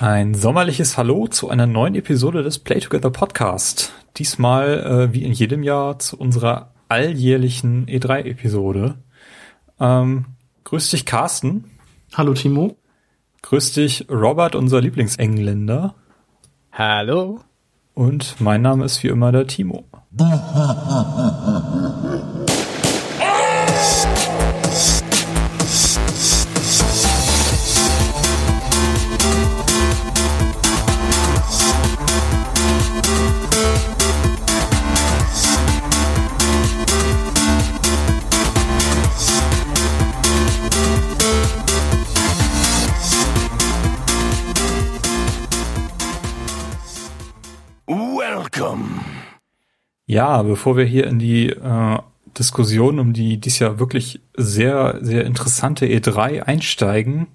Ein sommerliches Hallo zu einer neuen Episode des Play Together Podcast. Diesmal äh, wie in jedem Jahr zu unserer alljährlichen E3-Episode. Ähm, grüß dich, Carsten. Hallo, Timo. Grüß dich, Robert, unser Lieblingsengländer. Hallo. Und mein Name ist wie immer der Timo. Ja, bevor wir hier in die äh, Diskussion um die dies Jahr wirklich sehr, sehr interessante E3 einsteigen,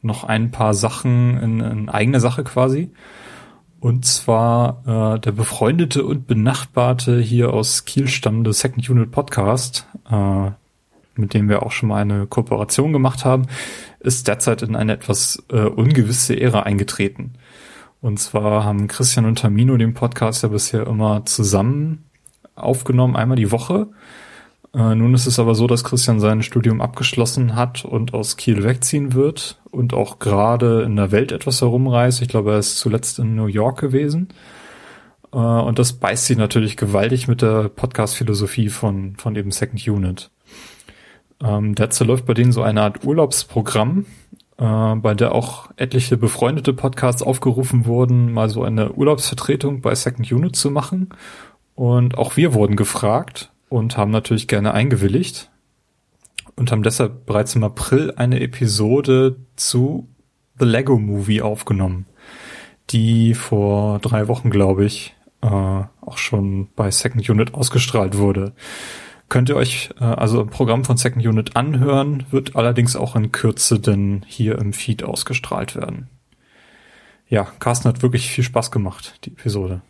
noch ein paar Sachen in, in eigene Sache quasi. Und zwar äh, der befreundete und benachbarte hier aus Kiel stammende Second Unit Podcast, äh, mit dem wir auch schon mal eine Kooperation gemacht haben, ist derzeit in eine etwas äh, ungewisse Ära eingetreten. Und zwar haben Christian und Tamino den Podcast ja bisher immer zusammen aufgenommen, einmal die Woche. Äh, nun ist es aber so, dass Christian sein Studium abgeschlossen hat und aus Kiel wegziehen wird und auch gerade in der Welt etwas herumreist. Ich glaube, er ist zuletzt in New York gewesen. Äh, und das beißt sich natürlich gewaltig mit der Podcast-Philosophie von, von eben Second Unit. Ähm, derzeit läuft bei denen so eine Art Urlaubsprogramm, äh, bei der auch etliche befreundete Podcasts aufgerufen wurden, mal so eine Urlaubsvertretung bei Second Unit zu machen und auch wir wurden gefragt und haben natürlich gerne eingewilligt und haben deshalb bereits im April eine Episode zu The Lego Movie aufgenommen, die vor drei Wochen, glaube ich, äh, auch schon bei Second Unit ausgestrahlt wurde. Könnt ihr euch äh, also im Programm von Second Unit anhören, wird allerdings auch in Kürze denn hier im Feed ausgestrahlt werden. Ja, Carsten hat wirklich viel Spaß gemacht, die Episode.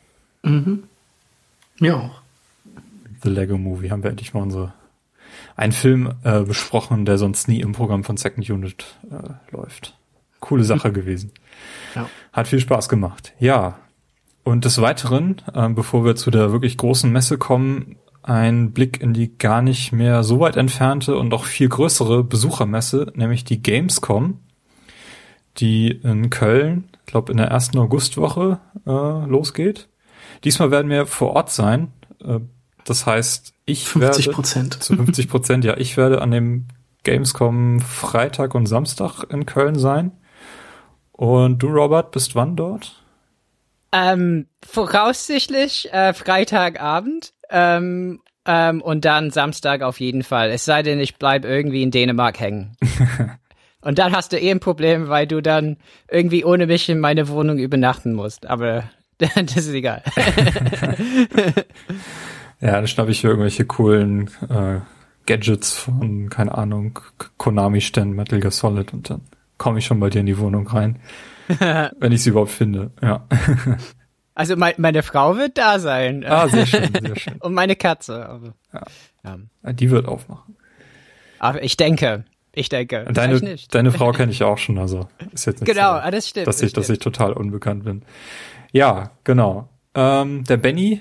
Mhm. Mir auch. The Lego Movie haben wir endlich mal unsere einen Film äh, besprochen, der sonst nie im Programm von Second Unit äh, läuft. Coole Sache gewesen. Ja. Hat viel Spaß gemacht. Ja. Und des Weiteren, äh, bevor wir zu der wirklich großen Messe kommen, ein Blick in die gar nicht mehr so weit entfernte und auch viel größere Besuchermesse, nämlich die Gamescom, die in Köln, ich glaube in der ersten Augustwoche äh, losgeht. Diesmal werden wir vor Ort sein. Äh, das heißt, ich 50 Prozent. Zu 50 Prozent, ja. Ich werde an dem Gamescom Freitag und Samstag in Köln sein. Und du, Robert, bist wann dort? Ähm, voraussichtlich äh, Freitagabend. Ähm, ähm, und dann Samstag auf jeden Fall. Es sei denn, ich bleib irgendwie in Dänemark hängen. und dann hast du eh ein Problem, weil du dann irgendwie ohne mich in meine Wohnung übernachten musst. Aber das ist egal. ja, dann schnappe ich irgendwelche coolen äh, Gadgets von, keine Ahnung, Konami-Ständen, Metal Gear Solid und dann komme ich schon bei dir in die Wohnung rein. wenn ich sie überhaupt finde, ja. Also mein, meine Frau wird da sein. Ah, sehr schön, sehr schön. Und meine Katze. Also, ja. ja. Die wird aufmachen. Aber ich denke, ich denke. Deine, deine Frau kenne ich auch schon, also ist jetzt nicht genau, so, ah, das stimmt, dass das ich, dass ich total unbekannt bin. Ja, genau. Ähm, der Benny,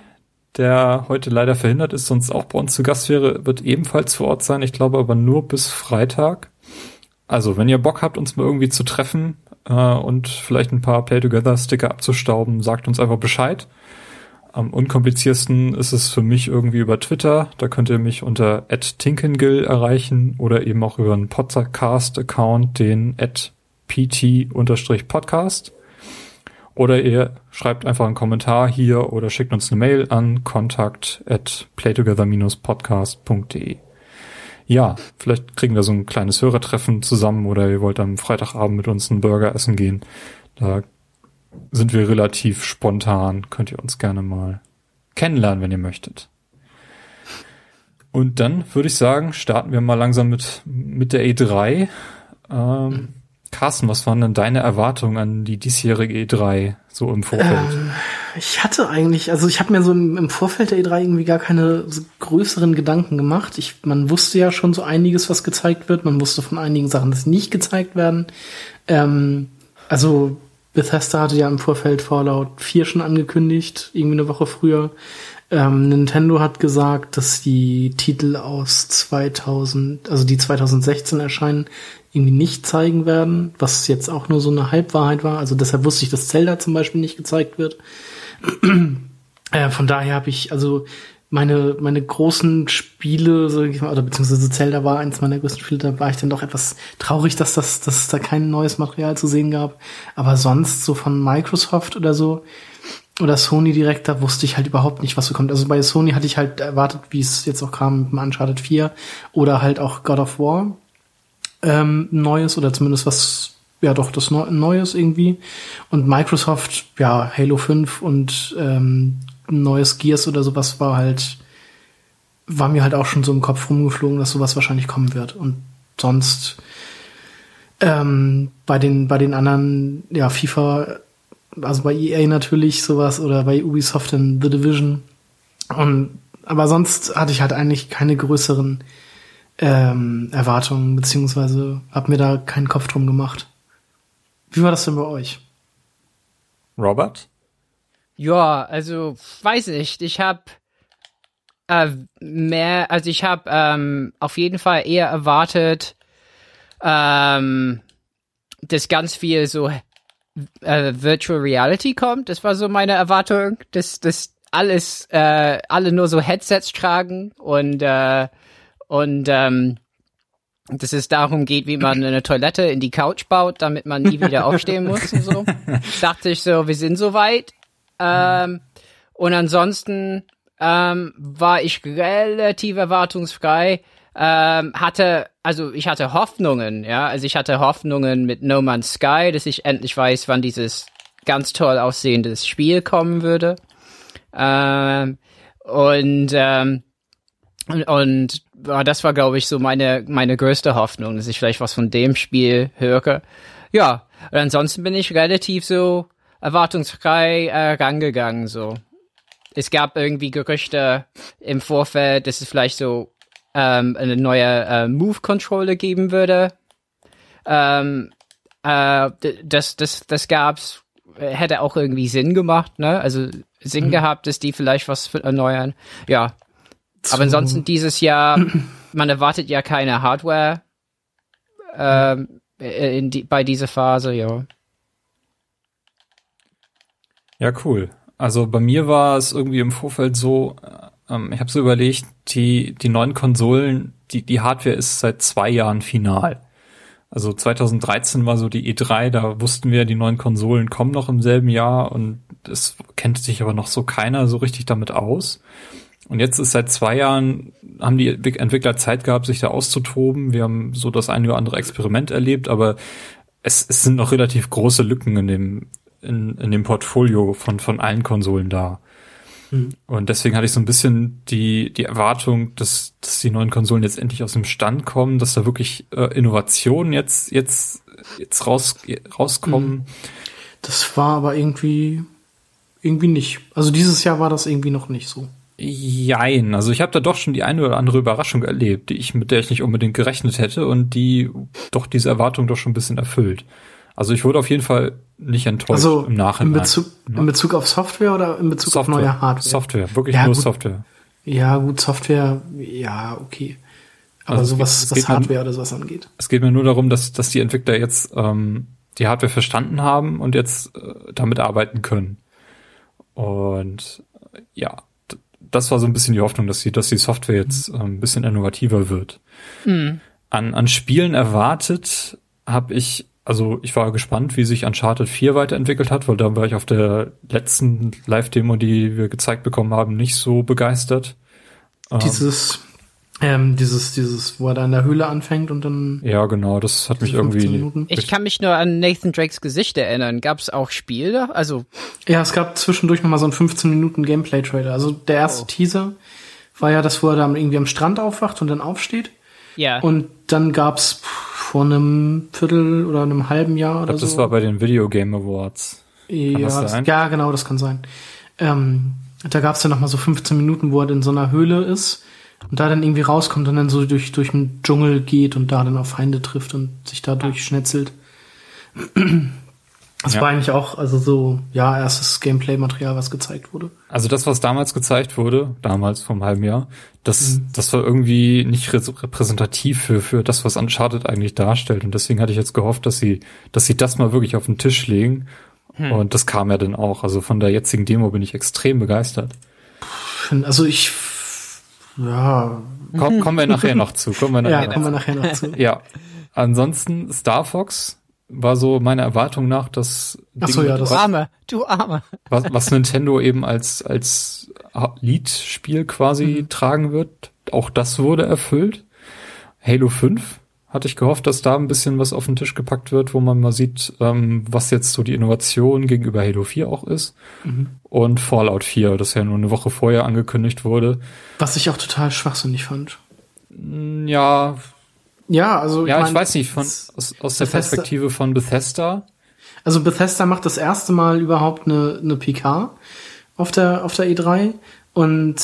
der heute leider verhindert ist, sonst auch bei uns zu Gast wäre, wird ebenfalls vor Ort sein. Ich glaube aber nur bis Freitag. Also, wenn ihr Bock habt, uns mal irgendwie zu treffen äh, und vielleicht ein paar Play-Together-Sticker abzustauben, sagt uns einfach Bescheid. Am unkompliziertesten ist es für mich irgendwie über Twitter. Da könnt ihr mich unter @tinkengill erreichen oder eben auch über einen Podcast-Account, den pt-podcast. Oder ihr schreibt einfach einen Kommentar hier oder schickt uns eine Mail an kontakt at playtogether-podcast.de. Ja, vielleicht kriegen wir so ein kleines Hörertreffen zusammen oder ihr wollt am Freitagabend mit uns einen Burger essen gehen. Da sind wir relativ spontan. Könnt ihr uns gerne mal kennenlernen, wenn ihr möchtet. Und dann würde ich sagen, starten wir mal langsam mit, mit der E3. Ähm, Carsten, was waren denn deine Erwartungen an die diesjährige E3 so im Vorfeld? Ähm, ich hatte eigentlich, also ich habe mir so im, im, Vorfeld der E3 irgendwie gar keine so größeren Gedanken gemacht. Ich, man wusste ja schon so einiges, was gezeigt wird. Man wusste von einigen Sachen, dass nicht gezeigt werden. Ähm, also Bethesda hatte ja im Vorfeld Fallout 4 schon angekündigt, irgendwie eine Woche früher. Ähm, Nintendo hat gesagt, dass die Titel aus 2000, also die 2016 erscheinen, irgendwie nicht zeigen werden, was jetzt auch nur so eine Halbwahrheit war. Also deshalb wusste ich, dass Zelda zum Beispiel nicht gezeigt wird. äh, von daher habe ich, also meine, meine großen Spiele, so, oder beziehungsweise Zelda war eins meiner größten Spiele, da war ich dann doch etwas traurig, dass das, dass es da kein neues Material zu sehen gab. Aber sonst so von Microsoft oder so, oder Sony direkt, da wusste ich halt überhaupt nicht, was so kommt. Also bei Sony hatte ich halt erwartet, wie es jetzt auch kam mit dem Uncharted 4 oder halt auch God of War ähm, Neues oder zumindest was, ja doch, das Neues irgendwie. Und Microsoft, ja, Halo 5 und ähm, neues Gears oder sowas war halt, war mir halt auch schon so im Kopf rumgeflogen, dass sowas wahrscheinlich kommen wird. Und sonst ähm, bei den bei den anderen, ja, FIFA, also bei EA natürlich sowas oder bei Ubisoft in The Division. Und aber sonst hatte ich halt eigentlich keine größeren ähm, Erwartungen, beziehungsweise hab mir da keinen Kopf drum gemacht. Wie war das denn bei euch? Robert? Ja, also weiß nicht. Ich habe äh, mehr, also ich habe ähm, auf jeden Fall eher erwartet, ähm, dass ganz viel so äh, Virtual Reality kommt. Das war so meine Erwartung, dass dass alles äh, alle nur so Headsets tragen und äh, und ähm, dass es darum geht, wie man eine Toilette in die Couch baut, damit man nie wieder aufstehen muss und so. Dachte ich so, wir sind soweit. Ähm, und ansonsten ähm, war ich relativ erwartungsfrei. Ähm, hatte, also ich hatte Hoffnungen, ja, also ich hatte Hoffnungen mit No Man's Sky, dass ich endlich weiß, wann dieses ganz toll aussehendes Spiel kommen würde. Ähm, und ähm, und, und ja, das war, glaube ich, so meine meine größte Hoffnung, dass ich vielleicht was von dem Spiel höre. Ja, und ansonsten bin ich relativ so erwartungsfrei äh, rangegangen. So, es gab irgendwie Gerüchte im Vorfeld, dass es vielleicht so ähm, eine neue äh, Move Controller geben würde. Ähm, äh, das das das gab's hätte auch irgendwie Sinn gemacht, ne? Also Sinn mhm. gehabt, dass die vielleicht was erneuern. Ja. Aber ansonsten dieses Jahr, man erwartet ja keine Hardware ähm, in die, bei dieser Phase, ja. Ja, cool. Also bei mir war es irgendwie im Vorfeld so, ähm, ich habe so überlegt, die, die neuen Konsolen, die, die Hardware ist seit zwei Jahren final. Also 2013 war so die E3, da wussten wir, die neuen Konsolen kommen noch im selben Jahr und es kennt sich aber noch so keiner so richtig damit aus. Und jetzt ist seit zwei Jahren, haben die Entwickler Zeit gehabt, sich da auszutoben. Wir haben so das eine oder andere Experiment erlebt, aber es, es sind noch relativ große Lücken in dem, in, in dem Portfolio von, von allen Konsolen da. Mhm. Und deswegen hatte ich so ein bisschen die, die Erwartung, dass, dass die neuen Konsolen jetzt endlich aus dem Stand kommen, dass da wirklich äh, Innovationen jetzt, jetzt, jetzt raus, rauskommen. Mhm. Das war aber irgendwie, irgendwie nicht. Also dieses Jahr war das irgendwie noch nicht so. Jein, also ich habe da doch schon die eine oder andere Überraschung erlebt, die ich mit der ich nicht unbedingt gerechnet hätte und die doch diese Erwartung doch schon ein bisschen erfüllt. Also ich wurde auf jeden Fall nicht enttäuscht also im Nachhinein. In Bezug, ja. in Bezug auf Software oder in Bezug Software, auf neue Hardware? Software, wirklich ja, nur gut. Software. Ja, gut, Software, ja, okay. Aber also sowas, was Hardware mir, oder sowas angeht. Es geht mir nur darum, dass, dass die Entwickler jetzt ähm, die Hardware verstanden haben und jetzt äh, damit arbeiten können. Und äh, ja, das war so ein bisschen die Hoffnung, dass die, dass die Software jetzt äh, ein bisschen innovativer wird. Mhm. An, an Spielen erwartet habe ich also ich war gespannt, wie sich Uncharted 4 weiterentwickelt hat, weil da war ich auf der letzten Live-Demo, die wir gezeigt bekommen haben, nicht so begeistert. Ähm, dieses, ähm, dieses, dieses, wo er da in der Höhle anfängt und dann. Ja, genau, das hat mich irgendwie. Minuten. Ich kann mich nur an Nathan Drakes Gesicht erinnern. Gab es auch Spiele? Also. Ja, es gab zwischendurch nochmal so einen 15 Minuten Gameplay-Trailer. Also der erste oh. Teaser war ja das, wo er da irgendwie am Strand aufwacht und dann aufsteht. Ja. Und dann gab's vor einem Viertel oder einem halben Jahr oder ich glaub, so. Das war bei den Video Game Awards. ja, das, ja, genau, das kann sein. Ähm, da gab's dann noch mal so 15 Minuten, wo er in so einer Höhle ist und da dann irgendwie rauskommt und dann so durch durch den Dschungel geht und da dann auf Feinde trifft und sich da durchschnetzelt. Das Ja. war eigentlich auch, also so, ja, erstes Gameplay-Material, was gezeigt wurde. Also das, was damals gezeigt wurde, damals vom halben Jahr, das, das war irgendwie nicht rä- repräsentativ für, für das, was Uncharted eigentlich darstellt. Und deswegen hatte ich jetzt gehofft, dass sie, dass sie das mal wirklich auf den Tisch legen. Und das kam ja dann auch. Also von der jetzigen Demo bin ich extrem begeistert. Also ich, ja, Komm, kommen wir nachher noch zu. Kommen wir nachher ja, noch kommen wir nachher noch zu. Ja. Ansonsten Star Fox war so meine Erwartung nach, dass Ach so, ja, Du das- Arme, du Arme. was, was Nintendo eben als als Lead-Spiel quasi tragen wird. Auch das wurde erfüllt. Halo 5 hatte ich gehofft, dass da ein bisschen was auf den Tisch gepackt wird, wo man mal sieht, ähm, was jetzt so die Innovation gegenüber Halo 4 auch ist. Und Fallout 4, das ja nur eine Woche vorher angekündigt wurde. Was ich auch total schwachsinnig fand. Ja, Ja, also ja, ich, mein, weiß nicht, von, aus, aus der Perspektive von Bethesda. Also Bethesda macht das erste Mal überhaupt eine, eine PK auf der, auf der E3 und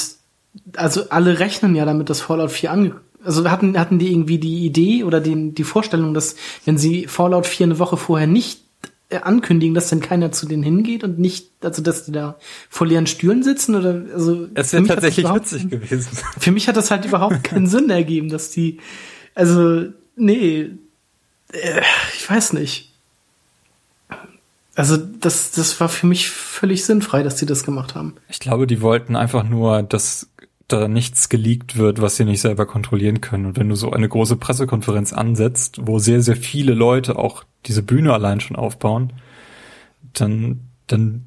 also alle rechnen ja damit, dass Fallout 4 ange also hatten, hatten die irgendwie die Idee oder den, die Vorstellung, dass wenn sie Fallout 4 eine Woche vorher nicht äh, ankündigen, dass dann keiner zu denen hingeht und nicht, also dass die da vor leeren Stühlen sitzen oder also Es für wäre mich hat das tatsächlich witzig gewesen. Für mich hat das halt überhaupt keinen Sinn ergeben, dass die, also, nee, äh, ich weiß nicht. Also, das, das war für mich völlig sinnfrei, dass die das gemacht haben. Ich glaube, die wollten einfach nur, dass da nichts geleakt wird, was sie nicht selber kontrollieren können. Und wenn du so eine große Pressekonferenz ansetzt, wo sehr, sehr viele Leute auch diese Bühne allein schon aufbauen, dann, dann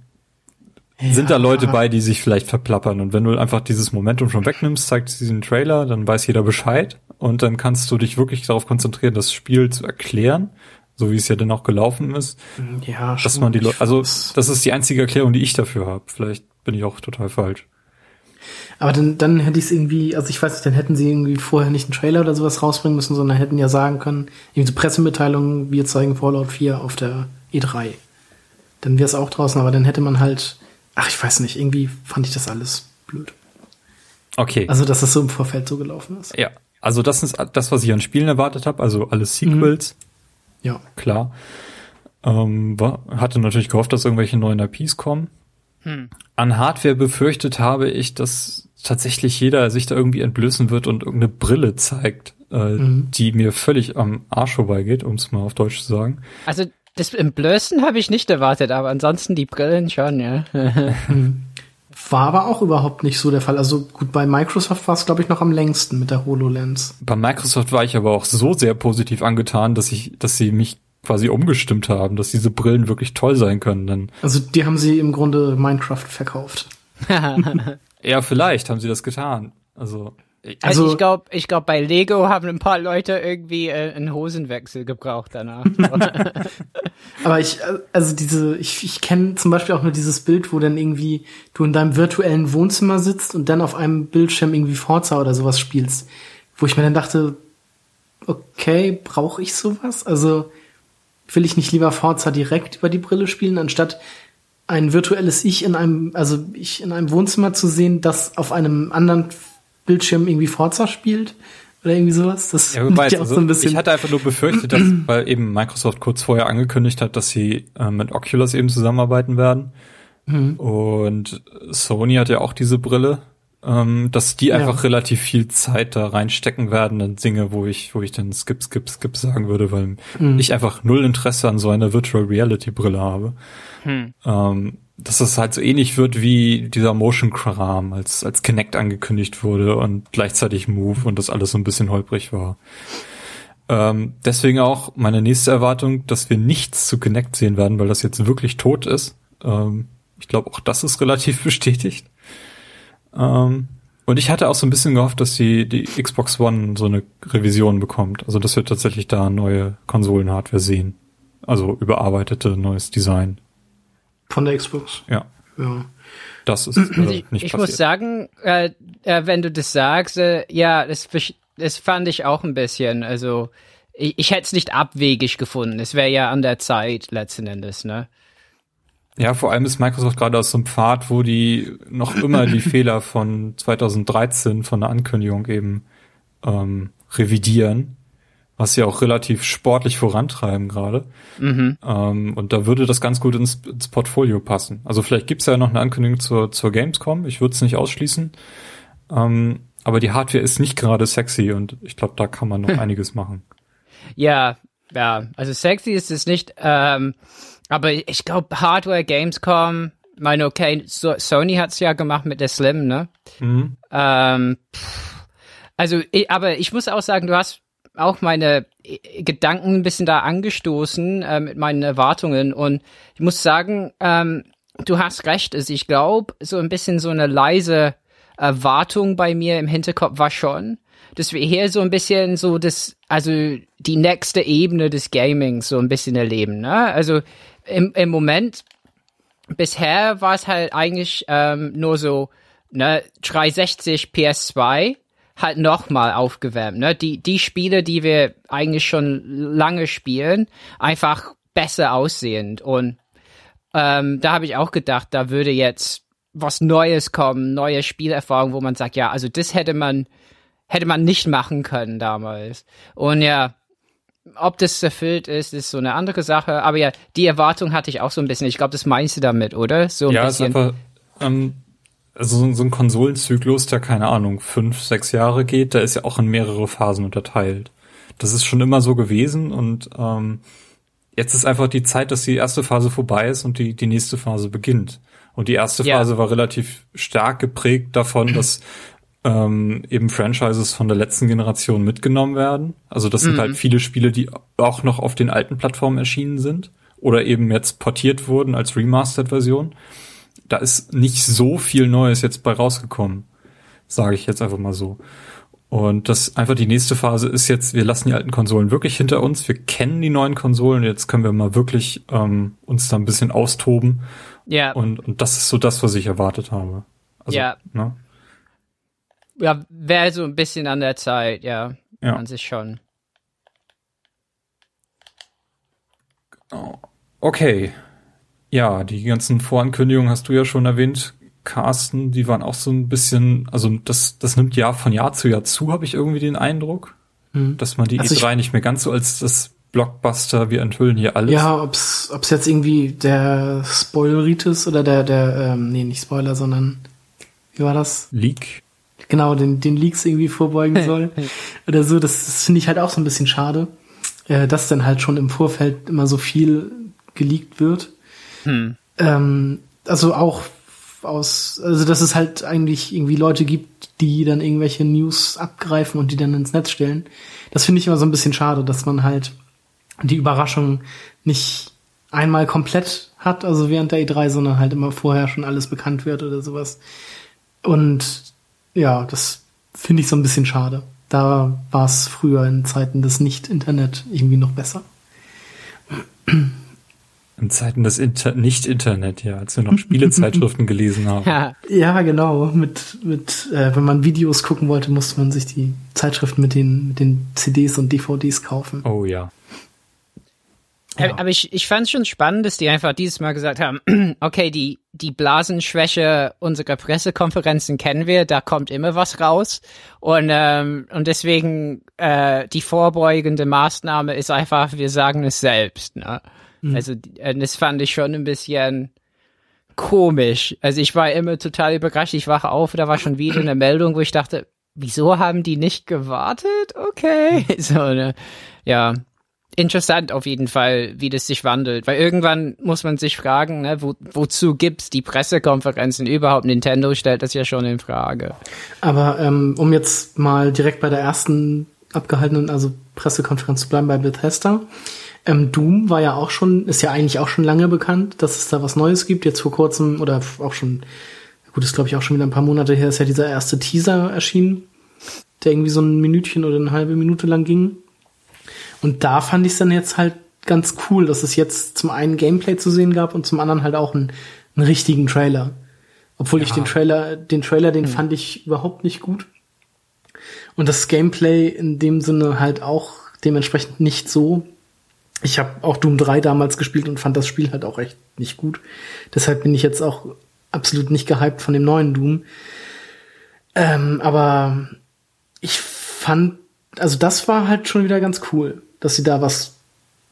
sind da Leute bei, die sich vielleicht verplappern. Und wenn du einfach dieses Momentum schon wegnimmst, zeigst du diesen Trailer, dann weiß jeder Bescheid. Und dann kannst du dich wirklich darauf konzentrieren, das Spiel zu erklären, so wie es ja dann auch gelaufen ist. Ja, Dass man die Leute, also das ist die einzige Erklärung, die ich dafür habe. Vielleicht bin ich auch total falsch. Aber dann, dann hätte ich es irgendwie, also ich weiß nicht, dann hätten sie irgendwie vorher nicht einen Trailer oder sowas rausbringen müssen, sondern hätten ja sagen können, irgendwie so Pressemitteilungen, wir zeigen Fallout 4 auf der E3. Dann wäre es auch draußen, aber dann hätte man halt, ach, ich weiß nicht, irgendwie fand ich das alles blöd. Okay. Also, dass das so im Vorfeld so gelaufen ist. Ja, also das ist das, was ich an Spielen erwartet habe, also alles Sequels, Ja. klar. Ähm, war, hatte natürlich gehofft, dass irgendwelche neuen IPs kommen. An Hardware befürchtet habe ich, dass tatsächlich jeder sich da irgendwie entblößen wird und irgendeine Brille zeigt, äh, die mir völlig am Arsch vorbeigeht, um es mal auf Deutsch zu sagen. Also das im Blößen habe ich nicht erwartet, aber ansonsten die Brillen schon, ja. War aber auch überhaupt nicht so der Fall. Also gut, bei Microsoft war es, glaube ich, noch am längsten mit der HoloLens. Bei Microsoft war ich aber auch so sehr positiv angetan, dass ich, dass sie mich quasi umgestimmt haben, dass diese Brillen wirklich toll sein können. Denn Also die haben sie im Grunde Minecraft verkauft. ja, vielleicht haben sie das getan. Also ich- Also, Also- ich glaube, ich glaube bei Lego haben ein paar Leute irgendwie äh, einen Hosenwechsel gebraucht danach. Aber ich, äh, also diese, ich, ich kenne zum Beispiel auch nur dieses Bild, wo dann irgendwie du in deinem virtuellen Wohnzimmer sitzt und dann auf einem Bildschirm irgendwie Forza oder sowas spielst. Wo ich mir dann dachte, okay, brauche ich sowas? Also will ich nicht lieber Forza direkt über die Brille spielen, anstatt ein virtuelles Ich in einem, also ich in einem Wohnzimmer zu sehen, das auf einem anderen Bildschirm irgendwie Forza spielt oder irgendwie sowas. Das Ja, macht ja auch also, so ein bisschen. ich hatte einfach nur befürchtet, dass, weil eben Microsoft kurz vorher angekündigt hat, dass sie äh, mit Oculus eben zusammenarbeiten werden. Mhm. Und Sony hat ja auch diese Brille, ähm, dass die Ja. einfach relativ viel Zeit da reinstecken werden in Dinge, wo ich, wo ich dann skip, skip, skip sagen würde, weil Mhm. ich einfach null Interesse an so einer Virtual Reality Brille habe. Hm. Ähm, dass das halt so ähnlich wird wie dieser Motion-Kram, als, als Kinect angekündigt wurde und gleichzeitig Move und das alles so ein bisschen holprig war. Ähm, deswegen auch meine nächste Erwartung, dass wir nichts zu Kinect sehen werden, weil das jetzt wirklich tot ist. Ähm, ich glaube, auch das ist relativ bestätigt. Ähm, und ich hatte auch so ein bisschen gehofft, dass die, die Xbox One so eine Revision bekommt. Also, dass wir tatsächlich da neue Konsolen-Hardware sehen. Also überarbeitete, neues Design. von der Xbox. Ja, Ja. das ist äh, ich, nicht ich passiert. muss sagen, äh, äh, wenn du das sagst, äh, ja, das, das fand ich auch ein bisschen. Also ich, ich hätte es nicht abwegig gefunden. Es wäre ja an der Zeit letzten Endes, ne? Ja, vor allem ist Microsoft gerade aus so einem Pfad, wo die noch immer die Fehler von 2013 von der Ankündigung eben ähm, revidieren. was sie auch relativ sportlich vorantreiben gerade. Mhm. Ähm, und da würde das ganz gut ins, ins Portfolio passen. Also vielleicht gibt's ja noch eine Ankündigung zur, zur Gamescom, ich würde es nicht ausschließen. Ähm, aber die Hardware ist nicht gerade sexy und ich glaube, da kann man noch einiges machen. Ja, ja, also sexy ist es nicht, ähm, aber ich glaube Hardware Gamescom, meine okay, so, Sony hat's ja gemacht mit der Slim, ne? Mhm. Ähm, pff, also, ich, aber ich muss auch sagen, du hast auch meine Gedanken ein bisschen da angestoßen äh, mit meinen Erwartungen und ich muss sagen, ähm, du hast recht, also ich glaube, so ein bisschen so eine leise Erwartung bei mir im Hinterkopf war schon, dass wir hier so ein bisschen so das, also die nächste Ebene des Gamings so ein bisschen erleben, ne? Also im, im Moment, bisher war es halt eigentlich ähm, nur so, ne, 360 PS2 halt nochmal aufgewärmt, ne? Die, die Spiele, die wir eigentlich schon lange spielen, einfach besser aussehend und ähm, da habe ich auch gedacht, da würde jetzt was Neues kommen, neue Spielerfahrung, wo man sagt, ja, also das hätte man, hätte man nicht machen können damals. Und ja, ob das erfüllt ist, ist so eine andere Sache. Aber ja, die Erwartung hatte ich auch so ein bisschen. Ich glaube, das meinst du damit, oder? So ein ja, es ist bisschen. einfach, ähm, also so- ein Konsolenzyklus, der keine Ahnung, fünf, sechs Jahre geht, der ist ja auch in mehrere Phasen unterteilt. Das ist schon immer so gewesen und ähm, jetzt ist einfach die Zeit, dass die erste Phase vorbei ist und die, die nächste Phase beginnt. Und die erste Ja. Phase war relativ stark geprägt davon, dass ähm, eben Franchises von der letzten Generation mitgenommen werden. Also das sind halt viele Spiele, die auch noch auf den alten Plattformen erschienen sind oder eben jetzt portiert wurden als Remastered-Version. Da ist nicht so viel Neues jetzt bei rausgekommen, sage ich jetzt einfach mal so. Und das einfach die nächste Phase ist jetzt, wir lassen die alten Konsolen wirklich hinter uns, wir kennen die neuen Konsolen, jetzt können wir mal wirklich ähm, uns da ein bisschen austoben. ja, Und, und das ist so das, was ich erwartet habe. Also, Ja. Ne? Ja, wäre so ein bisschen an der Zeit, ja. Ja. An sich schon. Okay. Ja, die ganzen Vorankündigungen hast du ja schon erwähnt, Carsten, die waren auch so ein bisschen, also das, das nimmt Jahr von Jahr zu Jahr zu, habe ich irgendwie den Eindruck, Hm. dass man die Also ich- E3 nicht mehr ganz so als das Blockbuster, wir enthüllen hier alles. Ja, ob's, ob's jetzt irgendwie der Spoileritis oder der, der, ähm, nee, nicht Spoiler, sondern, wie war das? Leak. Genau, den, den Leaks irgendwie vorbeugen soll. oder so, das, das finde ich halt auch so ein bisschen schade, äh, dass dann halt schon im Vorfeld immer so viel geleakt wird. Hm. Ähm, also auch aus, also dass es halt eigentlich irgendwie Leute gibt, die dann irgendwelche News abgreifen und die dann ins Netz stellen. Das finde ich immer so ein bisschen schade, dass man halt die Überraschung nicht einmal komplett hat, also während der E3, sondern halt immer vorher schon alles bekannt wird oder sowas. Und ja, das finde ich so ein bisschen schade. Da war es früher in Zeiten des Nicht-Internet irgendwie noch besser. In Zeiten des Inter Nicht-Internet, ja, als wir noch Spielezeitschriften gelesen haben. Ja, Ja, genau. Mit, mit, äh, wenn man Videos gucken wollte, musste man sich die Zeitschriften mit den, mit den CDs und DVDs kaufen. Oh ja. Ja. Aber ich, ich fand es schon spannend, dass die einfach dieses Mal gesagt haben, okay, die, die Blasenschwäche unserer Pressekonferenzen kennen wir, da kommt immer was raus. Und, ähm, und deswegen äh, die vorbeugende Maßnahme ist einfach, wir sagen es selbst. Ne? Also äh, das fand ich schon ein bisschen komisch. Also ich war immer total überrascht. Ich wache auf, da war schon wieder eine Meldung, wo ich dachte, wieso haben die nicht gewartet? Okay. So, ne? Ja. Interessant auf jeden Fall, wie das sich wandelt. Weil irgendwann muss man sich fragen, ne, wo, wozu gibt's die Pressekonferenzen überhaupt? Nintendo stellt das ja schon in Frage. Aber ähm, um jetzt mal direkt bei der ersten abgehaltenen, also Pressekonferenz zu bleiben bei Bethesda. Ähm, Doom war ja auch schon, ist ja eigentlich auch schon lange bekannt, dass es da was Neues gibt. Jetzt vor kurzem oder auch schon, gut, ist glaube ich auch schon wieder ein paar Monate her, ist ja dieser erste Teaser erschienen, der irgendwie so ein Minütchen oder eine halbe Minute lang ging. Und da fand ich es dann jetzt halt ganz cool, dass es jetzt zum einen Gameplay zu sehen gab und zum anderen halt auch einen, einen richtigen Trailer. Obwohl ich den Trailer, den Trailer, den fand ich überhaupt nicht gut. Und das Gameplay in dem Sinne halt auch dementsprechend nicht so. Ich habe auch Doom 3 damals gespielt und fand das Spiel halt auch echt nicht gut. Deshalb bin ich jetzt auch absolut nicht gehypt von dem neuen Doom. Ähm, aber ich fand also das war halt schon wieder ganz cool, dass sie da was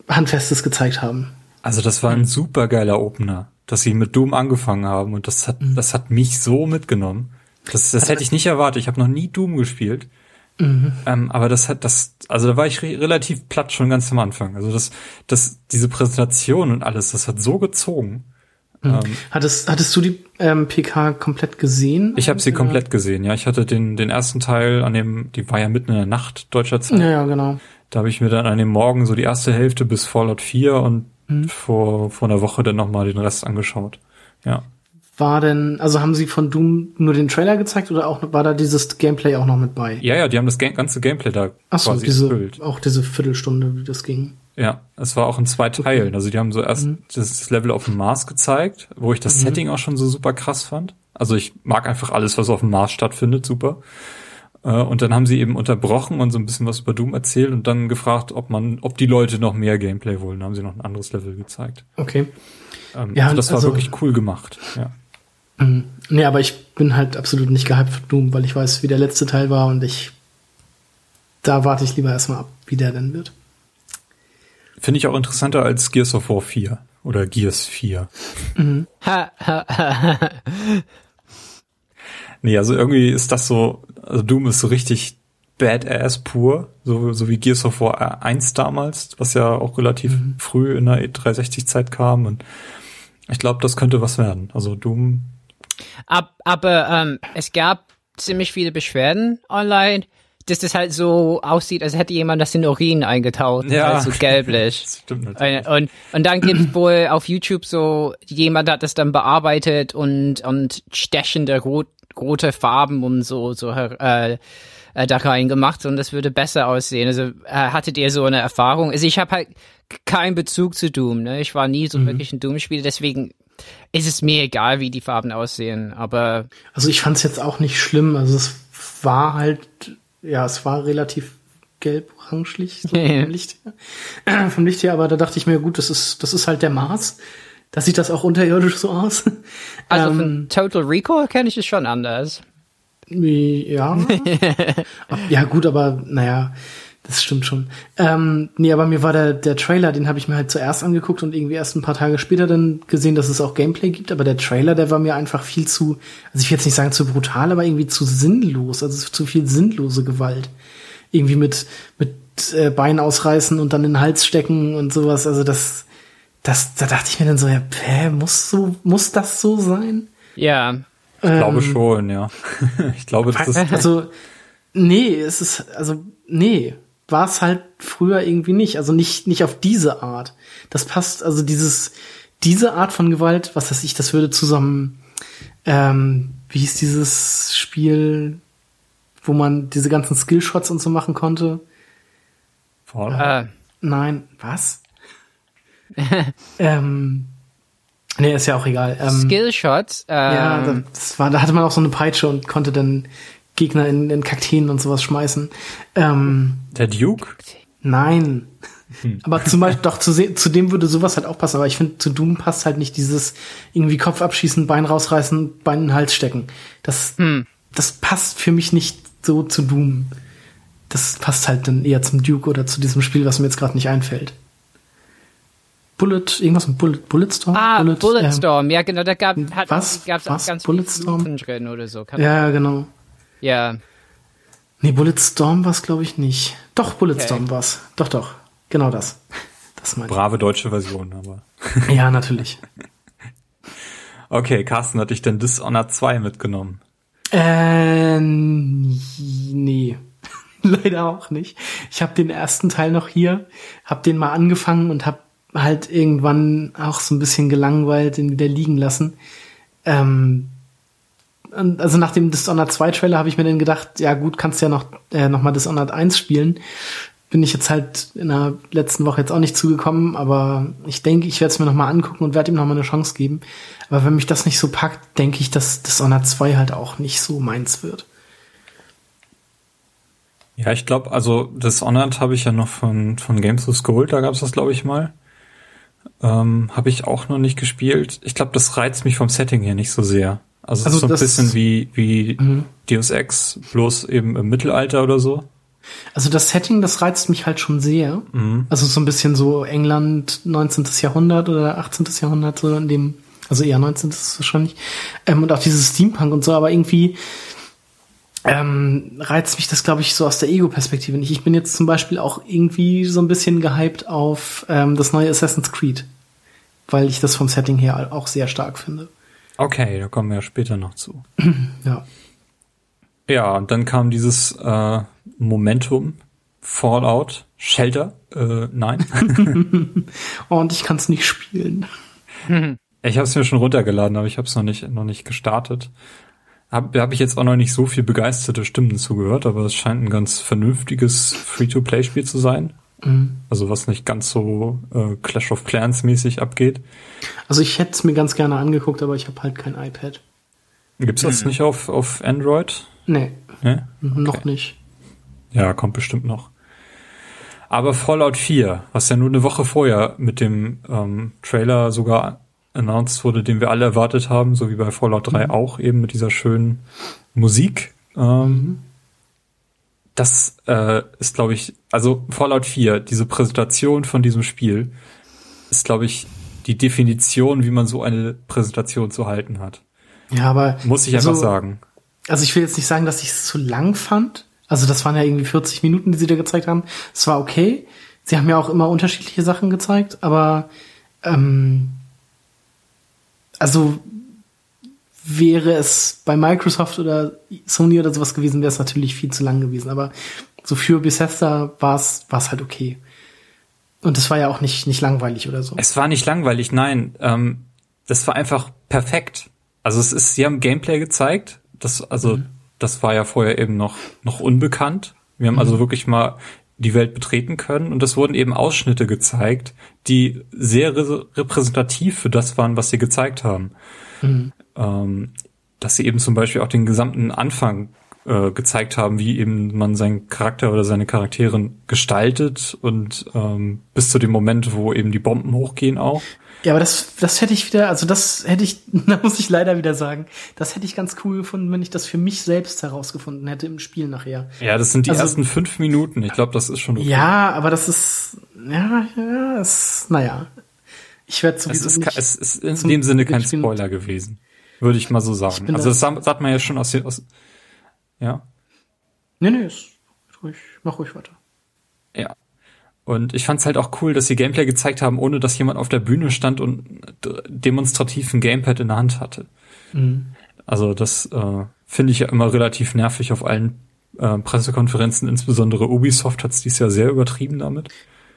Handfestes gezeigt haben. Also das war ein super geiler Opener, dass sie mit Doom angefangen haben und das hat, das hat mich so mitgenommen. Das, das hätte ich nicht erwartet. Ich habe noch nie Doom gespielt. Mhm. Ähm, aber das hat das, also da war ich re relativ platt schon ganz am Anfang. Also das, das, diese Präsentation und alles, das hat so gezogen. Mhm. Ähm, hattest, hattest du die ähm, PK komplett gesehen? Ich habe sie komplett gesehen, ja. Ich hatte den, den ersten Teil an dem, die war ja mitten in der Nacht deutscher Zeit. Ja, ja genau. Da habe ich mir dann an dem Morgen so die erste Hälfte bis Fallout 4 und mhm. vor, vor einer Woche dann nochmal den Rest angeschaut. Ja war denn, also haben sie von Doom nur den Trailer gezeigt oder auch war da dieses Gameplay auch noch mit bei? Ja, ja, die haben das ganze Gameplay da Ach so, quasi diese, erfüllt. auch diese Viertelstunde, wie das ging. Ja, es war auch in zwei Teilen. Okay. Also die haben so erst mhm. das Level auf dem Mars gezeigt, wo ich das mhm. Setting auch schon so super krass fand. Also ich mag einfach alles, was auf dem Mars stattfindet, super. Äh, und dann haben sie eben unterbrochen und so ein bisschen was über Doom erzählt und dann gefragt, ob man, ob die Leute noch mehr Gameplay wollen. Dann haben sie noch ein anderes Level gezeigt. Okay. Ähm, ja, also das war also, wirklich cool gemacht. Ja. Mhm. Nee, aber ich bin halt absolut nicht gehypt für Doom, weil ich weiß, wie der letzte Teil war und ich da warte ich lieber erstmal ab, wie der denn wird. Finde ich auch interessanter als Gears of War 4 oder Gears 4. Mhm. nee, also irgendwie ist das so, also Doom ist so richtig Badass pur, so, so wie Gears of War 1 damals, was ja auch relativ mhm. früh in der E360-Zeit kam und ich glaube, das könnte was werden. Also Doom Ab, aber ähm, es gab ziemlich viele Beschwerden online, dass das halt so aussieht, als hätte jemand das in Urin eingetaucht. Ja. Also gelblich. Stimmt natürlich. Und, und dann gibt es wohl auf YouTube so, jemand hat das dann bearbeitet und, und stechende rot, rote Farben und so, so äh, äh, da rein gemacht und das würde besser aussehen. Also äh, hattet ihr so eine Erfahrung? Also ich habe halt keinen Bezug zu Doom. Ne? Ich war nie so mhm. wirklich ein Doom-Spieler, deswegen ist es mir egal, wie die Farben aussehen, aber. Also ich fand es jetzt auch nicht schlimm. Also es war halt, ja, es war relativ gelb-orangelich, so vom Licht her. vom Licht her, aber da dachte ich mir, gut, das ist, das ist halt der Mars. Da sieht das auch unterirdisch so aus. Also ähm, von Total Recall kenne ich es schon anders. Ja. ja, gut, aber naja, das stimmt schon. Ähm, nee, aber mir war der, der Trailer, den habe ich mir halt zuerst angeguckt und irgendwie erst ein paar Tage später dann gesehen, dass es auch Gameplay gibt. Aber der Trailer, der war mir einfach viel zu, also ich will jetzt nicht sagen zu brutal, aber irgendwie zu sinnlos. Also zu viel sinnlose Gewalt. Irgendwie mit, mit äh, Bein ausreißen und dann in den Hals stecken und sowas. Also das, das, da dachte ich mir dann so, ja, hä, muss so, muss das so sein? Ja. Ich ähm, glaube schon, ja. ich glaube, das ist. Also, nee, es ist, also, nee war es halt früher irgendwie nicht. Also nicht, nicht auf diese Art. Das passt, also dieses, diese Art von Gewalt, was weiß ich, das würde zusammen, ähm, wie hieß dieses Spiel, wo man diese ganzen Skillshots und so machen konnte? Äh, nein, was? ähm, nee, ist ja auch egal. Ähm, Skillshots? Ähm, ja, das war, da hatte man auch so eine Peitsche und konnte dann Gegner in, in Kakteen und sowas schmeißen. Ähm, Der Duke? Nein. Hm. Aber zum Beispiel, doch, zu, zu dem würde sowas halt auch passen, aber ich finde, zu Doom passt halt nicht dieses irgendwie Kopf abschießen, Bein rausreißen, Bein in den Hals stecken. Das, hm. das passt für mich nicht so zu Doom. Das passt halt dann eher zum Duke oder zu diesem Spiel, was mir jetzt gerade nicht einfällt. Bullet, irgendwas mit Bullet, Bulletstorm? Ah, Bullet, Bulletstorm, ähm, ja genau, da gab was? ganz Bulletstorm drin oder so. Kann ja, genau. Ja. Nee, Bulletstorm war es, glaube ich, nicht. Doch, Bulletstorm okay. war's. Doch, doch. Genau das. Das meine Brave deutsche Version, aber. ja, natürlich. Okay, Carsten, hat dich denn Dishonored 2 mitgenommen? Äh, nee. Leider auch nicht. Ich habe den ersten Teil noch hier, habe den mal angefangen und habe halt irgendwann auch so ein bisschen gelangweilt den wieder liegen lassen. Ähm, also nach dem Dishonored 2 Trailer habe ich mir dann gedacht, ja gut, kannst ja noch, äh, noch mal Dishonored 1 spielen. Bin ich jetzt halt in der letzten Woche jetzt auch nicht zugekommen, aber ich denke, ich werde es mir noch mal angucken und werde ihm noch mal eine Chance geben. Aber wenn mich das nicht so packt, denke ich, dass Dishonored 2 halt auch nicht so meins wird. Ja, ich glaube, also Dishonored habe ich ja noch von, von Games of Gold, da gab es das, glaube ich, mal. Ähm, habe ich auch noch nicht gespielt. Ich glaube, das reizt mich vom Setting her nicht so sehr. Also, also so ein bisschen wie, wie mhm. Deus Ex, bloß eben im Mittelalter oder so. Also das Setting, das reizt mich halt schon sehr. Mhm. Also so ein bisschen so England 19. Jahrhundert oder 18. Jahrhundert, so in dem, also eher 19. wahrscheinlich. Ähm, und auch dieses Steampunk und so, aber irgendwie ähm, reizt mich das, glaube ich, so aus der Ego-Perspektive nicht. Ich bin jetzt zum Beispiel auch irgendwie so ein bisschen gehypt auf ähm, das neue Assassin's Creed, weil ich das vom Setting her auch sehr stark finde. Okay, da kommen wir ja später noch zu. Ja. Ja, und dann kam dieses äh, Momentum, Fallout, Shelter, äh, nein. Und ich kann es nicht spielen. ich habe es mir schon runtergeladen, aber ich habe es noch nicht noch nicht gestartet. Habe hab ich jetzt auch noch nicht so viel begeisterte Stimmen zugehört, aber es scheint ein ganz vernünftiges Free-to-Play-Spiel zu sein. Mhm. Also was nicht ganz so äh, Clash of Clans mäßig abgeht. Also ich hätte es mir ganz gerne angeguckt, aber ich habe halt kein iPad. Gibt's das nicht auf, auf Android? Nee, Ne? noch nicht. Ja, kommt bestimmt noch. Aber Fallout 4, was ja nur eine Woche vorher mit dem ähm, Trailer sogar announced wurde, den wir alle erwartet haben, so wie bei Fallout 3 auch, eben mit dieser schönen Musik. Ähm, Das äh, ist, glaube ich, also Fallout 4, diese Präsentation von diesem Spiel, ist, glaube ich, die Definition, wie man so eine Präsentation zu halten hat. Ja, aber Muss ich einfach also, sagen. Also ich will jetzt nicht sagen, dass ich es zu lang fand. Also das waren ja irgendwie 40 Minuten, die sie da gezeigt haben. Es war okay. Sie haben ja auch immer unterschiedliche Sachen gezeigt, aber ähm, also wäre es bei Microsoft oder Sony oder sowas gewesen, wäre es natürlich viel zu lang gewesen. Aber so für Bethesda war es war es halt okay. Und es war ja auch nicht nicht langweilig oder so. Es war nicht langweilig, nein. Ähm, das war einfach perfekt. Also es ist, sie haben Gameplay gezeigt. Das, also, das war ja vorher eben noch, noch unbekannt. Wir haben also wirklich mal die Welt betreten können und es wurden eben Ausschnitte gezeigt, die sehr re repräsentativ für das waren, was sie gezeigt haben. Ähm, dass sie eben zum Beispiel auch den gesamten Anfang äh, gezeigt haben, wie eben man seinen Charakter oder seine Charaktere gestaltet und ähm, bis zu dem Moment, wo eben die Bomben hochgehen auch. Ja, aber das, das hätte ich wieder, also das hätte ich, da muss ich leider wieder sagen, das hätte ich ganz cool gefunden, wenn ich das für mich selbst herausgefunden hätte im Spiel nachher. Ja, das sind die Also- ersten fünf Minuten. Ich glaube, das ist schon okay. Ja, aber das ist, ja, ja, es, naja. Ich werde es sowieso ist, nicht. es ist in dem Sinne kein Spoiler gewesen. Würde ich mal so sagen. Also da- das sagt man ja schon aus, den- aus ja, nee, nee, ist ruhig, mach ruhig weiter. ja. Und ich fand's halt auch cool, dass sie Gameplay gezeigt haben, ohne dass jemand auf der Bühne stand und demonstrativ ein Gamepad in der Hand hatte. Mhm. Also das äh, finde ich ja immer relativ nervig auf allen äh, Pressekonferenzen. Insbesondere Ubisoft hat's dies Jahr sehr übertrieben damit.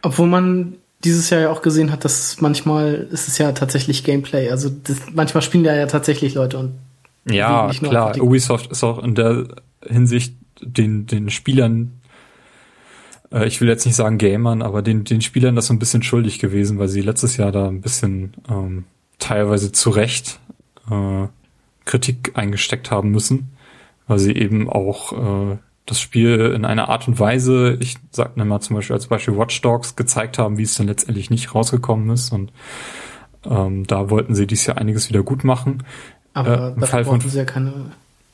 Obwohl man dieses Jahr ja auch gesehen hat, dass manchmal ist es ja tatsächlich Gameplay. Also das, manchmal spielen da ja tatsächlich Leute und Ja, nicht nur klar. Ubisoft ist auch in der Hinsicht den, den Spielern, äh, ich will jetzt nicht sagen Gamern, aber den, den Spielern das so ein bisschen schuldig gewesen, weil sie letztes Jahr da ein bisschen ähm, teilweise zu Recht äh, Kritik eingesteckt haben müssen, weil sie eben auch äh, das Spiel in einer Art und Weise, ich sag mal zum Beispiel als Beispiel Watch Dogs, gezeigt haben, wie es dann letztendlich nicht rausgekommen ist und ähm, da wollten sie dies Jahr einiges wieder gut machen. aber Äh, im Fall von- sie ja keine.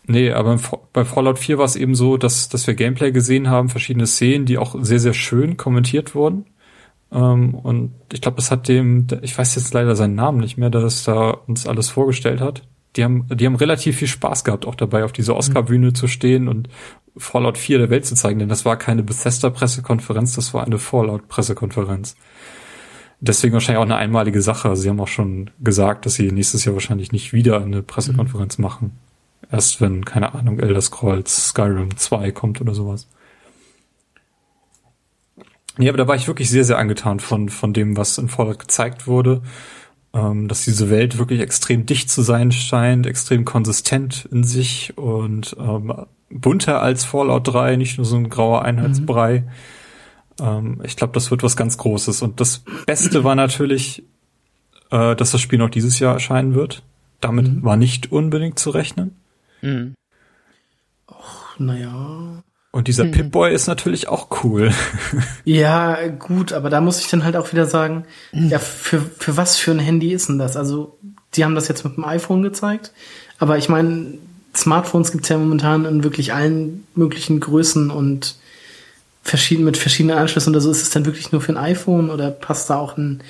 Nee, aber bei Fallout 4 war es eben so, dass, dass wir Gameplay gesehen haben, verschiedene Szenen, die auch sehr, sehr schön kommentiert wurden. Ähm, und ich glaube, das hat dem, ich weiß jetzt leider seinen Namen nicht mehr, der das da uns alles vorgestellt hat. Die haben, die haben relativ viel Spaß gehabt, auch dabei auf dieser Oscar-Bühne zu stehen und Fallout 4 der Welt zu zeigen, denn das war keine Bethesda-Pressekonferenz, das war eine Fallout-Pressekonferenz. Deswegen wahrscheinlich auch eine einmalige Sache. Also sie haben auch schon gesagt, dass sie nächstes Jahr wahrscheinlich nicht wieder eine Pressekonferenz machen. Erst wenn, keine Ahnung, Elder Scrolls Skyrim 2 kommt oder sowas. Nee, aber da war ich wirklich sehr, sehr angetan von, von dem, was in Fallout gezeigt wurde. Ähm, dass diese Welt wirklich extrem dicht zu sein scheint, extrem konsistent in sich und ähm, bunter als Fallout 3, nicht nur so ein grauer Einheitsbrei. Ähm, ich glaube, das wird was ganz Großes. Und das Beste war natürlich, äh, dass das Spiel noch dieses Jahr erscheinen wird. Damit war nicht unbedingt zu rechnen. Mhm. Naja. Und dieser Pip-Boy ist natürlich auch cool. Ja, gut, aber da muss ich dann halt auch wieder sagen, ja, für, für was für ein Handy ist denn das? Also, die haben das jetzt mit dem iPhone gezeigt, aber ich meine, Smartphones gibt's ja momentan in wirklich allen möglichen Größen und verschieden, mit verschiedenen Anschlüssen oder so, ist es dann wirklich nur für ein iPhone oder passt da auch ein,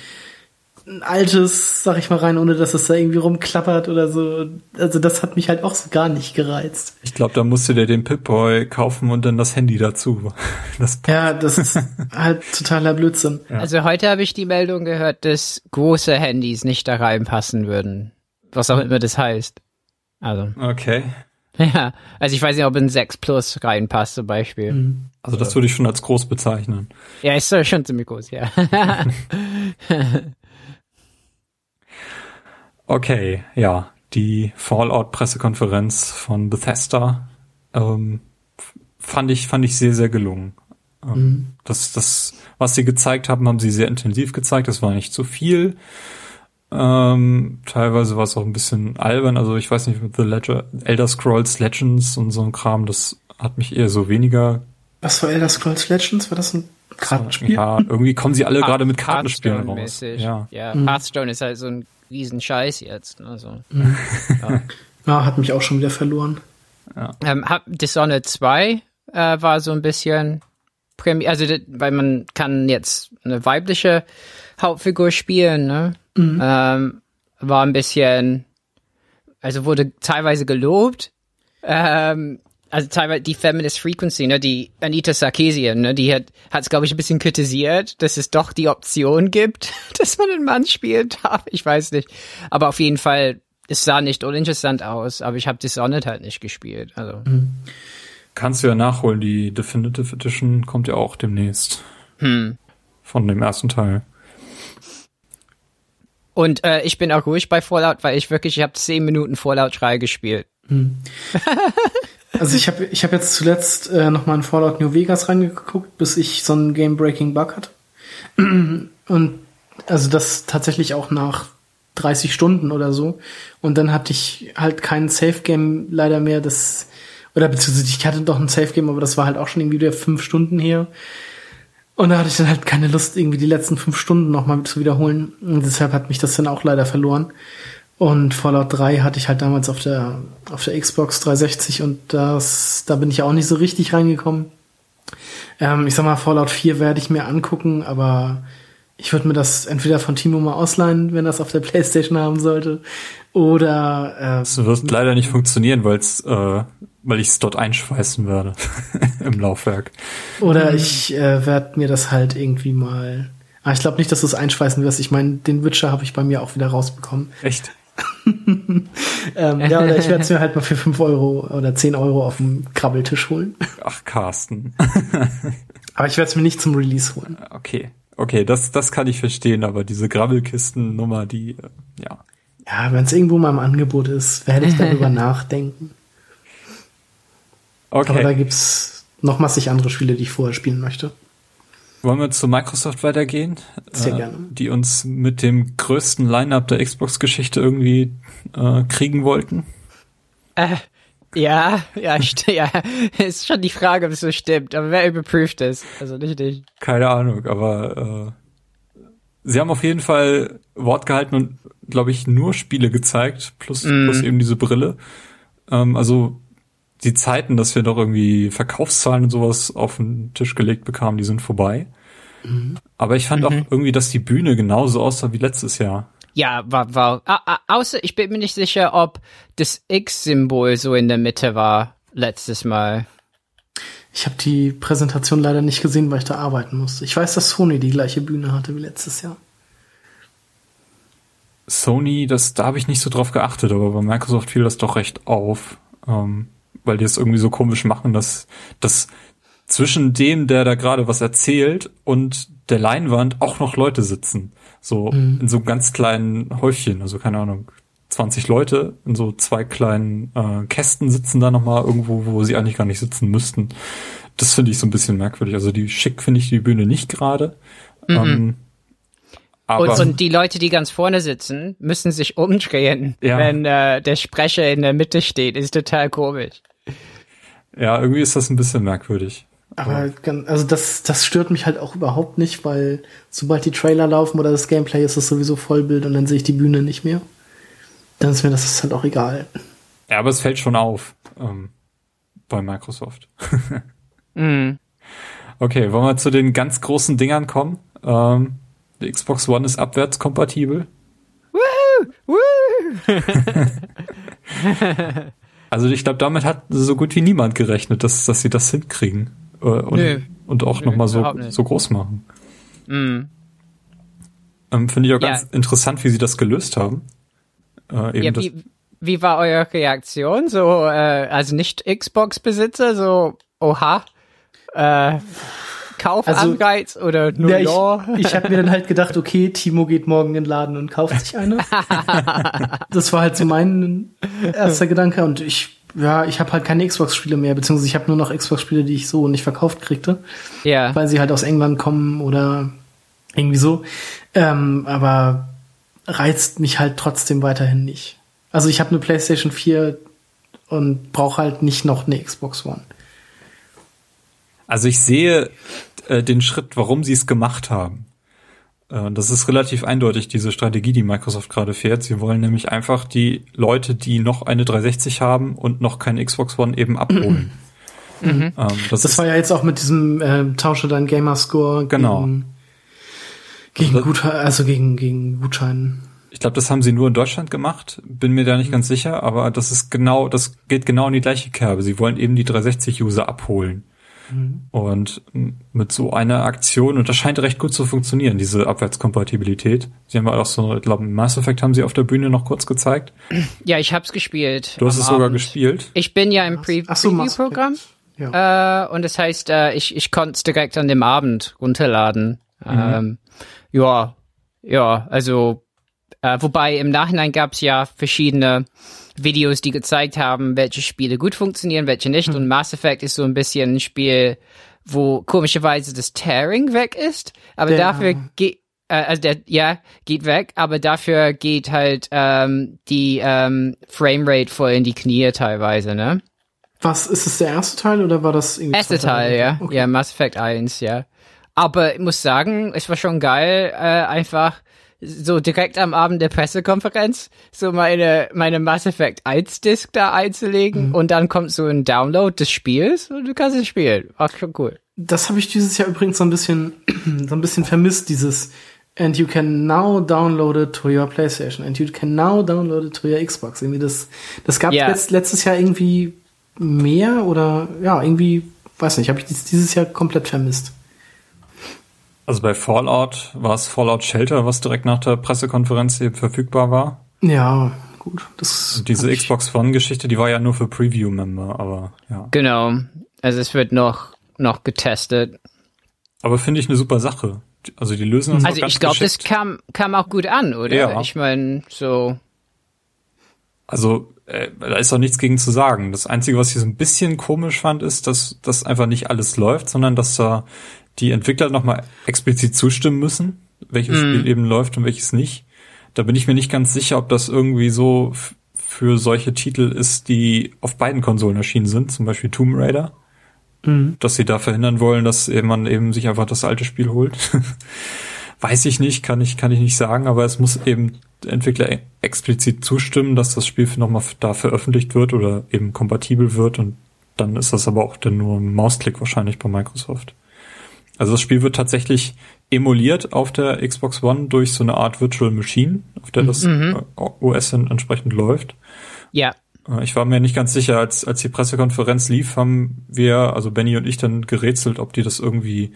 ein altes, sag ich mal, rein, ohne dass es da irgendwie rumklappert oder so. Also das hat mich halt auch so gar nicht gereizt. Ich glaube, da musst du dir den Pip-Boy kaufen und dann das Handy dazu. Das ja, das ist halt totaler Blödsinn. Ja. Also heute habe ich die Meldung gehört, dass große Handys nicht da reinpassen würden. Was auch immer das heißt. Also. Okay. Ja, also ich weiß nicht, ob ein 6 Plus reinpasst zum Beispiel. Mhm. Also das würde ich schon als groß bezeichnen. Ja, ist schon ziemlich groß, ja. okay, ja. Die Fallout-Pressekonferenz von Bethesda ähm, fand ich fand ich sehr sehr gelungen. Ähm, mhm. Das das was sie gezeigt haben, haben sie sehr intensiv gezeigt. Das war nicht zu viel. Ähm, teilweise war es auch ein bisschen albern. Also ich weiß nicht, mit The Ledger, Elder Scrolls Legends und so ein Kram, das hat mich eher so weniger. Was war Elder Scrolls Legends? War das ein Kartenspiel? Ja, irgendwie kommen sie alle gerade mit Kartenspielen raus. Ja, ja mhm. Hearthstone ist halt so ein Riesenscheiß jetzt. Also, ja. ja. hat mich auch schon wieder verloren. Ja. Ähm, Dishonored 2 äh, war so ein bisschen Premier, also weil man kann jetzt eine weibliche Hauptfigur spielen, ne? Mhm. Ähm, war ein bisschen, also wurde teilweise gelobt. Ähm, also teilweise die Feminist Frequency, ne, die Anita Sarkeesian, ne, die hat es glaube ich ein bisschen kritisiert, dass es doch die Option gibt, dass man einen Mann spielen darf. Ich weiß nicht, aber auf jeden Fall, es sah nicht uninteressant aus. Aber ich habe Dishonored halt nicht gespielt. Also mhm. kannst du ja nachholen. Die Definitive Edition kommt ja auch demnächst hm. von dem ersten Teil. Und äh, ich bin auch ruhig bei Fallout, weil ich wirklich, ich habe zehn Minuten Fallout 3 gespielt. Hm. also ich habe ich hab jetzt zuletzt äh, noch mal in Fallout New Vegas reingeguckt, bis ich so einen Game-Breaking-Bug hatte. Und also das tatsächlich auch nach 30 Stunden oder so. Und dann hatte ich halt kein Safe-Game leider mehr, das oder beziehungsweise ich hatte doch ein Safe-Game, aber das war halt auch schon irgendwie wieder fünf Stunden her. Und da hatte ich dann halt keine Lust, irgendwie die letzten fünf Stunden nochmal zu wiederholen. Und deshalb hat mich das dann auch leider verloren. Und Fallout 3 hatte ich halt damals auf der, auf der Xbox 360 und das, da bin ich auch nicht so richtig reingekommen. Ähm, ich sag mal, Fallout 4 werde ich mir angucken, aber ich würde mir das entweder von Timo mal ausleihen, wenn das auf der Playstation haben sollte, oder äh, Das wird leider nicht funktionieren, weil es äh, weil ich es dort einschweißen werde im Laufwerk. Oder ich äh, werde mir das halt irgendwie mal. Ah, ich glaube nicht, dass du es einschweißen wirst. Ich meine, den Witcher habe ich bei mir auch wieder rausbekommen. Echt? ähm, ja, oder ich werde es mir halt mal für 5 Euro oder 10 Euro auf dem Krabbeltisch holen. Ach, Carsten. aber ich werde es mir nicht zum Release holen. Okay. Okay, das, das kann ich verstehen, aber diese Grabbelkisten-Nummer, die, äh, ja. Ja, wenn es irgendwo mal im Angebot ist, werde ich darüber nachdenken. Okay. Aber da gibt's noch massig andere Spiele, die ich vorher spielen möchte. Wollen wir zu Microsoft weitergehen? Sehr äh, gerne. Die uns mit dem größten Line-up der Xbox-Geschichte irgendwie äh, kriegen wollten? Äh, ja, ja, ja, ist schon die Frage, ob es so stimmt, aber wer überprüft es? Also nicht ich. Keine Ahnung, aber äh, sie haben auf jeden Fall Wort gehalten und, glaube ich, nur Spiele gezeigt, plus, mm. plus eben diese Brille. Ähm, also die Zeiten, dass wir doch irgendwie Verkaufszahlen und sowas auf den Tisch gelegt bekamen, die sind vorbei. Mhm. Aber ich fand mhm. auch irgendwie, dass die Bühne genauso aussah wie letztes Jahr. Ja, war, war, außer ich bin mir nicht sicher, ob das X-Symbol so in der Mitte war letztes Mal. Ich habe die Präsentation leider nicht gesehen, weil ich da arbeiten musste. Ich weiß, dass Sony die gleiche Bühne hatte wie letztes Jahr. Sony, das, da habe ich nicht so drauf geachtet, aber bei Microsoft fiel das doch recht auf. Ähm, weil die es irgendwie so komisch machen, dass, dass zwischen dem, der da gerade was erzählt und der Leinwand auch noch Leute sitzen. So mhm. in so ganz kleinen Häufchen, also keine Ahnung, 20 Leute in so zwei kleinen äh, Kästen sitzen da nochmal irgendwo, wo sie eigentlich gar nicht sitzen müssten. Das finde ich so ein bisschen merkwürdig. Also die schick finde ich die Bühne nicht gerade. Mhm. Ähm, aber und, und, die Leute, die ganz vorne sitzen, müssen sich umdrehen, ja. wenn äh, der Sprecher in der Mitte steht. Ist total komisch. Ja, irgendwie ist das ein bisschen merkwürdig. Aber also das, das stört mich halt auch überhaupt nicht, weil sobald die Trailer laufen oder das Gameplay ist es sowieso Vollbild und dann sehe ich die Bühne nicht mehr. Dann ist mir das halt auch egal. Ja, aber es fällt schon auf ähm, bei Microsoft. mm. Okay, wollen wir zu den ganz großen Dingern kommen? Ähm, die Xbox One ist abwärtskompatibel. Woo! Woo! Also ich glaube, damit hat so gut wie niemand gerechnet, dass, dass sie das hinkriegen. Äh, und, Nö. und auch Nö, nochmal so, nicht. so groß machen. Mm. Ähm, Finde ich auch Ja. ganz interessant, wie sie das gelöst haben. Äh, eben Ja, das, wie, wie war eure Reaktion? So, äh, also nicht Xbox-Besitzer, so, oha, äh, Kaufanreiz oder nur Ja, ja, ich ich habe mir dann halt gedacht, okay, Timo geht morgen in den Laden und kauft sich eine. das war halt so mein erster Gedanke und ich ja, ich habe halt keine Xbox-Spiele mehr, beziehungsweise ich habe nur noch Xbox-Spiele, die ich so nicht verkauft kriegte, Ja, weil sie halt aus England kommen oder irgendwie so. Ähm, aber reizt mich halt trotzdem weiterhin nicht. Also ich habe eine PlayStation 4 und brauche halt nicht noch eine Xbox One. Also ich sehe äh, den Schritt, warum sie es gemacht haben. Äh, das ist relativ eindeutig, diese Strategie, die Microsoft gerade fährt. Sie wollen nämlich einfach die Leute, die noch eine 360 haben und noch keine Xbox One eben abholen. Ähm, das, Das ist, war ja jetzt auch mit diesem äh, Tausche dein Gamerscore Genau. gegen, gegen Das- Gutschein, also gegen, gegen Gutschein. ich glaube, das haben sie nur in Deutschland gemacht. Bin mir da nicht ganz sicher, aber das ist genau, das geht genau in die gleiche Kerbe. Sie wollen eben die 360-User abholen. Und m, mit so einer Aktion, und das scheint recht gut zu funktionieren, diese Abwärtskompatibilität. Sie haben ja auch so, ich glaube, Mass Effect haben sie auf der Bühne noch kurz gezeigt. ja, ich hab's gespielt. Du hast es sogar Abend. gespielt. Ich bin ja im Pre so, Preview-Programm. Ja. Äh, und das heißt, äh, ich, ich konnte es direkt an dem Abend runterladen. Ähm, ja, ja, also, äh, wobei im Nachhinein gab es ja verschiedene Videos, die gezeigt haben, welche Spiele gut funktionieren, welche nicht. Und Mass Effect ist so ein bisschen ein Spiel, wo komischerweise das Tearing weg ist, aber Der- dafür geht äh, also der ja geht weg, aber dafür geht halt ähm, die ähm, Framerate voll in die Knie teilweise, ne? Was, ist es der erste Teil oder war das irgendwie Erste Teil, ja. Okay. Ja, Mass Effect 1, ja. Aber ich muss sagen, es war schon geil, äh, einfach so direkt am Abend der Pressekonferenz so meine, meine Mass Effect 1 Disc da einzulegen und dann kommt so ein Download des Spiels und du kannst es spielen. War schon cool. Das habe ich dieses Jahr übrigens so ein bisschen, so ein bisschen vermisst, dieses And you can now download it to your PlayStation and you can now download it to your Xbox. Irgendwie das, das gab Ja. letzt, letztes Jahr irgendwie mehr oder ja, irgendwie, weiß nicht, habe ich dies, dieses Jahr komplett vermisst. Also bei Fallout war es Fallout Shelter, was direkt nach der Pressekonferenz eben verfügbar war. Ja, gut. Das diese Xbox One-Geschichte, die war ja nur für Preview-Member, aber ja. Genau. Also es wird noch, noch getestet. Aber finde ich eine super Sache. Also die lösen das auch Also ganz ich glaube, das kam, kam auch gut an, oder? Ja. Ich meine, so, Also äh, da ist auch nichts gegen zu sagen. Das Einzige, was ich so ein bisschen komisch fand, ist, dass das einfach nicht alles läuft, sondern dass da die Entwickler nochmal explizit zustimmen müssen, welches Spiel eben läuft und welches nicht. Da bin ich mir nicht ganz sicher, ob das irgendwie so für solche Titel ist, die auf beiden Konsolen erschienen sind, zum Beispiel Tomb Raider, dass sie da verhindern wollen, dass man eben sich einfach das alte Spiel holt. Weiß ich nicht, kann ich, kann ich nicht sagen, aber es muss eben Entwickler e- explizit zustimmen, dass das Spiel nochmal da veröffentlicht wird oder eben kompatibel wird und dann ist das aber auch dann nur ein Mausklick wahrscheinlich bei Microsoft. Also das Spiel wird tatsächlich emuliert auf der Xbox One durch so eine Art Virtual Machine, auf der das äh, OS dann entsprechend läuft. ja. Äh, Ich war mir nicht ganz sicher, als, als die Pressekonferenz lief, haben wir, also Benny und ich dann gerätselt, ob die das irgendwie,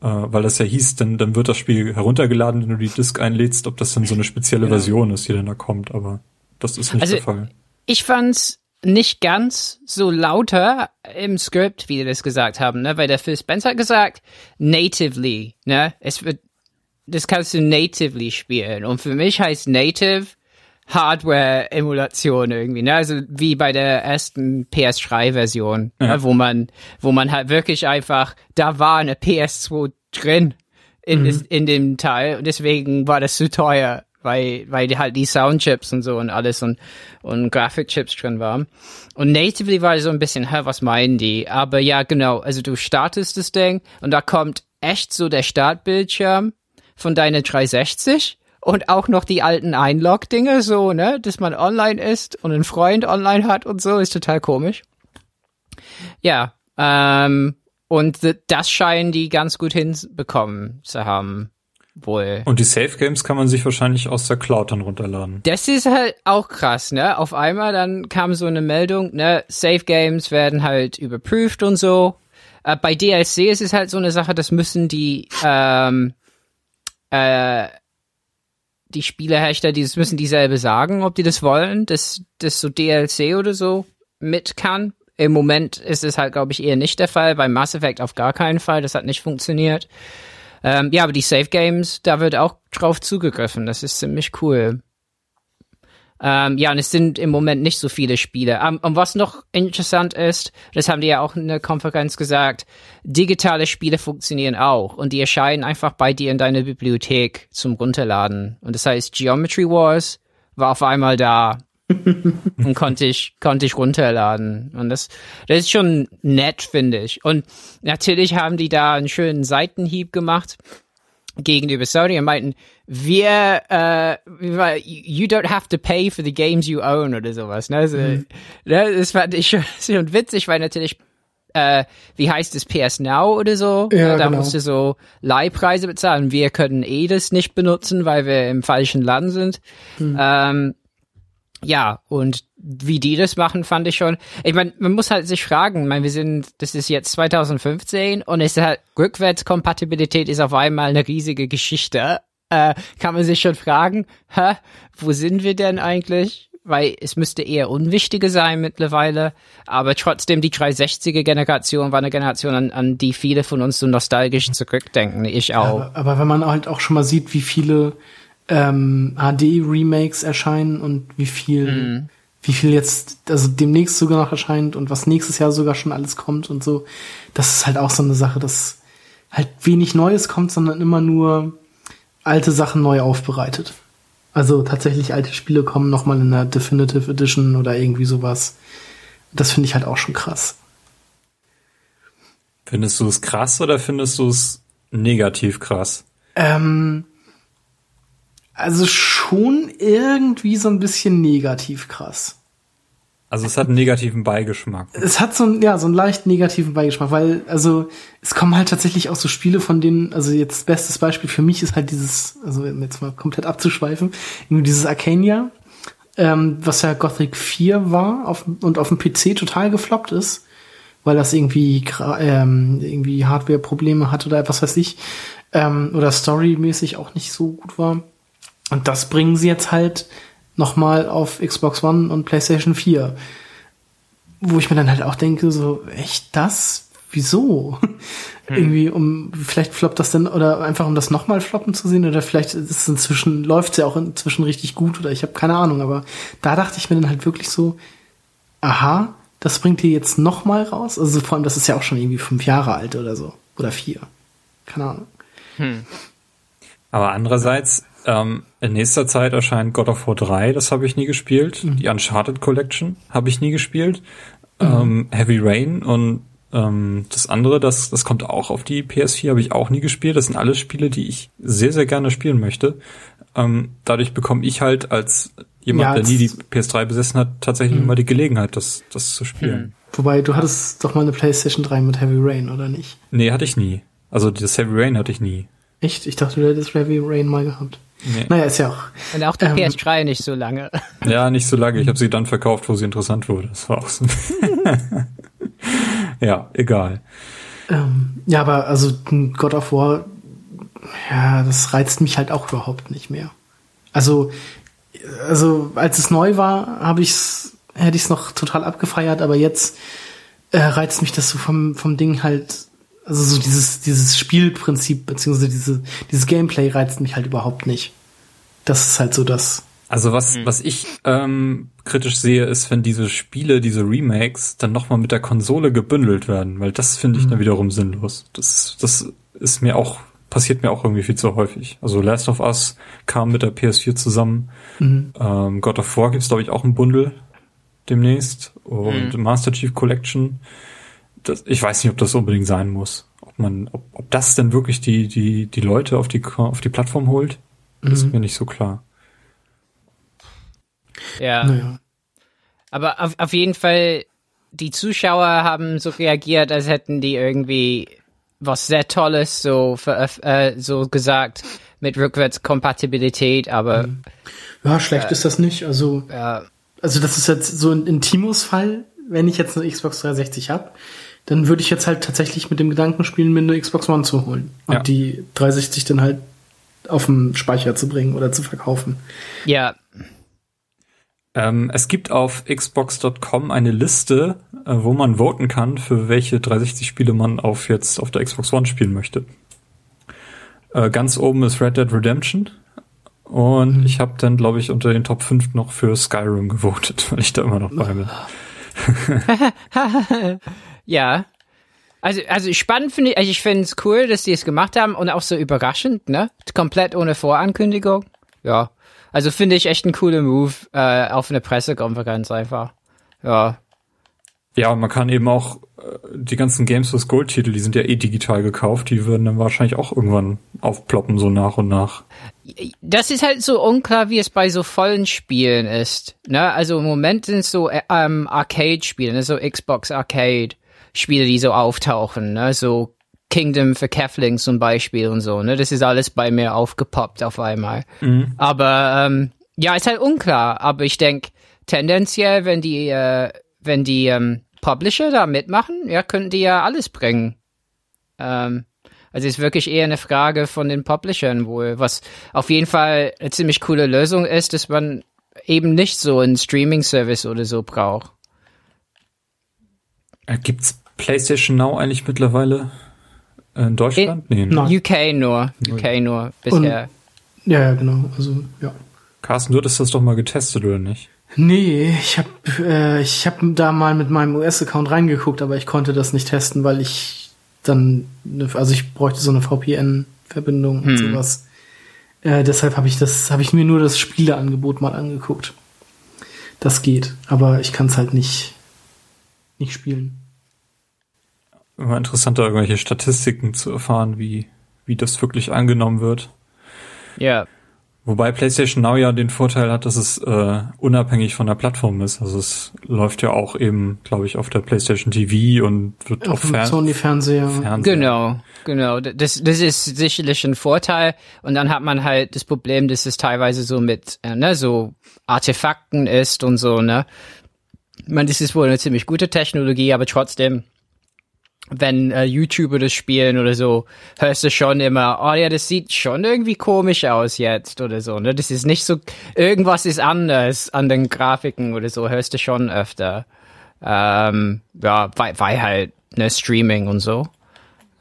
äh, weil das ja hieß, dann, dann wird das Spiel heruntergeladen, wenn du die Disk einlädst, ob das dann so eine spezielle Version ist, die dann da kommt, aber das ist nicht Also- der Fall. Ich fand's nicht ganz so lauter im Skript, wie die das gesagt haben, ne? Weil der Phil Spencer hat gesagt, natively, ne? Es wird, das kannst du natively spielen. Und für mich heißt native Hardware-Emulation irgendwie, ne? Also wie bei der ersten PS3-Version, Ja. ne? wo man, wo man halt wirklich einfach, da war eine PS2 drin in, des, in dem Teil und deswegen war das zu teuer, weil, weil die halt die Soundchips und so und alles und, und Grafikchips drin waren. Und natively war so ein bisschen, hä, was meinen die? Aber ja, genau, also du startest das Ding und da kommt echt so der Startbildschirm von deiner 360 und auch noch die alten Einlog-Dinge, so, ne, dass man online ist und einen Freund online hat und so, ist total komisch. Ja, ähm, und das scheinen die ganz gut hinbekommen zu haben. Wohl. Und die Safe Games kann man sich wahrscheinlich aus der Cloud dann runterladen. Das ist halt auch krass, ne? Auf einmal dann kam so eine Meldung, ne? Safe Games werden halt überprüft und so. Äh, bei DLC ist es halt so eine Sache, das müssen die ähm, äh, die Spielehersteller, die das müssen dieselbe sagen, ob die das wollen, dass das so DLC oder so mit kann. Im Moment ist es halt, glaube ich, eher nicht der Fall. Bei Mass Effect auf gar keinen Fall. Das hat nicht funktioniert. Ähm, ja, aber die Safe Games, da wird auch drauf zugegriffen. Das ist ziemlich cool. Ähm, ja, und es sind im Moment nicht so viele Spiele. Um, und was noch interessant ist, das haben die ja auch in der Konferenz gesagt, digitale Spiele funktionieren auch und die erscheinen einfach bei dir in deiner Bibliothek zum Runterladen. Und das heißt, Geometry Wars war auf einmal da und konnte ich, konnte ich runterladen. Und das, das ist schon nett, finde ich. Und natürlich haben die da einen schönen Seitenhieb gemacht gegenüber Sony und meinten, wir, äh, you don't have to pay for the games you own oder sowas. Ne? Also, mhm. ne, das fand ich schon, schon witzig, weil natürlich äh, wie heißt es, PS Now oder so. Ja, da genau. musst du so Leihpreise bezahlen. Wir können eh das nicht benutzen, weil wir im falschen Land sind. Mhm. Ähm, ja, und wie die das machen, fand ich schon. Ich meine, man muss halt sich fragen, ich meine, wir sind, das ist jetzt 2015 und es ist halt, Rückwärtskompatibilität ist auf einmal eine riesige Geschichte. Äh, kann man sich schon fragen, hä, wo sind wir denn eigentlich? Weil es müsste eher unwichtige sein mittlerweile. Aber trotzdem, die 360er Generation war eine Generation, an, an die viele von uns so nostalgisch zurückdenken. Ich auch. Aber, aber wenn man halt auch schon mal sieht, wie viele ähm, HD-Remakes erscheinen und wie viel, Mhm. wie viel jetzt, also demnächst sogar noch erscheint und was nächstes Jahr sogar schon alles kommt und so. Das ist halt auch so eine Sache, dass halt wenig Neues kommt, sondern immer nur alte Sachen neu aufbereitet. Also tatsächlich alte Spiele kommen nochmal in der Definitive Edition oder irgendwie sowas. Das finde ich halt auch schon krass. Findest du es krass oder findest du es negativ krass? Ähm, also schon irgendwie so ein bisschen negativ krass. Also es hat einen negativen Beigeschmack. Es hat so einen, ja, so einen leicht negativen Beigeschmack, weil, also, es kommen halt tatsächlich auch so Spiele, von denen, also jetzt bestes Beispiel für mich ist halt dieses, also jetzt mal komplett abzuschweifen, irgendwie dieses Arcania, ähm, was ja Gothic 4 war auf, und auf dem PC total gefloppt ist, weil das irgendwie, ähm, irgendwie Hardware-Probleme hat oder was weiß ich, ähm, oder storymäßig auch nicht so gut war. Und das bringen sie jetzt halt nochmal auf Xbox One und PlayStation 4. Wo ich mir dann halt auch denke, so, echt das? Wieso? Irgendwie, um, vielleicht floppt das denn, oder einfach um das nochmal floppen zu sehen, oder vielleicht ist es inzwischen, läuft es ja auch inzwischen richtig gut, oder ich habe keine Ahnung, aber da dachte ich mir dann halt wirklich so, aha, das bringt ihr jetzt nochmal raus? Also vor allem, das ist ja auch schon irgendwie fünf Jahre alt oder so, oder vier. Keine Ahnung. Aber andererseits, ähm, in nächster Zeit erscheint God of War 3, das habe ich nie gespielt. Die Uncharted Collection habe ich nie gespielt. Ähm, Heavy Rain und ähm, das andere, das, das kommt auch auf die PS4, habe ich auch nie gespielt. Das sind alles Spiele, die ich sehr, sehr gerne spielen möchte. Ähm, dadurch bekomme ich halt als jemand, Ja, der nie die als- PS3 besessen hat, tatsächlich immer die Gelegenheit, das, das zu spielen. Wobei, du hattest doch mal eine PlayStation 3 mit Heavy Rain, oder nicht? Nee, hatte ich nie. Also das Heavy Rain hatte ich nie. Echt? Ich dachte, du hättest Heavy Rain mal gehabt. Nee. Naja, ist ja auch. Und auch die Ähm, PS3 nicht so lange. Ja, nicht so lange. Ich habe sie dann verkauft, wo sie interessant wurde. Das war auch so. ja, egal. Ähm, ja, aber also ein God of War, ja, das reizt mich halt auch überhaupt nicht mehr. Also, also als es neu war, habe ich's, hätte ich es noch total abgefeiert, aber jetzt äh, reizt mich das so vom vom Ding halt, also so dieses dieses Spielprinzip beziehungsweise diese dieses Gameplay reizt mich halt überhaupt nicht. Das ist halt so das. Also was, was ich ähm, kritisch sehe, ist, wenn diese Spiele, diese Remakes, dann nochmal mit der Konsole gebündelt werden, weil das finde ich dann wiederum sinnlos. Das, das ist mir auch, passiert mir auch irgendwie viel zu häufig. Also Last of Us kam mit der PS4 zusammen. Ähm, God of War gibt's glaube ich, auch ein Bundle demnächst. Und Master Chief Collection. Das, ich weiß nicht, ob das unbedingt sein muss. Ob man, ob, ob das denn wirklich die, die, die Leute auf die, auf die Plattform holt, ist mir nicht so klar. Ja. Naja. Aber auf, auf jeden Fall, die Zuschauer haben so reagiert, als hätten die irgendwie was sehr Tolles so, veröf- äh, so gesagt mit Rückwärtskompatibilität, aber Ja, schlecht ist das nicht. Also, ja, also das ist jetzt so ein, ein Timos Fall. Wenn ich jetzt eine Xbox 360 habe, dann würde ich jetzt halt tatsächlich mit dem Gedanken spielen, mir eine Xbox One zu holen. Und Ja. die 360 dann halt auf den Speicher zu bringen oder zu verkaufen. ja, Ähm, es gibt auf xbox.com eine Liste, äh, wo man voten kann, für welche 360-Spiele man auf jetzt auf der Xbox One spielen möchte. Äh, ganz oben ist Red Dead Redemption. Und ich habe dann, glaube ich, unter den Top 5 noch für Skyrim gewotet, weil ich da immer noch bei bin. ja. Also, also spannend finde ich, also ich finde es cool, dass die es gemacht haben und auch so überraschend, ne? Komplett ohne Vorankündigung. Ja. Also finde ich echt ein cooler Move äh, auf eine Pressekonferenz einfach. Ja. Ja, man kann eben auch äh, die ganzen Games with Gold-Titel, die sind ja eh digital gekauft, die würden dann wahrscheinlich auch irgendwann aufploppen, so nach und nach. Das ist halt so unklar, wie es bei so vollen Spielen ist. Ne? Also im Moment sind es so äh, ähm, Arcade-Spiele, ne? so Xbox Arcade-Spiele, die so auftauchen, ne? so Kingdom for Kefling zum Beispiel und so. Ne? Das ist alles bei mir aufgepoppt auf einmal. Aber ähm, ja, ist halt unklar. Aber ich denke, tendenziell, wenn die, äh, wenn die ähm, Publisher da mitmachen, ja, könnten die ja alles bringen. Ähm, also ist wirklich eher eine Frage von den Publishern wohl, was auf jeden Fall eine ziemlich coole Lösung ist, dass man eben nicht so einen Streaming-Service oder so braucht. Äh, gibt's PlayStation Now eigentlich mittlerweile in Deutschland? nee, ne? Nein. UK nur, UK nur bisher. Ja, ja, genau. Also, ja. Carsten, du hattest das doch mal getestet, oder nicht? Nee, ich habe äh, ich hab da mal mit meinem US-Account reingeguckt, aber ich konnte das nicht testen, weil ich dann, ne, also ich bräuchte so eine VPN-Verbindung und sowas. Äh, deshalb habe ich das, habe ich mir nur das Spieleangebot mal angeguckt. Das geht, aber ich kann es halt nicht, nicht spielen. Immer interessanter, irgendwelche Statistiken zu erfahren, wie, wie das wirklich angenommen wird. Ja. Wobei PlayStation Now ja den Vorteil hat, dass es äh, unabhängig von der Plattform ist. Also es läuft ja auch eben, glaube ich, auf der PlayStation TV und wird Auf auf dem Fern Sony-Fernseher. Fernseher. Genau, genau. Das, das ist sicherlich ein Vorteil. Und dann hat man halt das Problem, dass es teilweise so mit, äh, ne, so Artefakten ist und so, ne. Ich meine, das ist wohl eine ziemlich gute Technologie, aber trotzdem, wenn äh, YouTuber das spielen oder so, hörst du schon immer, oh ja, das sieht schon irgendwie komisch aus jetzt oder so, ne? Das ist nicht so, irgendwas ist anders an den Grafiken oder so, hörst du schon öfter. Ähm, ja, weil, weil halt, ne, Streaming und so.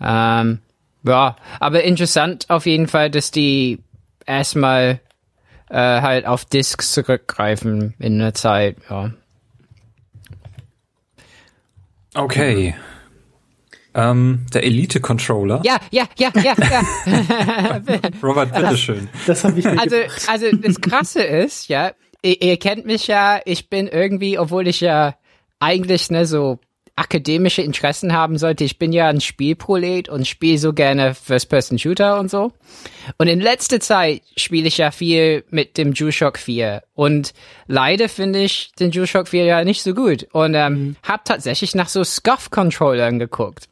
Ähm, ja, aber interessant auf jeden Fall, dass die erstmal äh, halt auf Discs zurückgreifen in der Zeit, ja. Okay. Ähm, der Elite-Controller. Ja, ja, ja, ja, ja. Robert, bitteschön. Das habe ich mir Also, also das Krasse ist, ja, ihr, ihr kennt mich ja, ich bin irgendwie, obwohl ich ja eigentlich ne so akademische Interessen haben sollte, ich bin ja ein Spielprolet und spiele so gerne First-Person-Shooter und so. Und in letzter Zeit spiele ich ja viel mit dem DualShock 4 und leider finde ich den DualShock 4 ja nicht so gut und ähm, hab tatsächlich nach so Scuff-Controllern geguckt.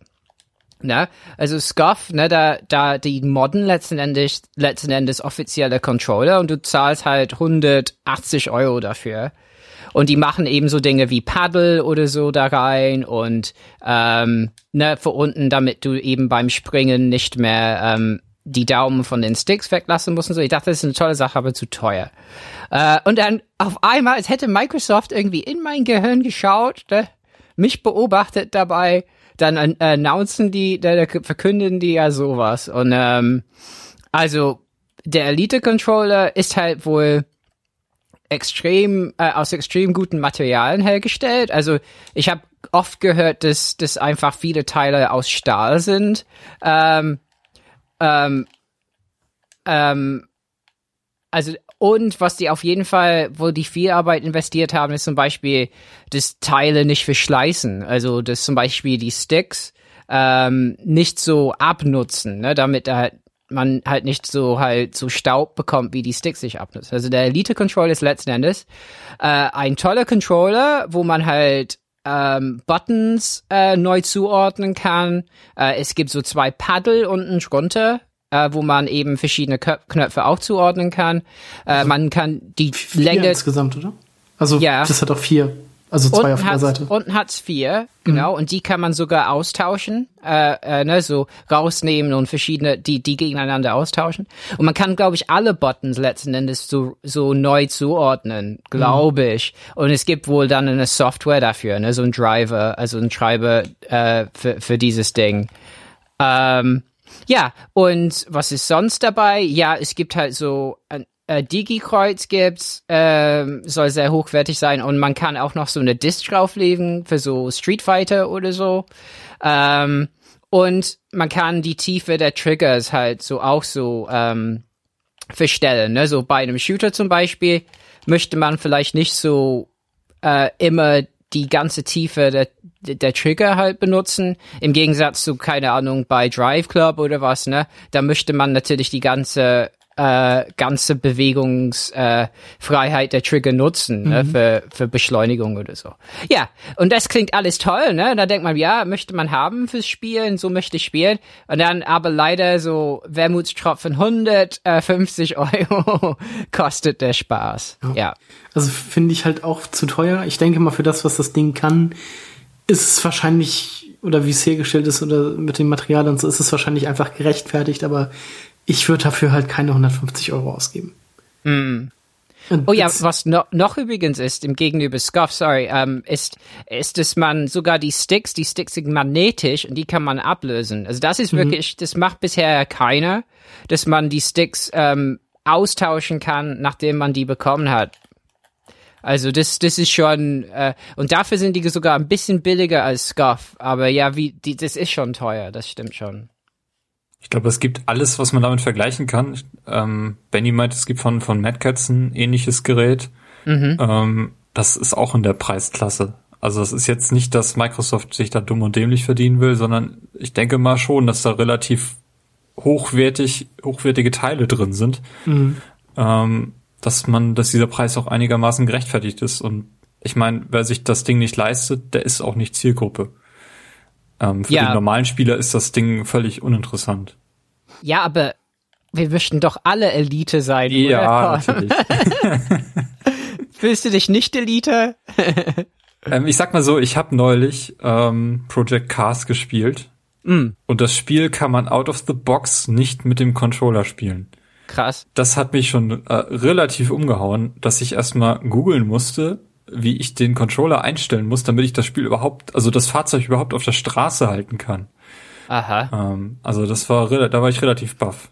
Ne? Also Scuff, ne, da, da die modden letzten Endes, letzten Endes offizielle Controller und du zahlst halt 180 Euro dafür. Und die machen eben so Dinge wie Paddle oder so da rein und ähm, ne, für unten, damit du eben beim Springen nicht mehr ähm, die Daumen von den Sticks weglassen musst und so. Ich dachte, das ist eine tolle Sache, aber zu teuer. Äh, und dann auf einmal, als hätte Microsoft irgendwie in mein Gehirn geschaut, ne, mich beobachtet dabei, dann announcen die, da, da verkünden die ja sowas. Und ähm, also der Elite-Controller ist halt wohl extrem äh, aus extrem guten Materialien hergestellt. Also ich habe oft gehört, dass, dass einfach viele Teile aus Stahl sind. Ähm, ähm, ähm, also und was die auf jeden Fall, wo die viel Arbeit investiert haben, ist zum Beispiel, dass Teile nicht verschleißen. Also dass zum Beispiel die Sticks ähm, nicht so abnutzen, ne, damit da halt man halt nicht so halt so Staub bekommt, wie die Sticks sich abnutzen. Also der Elite Controller ist letzten Endes äh, ein toller Controller, wo man halt ähm, Buttons äh, neu zuordnen kann. Äh, es gibt so zwei Paddel unten drunter, äh, wo man eben verschiedene Kö Knöpfe auch zuordnen kann. Äh, also man kann die vier Länge insgesamt, oder? Also Ja. das hat auch vier, also zwei unten auf der hat's, Seite. unten hat's vier, genau, und die kann man sogar austauschen, äh, äh, ne, so rausnehmen und verschiedene, die, die gegeneinander austauschen. Und man kann, glaube ich, alle Buttons letzten Endes so, so neu zuordnen, glaube ich. Und es gibt wohl dann eine Software dafür, ne, so ein Driver, also ein Treiber äh, für, für dieses Ding. Ähm, ja, und was ist sonst dabei? Ja, es gibt halt so ein äh, Digi-Kreuz gibt's, ähm, soll sehr hochwertig sein und man kann auch noch so eine Disc drauflegen für so Street Fighter oder so. Ähm, und man kann die Tiefe der Triggers halt so auch so ähm, verstellen. Ne? So bei einem Shooter zum Beispiel möchte man vielleicht nicht so äh, immer die ganze Tiefe der, der Trigger halt benutzen. Im Gegensatz zu, keine Ahnung, bei Drive Club oder was, ne? Da möchte man natürlich die ganze äh, ganze Bewegungsfreiheit äh, der Trigger nutzen ne, für, für Beschleunigung oder so. Ja, und das klingt alles toll, ne? Da denkt man, ja, möchte man haben fürs Spielen, so möchte ich spielen. Und dann aber leider so Wermutstropfen 150 Euro kostet der Spaß. Ja. Also finde ich halt auch zu teuer. Ich denke mal, für das, was das Ding kann, ist es wahrscheinlich, oder wie es hergestellt ist, oder mit dem Material und so, ist es wahrscheinlich einfach gerechtfertigt, aber ich würde dafür halt keine 150 Euro ausgeben. Und Oh ja, was no, noch übrigens ist, im Gegenüber Scuff, sorry, ähm, ist, ist, dass man sogar die Sticks, die Sticks sind magnetisch und die kann man ablösen. Also das ist wirklich, das macht bisher keiner, dass man die Sticks ähm, austauschen kann, nachdem man die bekommen hat. Also das, das ist schon, äh, und dafür sind die sogar ein bisschen billiger als Scuff. Aber ja, wie, die, das ist schon teuer, das stimmt schon. Ich glaube, es gibt alles, was man damit vergleichen kann. Ähm, Benny meint, es gibt von, von Mad Cats ein ähnliches Gerät. Ähm, das ist auch in der Preisklasse. Also es ist jetzt nicht, dass Microsoft sich da dumm und dämlich verdienen will, sondern ich denke mal schon, dass da relativ hochwertig, hochwertige Teile drin sind. Ähm, dass man, dass dieser Preis auch einigermaßen gerechtfertigt ist. Und ich meine, wer sich das Ding nicht leistet, der ist auch nicht Zielgruppe. Ähm, für Ja. den normalen Spieler ist das Ding völlig uninteressant. Ja, aber wir möchten doch alle Elite sein. Ja, oder? natürlich. Fühlst du dich nicht Elite? ähm, ich sag mal so, ich habe neulich ähm, Project Cars gespielt. Mm. Und das Spiel kann man out of the box nicht mit dem Controller spielen. Krass. Das hat mich schon äh, relativ umgehauen, dass ich erstmal googeln musste, wie ich den Controller einstellen muss, damit ich das Spiel überhaupt, also das Fahrzeug überhaupt auf der Straße halten kann. Aha. Ähm, also das war, da war ich relativ baff.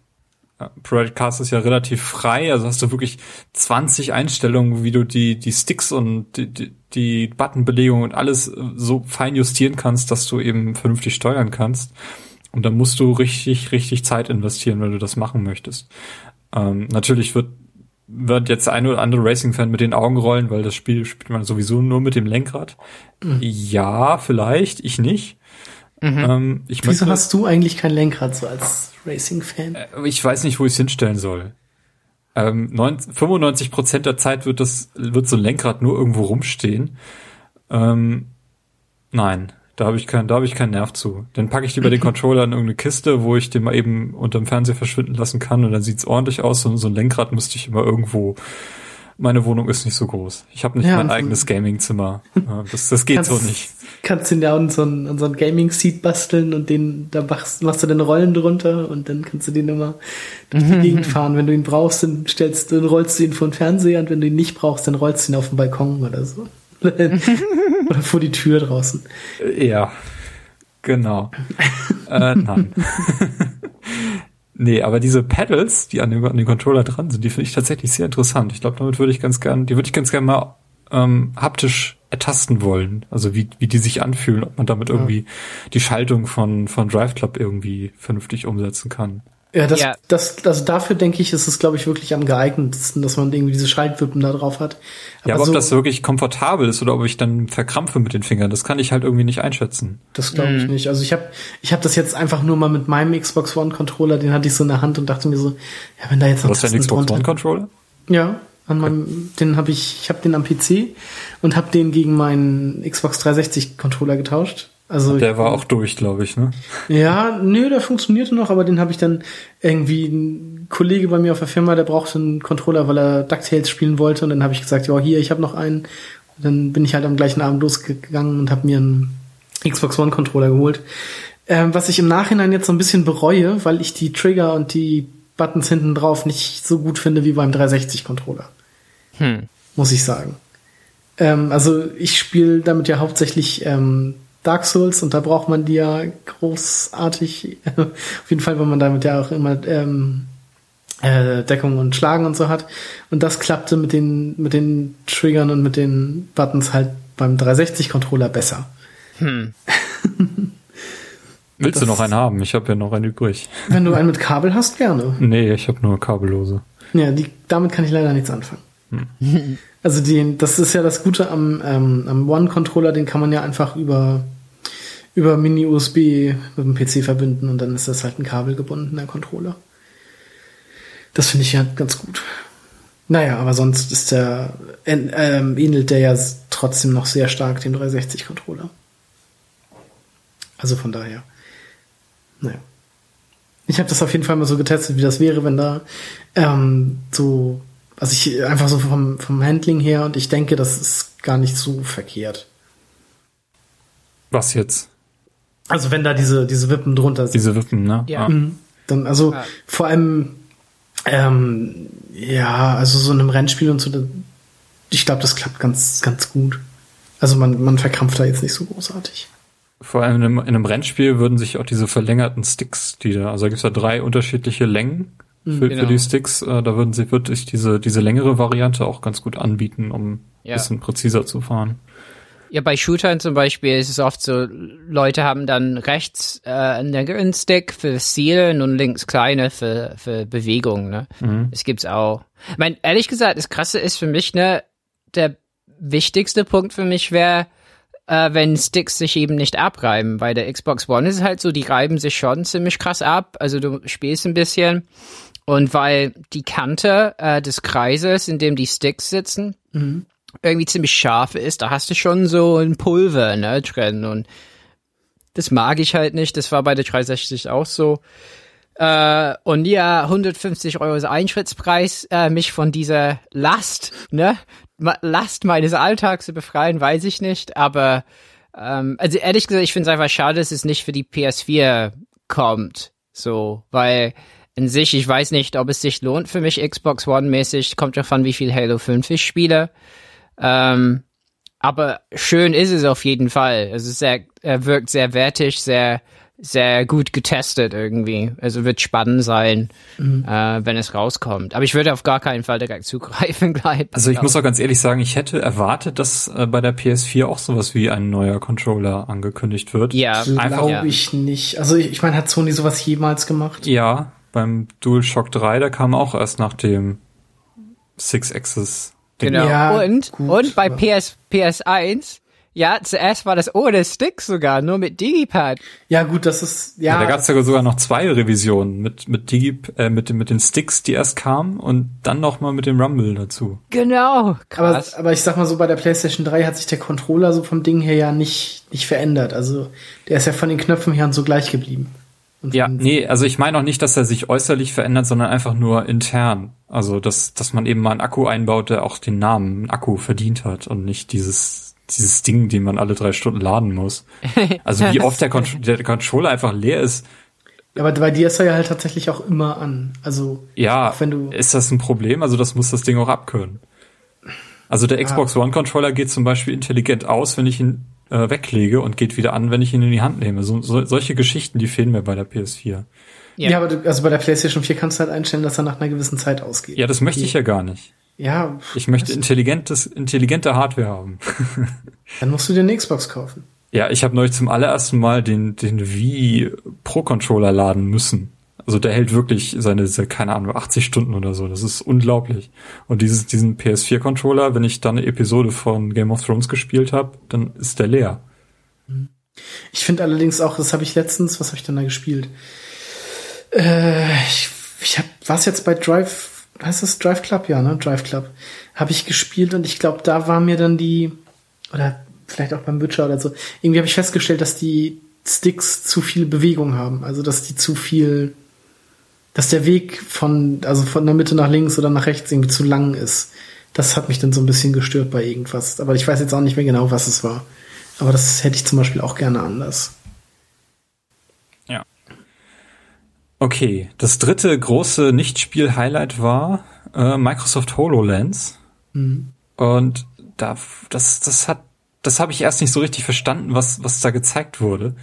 Project Cars ist ja relativ frei, also hast du wirklich 20 Einstellungen, wie du die, die Sticks und die, die, die Buttonbelegung und alles äh, so fein justieren kannst, dass du eben vernünftig steuern kannst. Und da musst du richtig, richtig Zeit investieren, wenn du das machen möchtest. Ähm, natürlich wird, wird jetzt ein oder andere Racing-Fan mit den Augen rollen, weil das Spiel spielt man sowieso nur mit dem Lenkrad. Ja, vielleicht, ich nicht. Ähm, ich Wieso möchte- hast du eigentlich kein Lenkrad so als Racing-Fan? ich weiß nicht, wo ich es hinstellen soll. Ähm, 90, 95 Prozent der Zeit wird das, wird so ein Lenkrad nur irgendwo rumstehen. Ähm, nein, da habe ich keinen, da habe ich keinen Nerv zu. Dann packe ich lieber den Controller in irgendeine Kiste, wo ich den mal eben unterm Fernseher verschwinden lassen kann und dann sieht's ordentlich aus. Und so ein Lenkrad müsste ich immer irgendwo. Meine Wohnung ist nicht so groß. Ich habe nicht Ja, mein und so- eigenes Gamingzimmer. Das, das geht so nicht. Kannst du ja so einen Gaming-Seat basteln und den, da machst, machst du den Rollen drunter und dann kannst du den immer durch die Gegend fahren. Wenn du ihn brauchst, dann stellst du, dann rollst du ihn vor den Fernseher und wenn du ihn nicht brauchst, dann rollst du ihn auf den Balkon oder so. oder vor die Tür draußen. Ja, genau. äh, nein. nee, aber diese Pedals, die an dem, an dem Controller dran sind, die finde ich tatsächlich sehr interessant. Ich glaube, damit würde ich ganz gern, die würde ich ganz gern mal ähm, haptisch ertasten wollen. Also wie, wie die sich anfühlen, ob man damit irgendwie die Schaltung von, von Drive Club irgendwie vernünftig umsetzen kann. Ja, das, Ja. das, also dafür denke ich, ist es, glaube ich, wirklich am geeignetsten, dass man irgendwie diese Schaltwippen da drauf hat. Ja, aber so, ob das wirklich komfortabel ist oder ob ich dann verkrampfe mit den Fingern, das kann ich halt irgendwie nicht einschätzen. Das glaube ich nicht. Also ich habe ich hab das jetzt einfach nur mal mit meinem Xbox One Controller, den hatte ich so in der Hand und dachte mir so, ja, wenn da jetzt noch Du hast ja einen Tasten Xbox drunter- One Controller? Ja, An meinem, den habe ich, ich habe den am PC und habe den gegen meinen Xbox 360 Controller getauscht. Also der war auch durch, glaube ich, ne? Ja, nö, der funktionierte noch, aber den habe ich dann irgendwie ein Kollege bei mir auf der Firma, der brauchte einen Controller, weil er DuckTales spielen wollte und dann habe ich gesagt, ja, hier, ich habe noch einen. Und dann bin ich halt am gleichen Abend losgegangen und habe mir einen Xbox One Controller geholt. Ähm, was ich im Nachhinein jetzt so ein bisschen bereue, weil ich die Trigger und die Buttons hinten drauf nicht so gut finde wie beim 360 Controller. Hm. Muss ich sagen. Ähm, also ich spiele damit ja hauptsächlich ähm, Dark Souls und da braucht man die ja großartig. Auf jeden Fall, weil man damit ja auch immer ähm, äh, Deckung und Schlagen und so hat. Und das klappte mit den, mit den Triggern und mit den Buttons halt beim 360-Controller besser. Hm. Willst du noch einen haben? Ich habe ja noch einen übrig. Wenn du einen mit Kabel hast, gerne. Nee, ich habe nur kabellose. Ja, die, damit kann ich leider nichts anfangen. Hm. Also die, das ist ja das Gute am, ähm, am One-Controller, den kann man ja einfach über über Mini-USB mit dem PC verbinden und dann ist das halt ein kabelgebundener Controller. Das finde ich ja ganz gut. Naja, aber sonst ist der, ähm, ähnelt der ja trotzdem noch sehr stark dem 360-Controller. Also von daher. Naja. Ich habe das auf jeden Fall mal so getestet, wie das wäre, wenn da ähm, so, also ich einfach so vom, vom Handling her und ich denke, das ist gar nicht so verkehrt. Was jetzt? Also wenn da diese, diese Wippen drunter sind. Diese Wippen, ne? Ja. Mhm. Dann, also ja. vor allem, ähm, ja, also so in einem Rennspiel und so, ich glaube, das klappt ganz, ganz gut. Also man, man verkrampft da jetzt nicht so großartig. Vor allem in einem, in einem Rennspiel würden sich auch diese verlängerten Sticks, die da, also da gibt's ja drei unterschiedliche Längen für, genau. für die Sticks, äh, da würden sie wirklich diese, diese längere Variante auch ganz gut anbieten, um ja. bisschen präziser zu fahren. Ja, bei Shootern zum Beispiel ist es oft so, Leute haben dann rechts äh, einen längeren Stick für Zielen und links kleine für, für Bewegung. Ne? Mhm. Das gibt's auch. Ich meine, ehrlich gesagt, das Krasse ist für mich, ne, der wichtigste Punkt für mich wäre, äh, wenn Sticks sich eben nicht abreiben. Bei der Xbox One ist es halt so, die reiben sich schon ziemlich krass ab. Also du spielst ein bisschen. Und weil die Kante äh, des Kreises, in dem die Sticks sitzen, mhm irgendwie ziemlich scharf ist, da hast du schon so ein Pulver ne, drin und das mag ich halt nicht. Das war bei der 360 auch so. Äh, und ja, 150 Euro ist Eintrittspreis, äh, mich von dieser Last, ne, Last meines Alltags zu befreien, weiß ich nicht. Aber ähm, also ehrlich gesagt, ich finde es einfach schade, dass es nicht für die PS4 kommt. So, weil in sich, ich weiß nicht, ob es sich lohnt für mich Xbox One mäßig. Kommt davon, wie viel Halo 5 ich spiele. Ähm, aber schön ist es auf jeden Fall. Es ist sehr, er wirkt sehr wertig, sehr, sehr gut getestet irgendwie. Also wird spannend sein, mhm. äh, wenn es rauskommt. Aber ich würde auf gar keinen Fall direkt zugreifen gleich. Also ich muss auch ganz ehrlich sagen, ich hätte erwartet, dass äh, bei der PS4 auch sowas wie ein neuer Controller angekündigt wird. Ja, glaube ja. ich nicht. Also ich, ich meine, hat Sony sowas jemals gemacht? Ja, beim DualShock 3, der kam auch erst nach dem Six Axis Genau. Ja, und, gut, und bei PS, PS1, ja, zuerst war das ohne Stick sogar, nur mit Digipad. Ja, gut, das ist, ja. ja da gab es ja sogar noch zwei Revisionen mit, mit Digi, äh, mit, mit den Sticks, die erst kamen und dann nochmal mit dem Rumble dazu. Genau, krass. Aber, aber ich sag mal so, bei der PlayStation 3 hat sich der Controller so vom Ding her ja nicht, nicht verändert. Also, der ist ja von den Knöpfen her so gleich geblieben. Ja, nee, also ich meine auch nicht, dass er sich äußerlich verändert, sondern einfach nur intern. Also, dass, dass man eben mal einen Akku einbaut, der auch den Namen Akku verdient hat und nicht dieses, dieses Ding, den man alle drei Stunden laden muss. Also, wie oft der, Con der Controller einfach leer ist. Aber bei dir ist er ja halt tatsächlich auch immer an. Also, ja, wenn du ist das ein Problem? Also, das muss das Ding auch abkönnen. Also, der Xbox One Controller geht zum Beispiel intelligent aus, wenn ich ihn äh, weglege und geht wieder an, wenn ich ihn in die Hand nehme. So, so, solche Geschichten, die fehlen mir bei der PS4. Ja, ja aber du, also bei der PlayStation 4 kannst du halt einstellen, dass er nach einer gewissen Zeit ausgeht. Ja, das möchte ich ja gar nicht. Ja. Ich möchte intelligentes, intelligente Hardware haben. Dann musst du dir eine Xbox kaufen. Ja, ich habe neulich zum allerersten Mal den, den Wii Pro Controller laden müssen. Also der hält wirklich seine, keine Ahnung, 80 Stunden oder so. Das ist unglaublich. Und dieses, diesen PS4-Controller, wenn ich dann eine Episode von Game of Thrones gespielt habe, dann ist der leer. Ich finde allerdings auch, das habe ich letztens, was habe ich denn da gespielt? Äh, ich ich hab, was jetzt bei Drive heißt das Drive Club? Ja, ne? Drive Club. Habe ich gespielt und ich glaube, da war mir dann die, oder vielleicht auch beim Witcher oder so, irgendwie habe ich festgestellt, dass die Sticks zu viel Bewegung haben. Also, dass die zu viel, dass der Weg von, also von der Mitte nach links oder nach rechts irgendwie zu lang ist. Das hat mich dann so ein bisschen gestört bei irgendwas. Aber ich weiß jetzt auch nicht mehr genau, was es war. Aber das hätte ich zum Beispiel auch gerne anders. Ja. Okay, das dritte große Nichtspiel-Highlight war äh, Microsoft HoloLens. Mhm. Und da, das, das hat, das habe ich erst nicht so richtig verstanden, was, was da gezeigt wurde.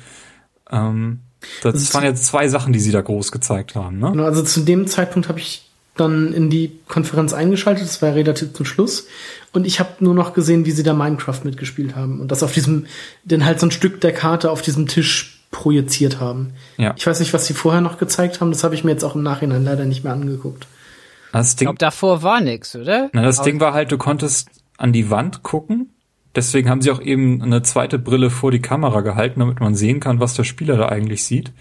Ähm, das, das waren jetzt zwei Sachen, die sie da groß gezeigt haben, ne? Genau, also zu dem Zeitpunkt habe ich dann in die Konferenz eingeschaltet, das war ja relativ zum Schluss. Und ich habe nur noch gesehen, wie sie da Minecraft mitgespielt haben. Und das auf diesem, denn halt so ein Stück der Karte auf diesem Tisch projiziert haben. Ja. Ich weiß nicht, was sie vorher noch gezeigt haben, das habe ich mir jetzt auch im Nachhinein leider nicht mehr angeguckt. Das Ding, ich glaube, davor war nix, oder? Na, das Aber Ding war halt, du konntest an die Wand gucken. Deswegen haben sie auch eben eine zweite Brille vor die Kamera gehalten, damit man sehen kann, was der Spieler da eigentlich sieht.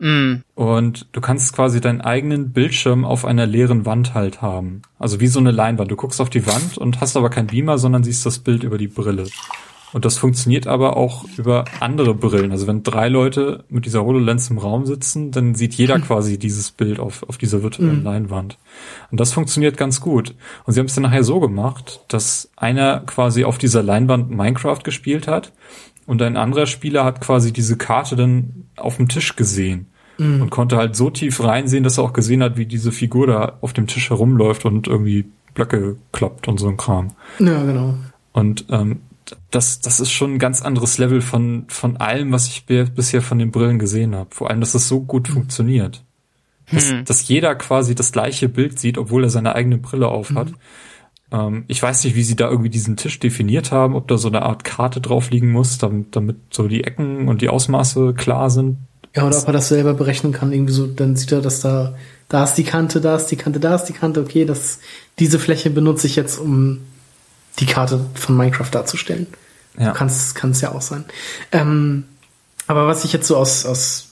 Mm. Und du kannst quasi deinen eigenen Bildschirm auf einer leeren Wand halt haben. Also wie so eine Leinwand. Du guckst auf die Wand und hast aber kein Beamer, sondern siehst das Bild über die Brille. Und das funktioniert aber auch über andere Brillen. Also wenn drei Leute mit dieser HoloLens im Raum sitzen, dann sieht jeder hm. quasi dieses Bild auf, auf dieser virtuellen mhm. Leinwand. Und das funktioniert ganz gut. Und sie haben es dann nachher so gemacht, dass einer quasi auf dieser Leinwand Minecraft gespielt hat und ein anderer Spieler hat quasi diese Karte dann auf dem Tisch gesehen mhm. und konnte halt so tief reinsehen, dass er auch gesehen hat, wie diese Figur da auf dem Tisch herumläuft und irgendwie Blöcke kloppt und so ein Kram. Ja, genau. Und ähm, das, das ist schon ein ganz anderes Level von, von allem, was ich bisher von den Brillen gesehen habe. Vor allem, dass es so gut mhm. funktioniert. Dass, hm. dass jeder quasi das gleiche Bild sieht, obwohl er seine eigene Brille aufhat. Mhm. Ähm, ich weiß nicht, wie sie da irgendwie diesen Tisch definiert haben, ob da so eine Art Karte drauf liegen muss, damit, damit so die Ecken und die Ausmaße klar sind. Ja, oder ob er das selber berechnen kann, irgendwie so, dann sieht er, dass da, da ist die Kante, da ist die Kante, da ist die Kante, okay, das, diese Fläche benutze ich jetzt, um die Karte von Minecraft darzustellen. Ja. Kann es ja auch sein. Ähm, aber was ich jetzt so aus, aus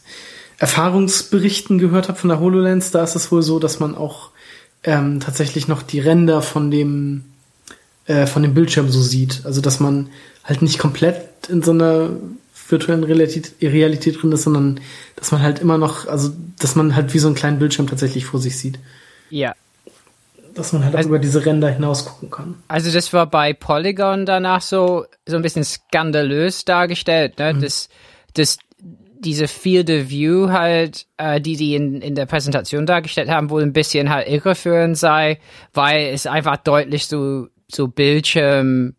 Erfahrungsberichten gehört habe von der HoloLens, da ist es wohl so, dass man auch ähm, tatsächlich noch die Ränder von dem äh, von dem Bildschirm so sieht. Also dass man halt nicht komplett in so einer virtuellen Realität, Realität drin ist, sondern dass man halt immer noch, also dass man halt wie so einen kleinen Bildschirm tatsächlich vor sich sieht. Ja. Dass man halt also, auch über diese Ränder hinaus gucken kann. Also das war bei Polygon danach so, so ein bisschen skandalös dargestellt, ne? Mhm. Das, das diese Field of View halt, äh, die die in, in der Präsentation dargestellt haben, wohl ein bisschen halt irreführend sei, weil es einfach deutlich so, so Bildschirm,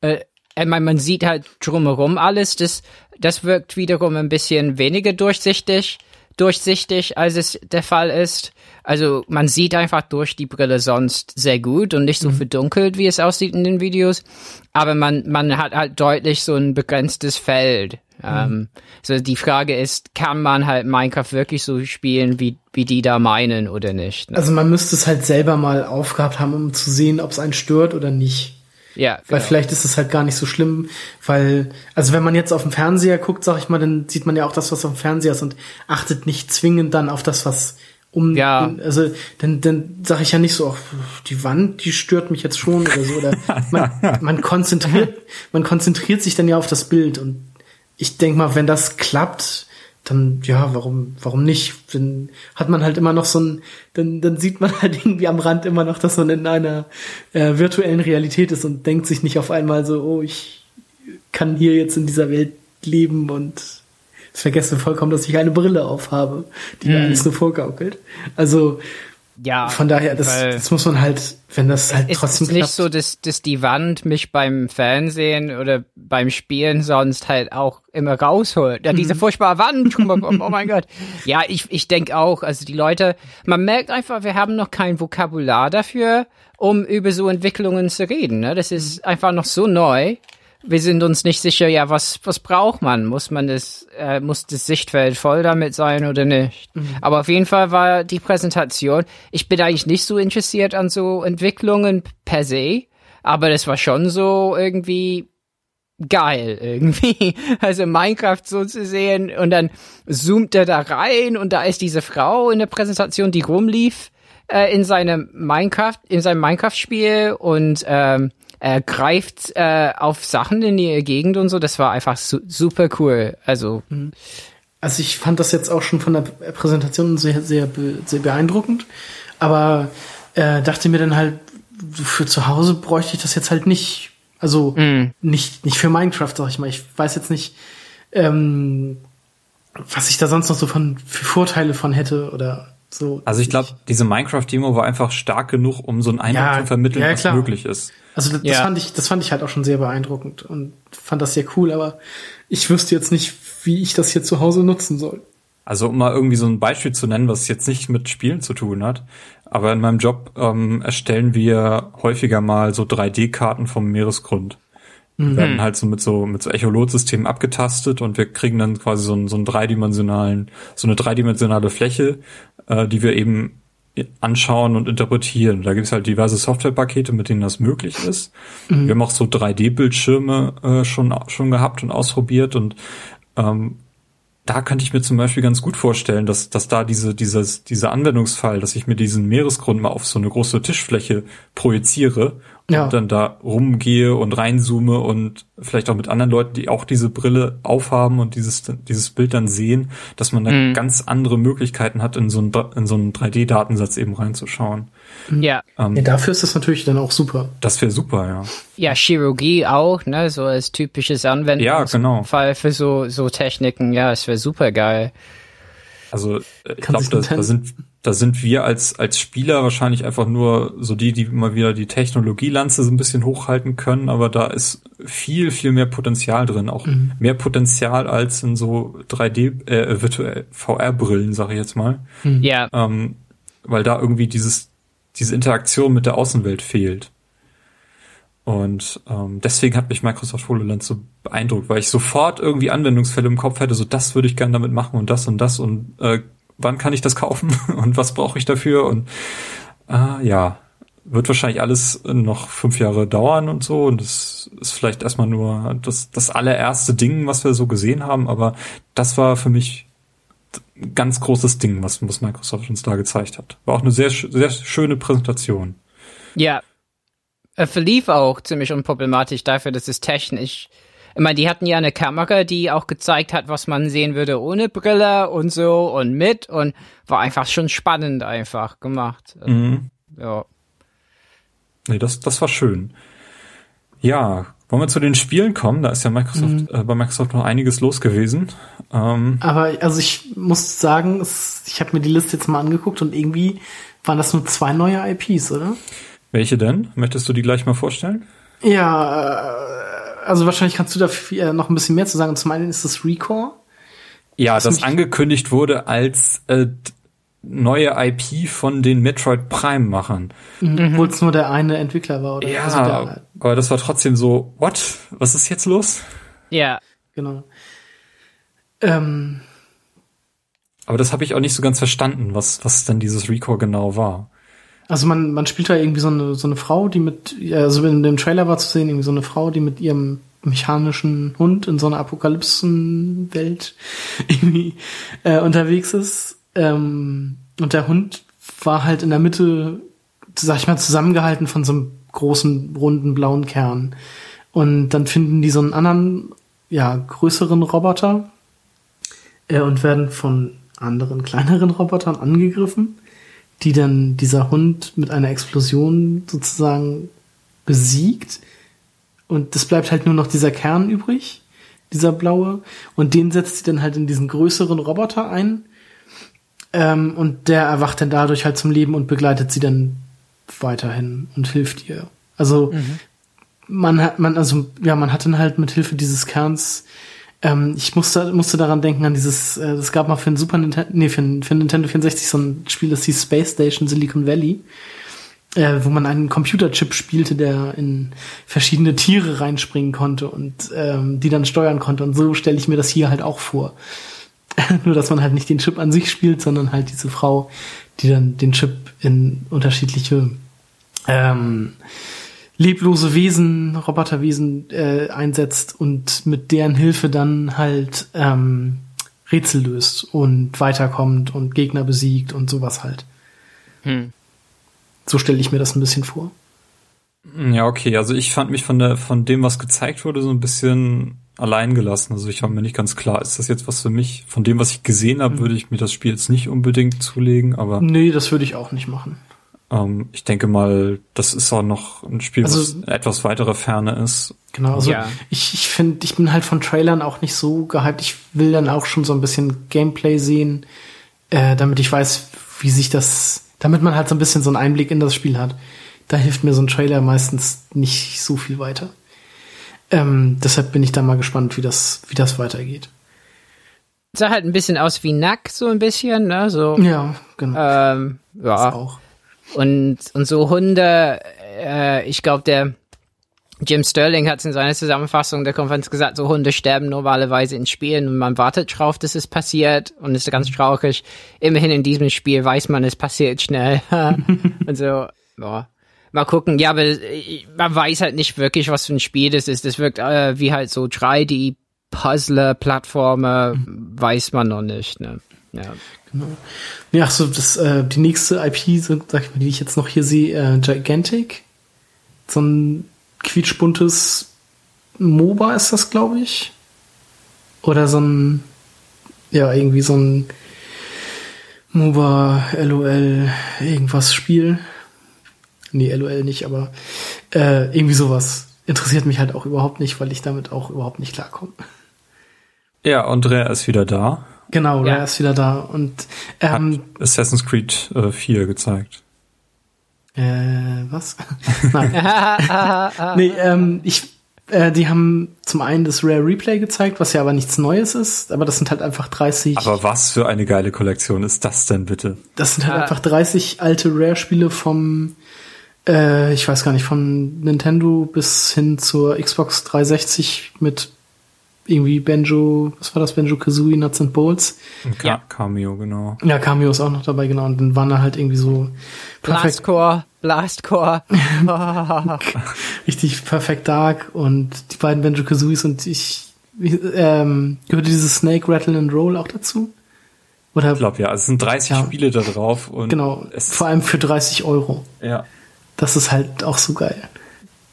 äh, ich meine, man sieht halt drumherum alles, das, das wirkt wiederum ein bisschen weniger durchsichtig, durchsichtig, als es der Fall ist. Also man sieht einfach durch die Brille sonst sehr gut und nicht so mhm. verdunkelt, wie es aussieht in den Videos. Aber man, man hat halt deutlich so ein begrenztes Feld. Mhm. Ähm, so die Frage ist, kann man halt Minecraft wirklich so spielen, wie, wie die da meinen oder nicht? Ne? Also man müsste es halt selber mal aufgehabt haben, um zu sehen, ob es einen stört oder nicht. Ja. Weil genau. vielleicht ist es halt gar nicht so schlimm, weil, also wenn man jetzt auf dem Fernseher guckt, sag ich mal, dann sieht man ja auch das, was auf dem Fernseher ist und achtet nicht zwingend dann auf das, was um ja. also dann dann sage ich ja nicht so ach, die Wand die stört mich jetzt schon oder so oder man, man konzentriert man konzentriert sich dann ja auf das Bild und ich denk mal, wenn das klappt, dann ja, warum, warum nicht? Dann hat man halt immer noch so ein, dann, dann sieht man halt irgendwie am Rand immer noch, dass man in einer äh, virtuellen Realität ist und denkt sich nicht auf einmal so, oh, ich kann hier jetzt in dieser Welt leben und vergesse vollkommen, dass ich eine Brille aufhabe, die mir hm. alles nur vorgaukelt. Also ja, von daher, das, das muss man halt, wenn das halt es trotzdem ist nicht so, dass, dass die Wand mich beim Fernsehen oder beim Spielen sonst halt auch immer rausholt. Ja, diese mhm. furchtbare Wand, oh mein Gott. Ja, ich, ich denke auch, also die Leute, man merkt einfach, wir haben noch kein Vokabular dafür, um über so Entwicklungen zu reden. Ne? Das ist mhm. einfach noch so neu wir sind uns nicht sicher, ja, was, was braucht man? Muss man das, äh, muss das Sichtfeld voll damit sein oder nicht? Mhm. Aber auf jeden Fall war die Präsentation, ich bin eigentlich nicht so interessiert an so Entwicklungen per se, aber das war schon so irgendwie geil irgendwie. Also Minecraft so zu sehen und dann zoomt er da rein und da ist diese Frau in der Präsentation, die rumlief äh, in seinem Minecraft, in seinem Minecraft-Spiel und ähm, er greift äh, auf Sachen in die Gegend und so. Das war einfach su super cool. Also Also ich fand das jetzt auch schon von der Präsentation sehr, sehr, be sehr beeindruckend. Aber äh, dachte mir dann halt, für zu Hause bräuchte ich das jetzt halt nicht. Also nicht, nicht für Minecraft, sag ich mal. Ich weiß jetzt nicht, ähm, was ich da sonst noch so von für Vorteile von hätte oder so. Also ich glaube, diese Minecraft-Demo war einfach stark genug, um so einen Eindruck Ja, zu vermitteln, ja, was klar. möglich ist. Also das, das Ja. fand ich, das fand ich halt auch schon sehr beeindruckend und fand das sehr cool, aber ich wüsste jetzt nicht, wie ich das hier zu Hause nutzen soll. Also um mal irgendwie so ein Beispiel zu nennen, was jetzt nicht mit Spielen zu tun hat, aber in meinem Job ähm, erstellen wir häufiger mal so 3D-Karten vom Meeresgrund. Die werden halt so mit so mit so Echolot-Systemen abgetastet und wir kriegen dann quasi so einen, so einen dreidimensionalen, so eine dreidimensionale Fläche, äh, die wir eben anschauen und interpretieren. Da gibt es halt diverse Softwarepakete, mit denen das möglich ist. Wir haben auch so 3D-Bildschirme äh, schon schon gehabt und ausprobiert und ähm, da könnte ich mir zum Beispiel ganz gut vorstellen, dass, dass da diese, dieses, dieser Anwendungsfall, dass ich mir diesen Meeresgrund mal auf so eine große Tischfläche projiziere Ja. und dann da rumgehe und reinzoome und vielleicht auch mit anderen Leuten, die auch diese Brille aufhaben und dieses, dieses Bild dann sehen, dass man da ganz andere Möglichkeiten hat, in so einen, in so einen 3D-Datensatz eben reinzuschauen. ja, Ähm, Ja, dafür ist das natürlich dann auch super. Das wäre super, ja. ja, Chirurgie auch, ne, so als typisches Anwendungsfall Ja, genau. für so so Techniken. Ja, es wäre super geil. Also äh, ich glaube, da, da sind da sind wir als als Spieler wahrscheinlich einfach nur so die, die immer wieder die Technologielanze so ein bisschen hochhalten können, aber da ist viel viel mehr Potenzial drin, auch Mhm. mehr Potenzial als in so 3D äh, virtuell VR Brillen, sage ich jetzt mal, Ja, ähm, weil da irgendwie dieses diese Interaktion mit der Außenwelt fehlt. Und ähm, deswegen hat mich Microsoft HoloLens so beeindruckt, weil ich sofort irgendwie Anwendungsfälle im Kopf hätte, so das würde ich gerne damit machen und das und das und äh, wann kann ich das kaufen und was brauche ich dafür und äh, ja, wird wahrscheinlich alles noch fünf Jahre dauern und so und das ist vielleicht erstmal nur das, das allererste Ding, was wir so gesehen haben, aber das war für mich ein ganz großes Ding, was, was Microsoft uns da gezeigt hat. War auch eine sehr, sehr schöne Präsentation. Ja. Er verlief auch ziemlich unproblematisch dafür, dass es technisch. Ich meine, die hatten ja eine Kamera, die auch gezeigt hat, was man sehen würde ohne Brille und so und mit und war einfach schon spannend einfach gemacht. Mhm. Ja. Nee, das, das war schön. Ja, wollen wir zu den Spielen kommen? Da ist ja Microsoft, äh, bei Microsoft noch einiges los gewesen. Ähm, Aber also ich muss sagen, es, ich habe mir die Liste jetzt mal angeguckt und irgendwie waren das nur zwei neue IPs, oder? welche denn? Möchtest du die gleich mal vorstellen? Ja, äh, also wahrscheinlich kannst du da viel- äh, noch ein bisschen mehr zu sagen. Zum einen ist das Recore. Ja, das mich- angekündigt wurde als äh, neue IP von den Metroid Prime-Machern. Obwohl es nur der eine Entwickler war, oder? Ja, Also der, aber das war trotzdem so, what? Was ist jetzt los? Ja. genau. Ähm, Aber das habe ich auch nicht so ganz verstanden, was, was denn dieses Recore genau war. Also man, man spielt da irgendwie so eine, so eine Frau, die mit, also in dem Trailer war zu sehen, irgendwie so eine Frau, die mit ihrem mechanischen Hund in so einer Apokalypsenwelt irgendwie äh, unterwegs ist. Ähm, und der Hund war halt in der Mitte, sag ich mal, zusammengehalten von so einem großen, runden, blauen Kern. Und dann finden die so einen anderen, ja, größeren Roboter äh, und werden von anderen, kleineren Robotern angegriffen, die dann dieser Hund mit einer Explosion sozusagen besiegt. Und es bleibt halt nur noch dieser Kern übrig, dieser blaue. Und den setzt sie dann halt in diesen größeren Roboter ein. Ähm, und der erwacht dann dadurch halt zum Leben und begleitet sie dann weiterhin und hilft ihr. Also man hat, man, also ja, man hat dann halt mit Hilfe dieses Kerns, ähm, ich musste, musste daran denken an dieses, äh, es gab mal für ein Super Nintendo, nee, für ein, für ein Nintendo 64 so ein Spiel, das hieß Space Station Silicon Valley, äh, wo man einen Computerchip spielte, der in verschiedene Tiere reinspringen konnte und ähm, die dann steuern konnte. Und so stelle ich mir das hier halt auch vor. Nur, dass man halt nicht den Chip an sich spielt, sondern halt diese Frau, die dann den Chip in unterschiedliche ähm, leblose Wesen, Roboterwesen äh, einsetzt und mit deren Hilfe dann halt ähm, Rätsel löst und weiterkommt und Gegner besiegt und sowas halt. Hm. So stelle ich mir das ein bisschen vor. Ja, okay. Also ich fand mich von der, von dem, was gezeigt wurde, so ein bisschen allein gelassen. Also ich war mir nicht ganz klar, ist das jetzt was für mich? Von dem, was ich gesehen habe, mhm. würde ich mir das Spiel jetzt nicht unbedingt zulegen, aber. Nee, das würde ich auch nicht machen. Ähm, ich denke mal, das ist auch noch ein Spiel, also, was etwas weitere Ferne ist. Genau, also ja. ich, ich finde, ich bin halt von Trailern auch nicht so gehypt. Ich will dann auch schon so ein bisschen Gameplay sehen, äh, damit ich weiß, wie sich das, damit man halt so ein bisschen so einen Einblick in das Spiel hat. Da hilft mir so ein Trailer meistens nicht so viel weiter. Ähm, deshalb bin ich da mal gespannt, wie das, wie das weitergeht. Sah halt ein bisschen aus wie Nack, so ein bisschen, ne? So. Ja, genau. Ähm, ja. Das auch. Und, und so Hunde, äh, ich glaube, der Jim Sterling hat es in seiner Zusammenfassung der Konferenz gesagt, so Hunde sterben normalerweise in Spielen und man wartet drauf, dass es passiert und ist ganz traurig. Immerhin in diesem Spiel weiß man, es passiert schnell. und so, boah. Mal gucken, ja, aber äh, man weiß halt nicht wirklich, was für ein Spiel das ist. Das wirkt äh, wie halt so 3D Puzzler, Plattformer, mhm. weiß man noch nicht, ne? Ja. Genau. Ja, so das, äh, die nächste IP, so, sag ich mal, die ich jetzt noch hier sehe, äh, Gigantic. So ein quietschbuntes MOBA ist das, glaube ich. Oder so ein, ja, irgendwie so ein MOBA, LOL, irgendwas Spiel. Nee, LOL nicht, aber äh, irgendwie sowas interessiert mich halt auch überhaupt nicht, weil ich damit auch überhaupt nicht klarkomme. Ja, Andrea ist wieder da. Genau, ja. Rare ist wieder da und ähm, Hat Assassin's Creed äh, 4 gezeigt. Äh, was? Nein. nee, ähm, ich, äh, die haben zum einen das Rare Replay gezeigt, was ja aber nichts Neues ist, aber das sind halt einfach 30. Aber was für eine geile Kollektion ist das denn bitte? Das sind halt ah. einfach 30 alte Rare-Spiele vom, äh, ich weiß gar nicht, von Nintendo bis hin zur Xbox 360 mit irgendwie Benjo, was war das, Benjo Kazooie, Nuts and Bolts. Ja, Cameo, genau. Ja, Cameo ist auch noch dabei, genau. Und dann waren da halt irgendwie so Blastcore, Blastcore. Richtig perfekt dark und die beiden Benjo Kazooies und ich, ähm, gehörte dieses Snake Rattle and Roll auch dazu? Oder? Ich glaube ja, es sind 30 ja. Spiele da drauf und genau, vor allem für 30 Euro. Ja. Das ist halt auch so geil.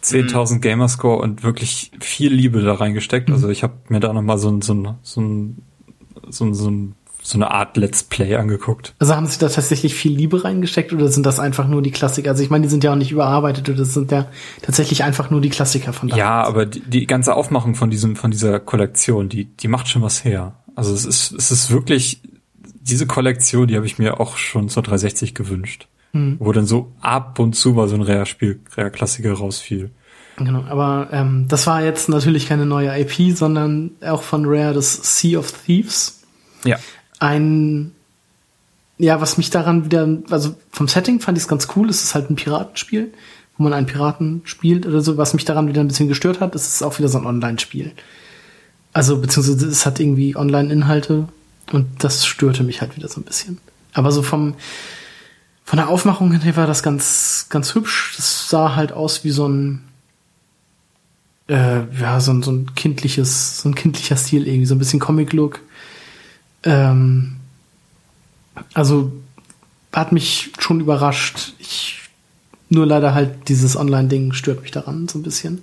10.000 mhm. Gamerscore und wirklich viel Liebe da reingesteckt. Mhm. Also ich habe mir da nochmal so ein, so ein, so ein, so ein, so ein so eine Art Let's Play angeguckt. Also haben Sie da tatsächlich viel Liebe reingesteckt oder sind das einfach nur die Klassiker? Also ich meine, die sind ja auch nicht überarbeitet oder das sind ja tatsächlich einfach nur die Klassiker von damals. Ja, aber die, die ganze Aufmachung von diesem, von dieser Kollektion, die, die macht schon was her. Also es ist, es ist wirklich, diese Kollektion, die habe ich mir auch schon zur 360 gewünscht. Mhm. Wo dann so ab und zu mal so ein Rare-Spiel, Rare-Klassiker rausfiel. Genau, aber ähm, das war jetzt natürlich keine neue IP, sondern auch von Rare das Sea of Thieves. Ja. Ein, ja, was mich daran wieder, also vom Setting fand ich es ganz cool. Es ist halt ein Piratenspiel, wo man einen Piraten spielt oder so. Was mich daran wieder ein bisschen gestört hat, ist es auch wieder so ein Online-Spiel. Also, beziehungsweise es hat irgendwie Online-Inhalte und das störte mich halt wieder so ein bisschen. Aber so vom, von der Aufmachung her war das ganz, ganz hübsch. Das sah halt aus wie so ein, äh, ja, so, so ein kindliches, so ein kindlicher Stil irgendwie, so ein bisschen Comic-Look. Ähm, also hat mich schon überrascht. Ich, nur leider halt dieses Online-Ding stört mich daran so ein bisschen.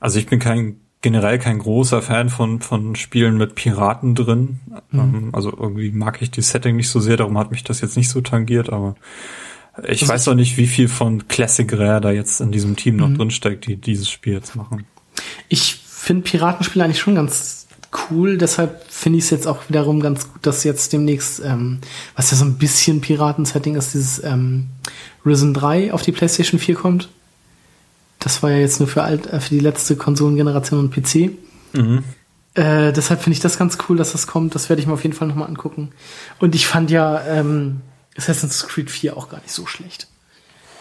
Also ich bin kein generell kein großer Fan von, von Spielen mit Piraten drin. Mhm. Ähm, also irgendwie mag ich die Setting nicht so sehr, darum hat mich das jetzt nicht so tangiert, aber ich also weiß auch nicht, wie viel von Classic Rare da jetzt in diesem Team noch mhm. drinsteckt, die dieses Spiel jetzt machen. Ich finde Piratenspiele eigentlich schon ganz cool, deshalb finde ich es jetzt auch wiederum ganz gut, dass jetzt demnächst, ähm, was ja so ein bisschen Piraten-Setting ist, dieses ähm, Risen 3 auf die PlayStation 4 kommt. Das war ja jetzt nur für, alt, äh, für die letzte Konsolengeneration und PC. Mhm. Äh, deshalb finde ich das ganz cool, dass das kommt. Das werde ich mir auf jeden Fall nochmal angucken. Und ich fand ja ähm, Assassin's Creed 4 auch gar nicht so schlecht.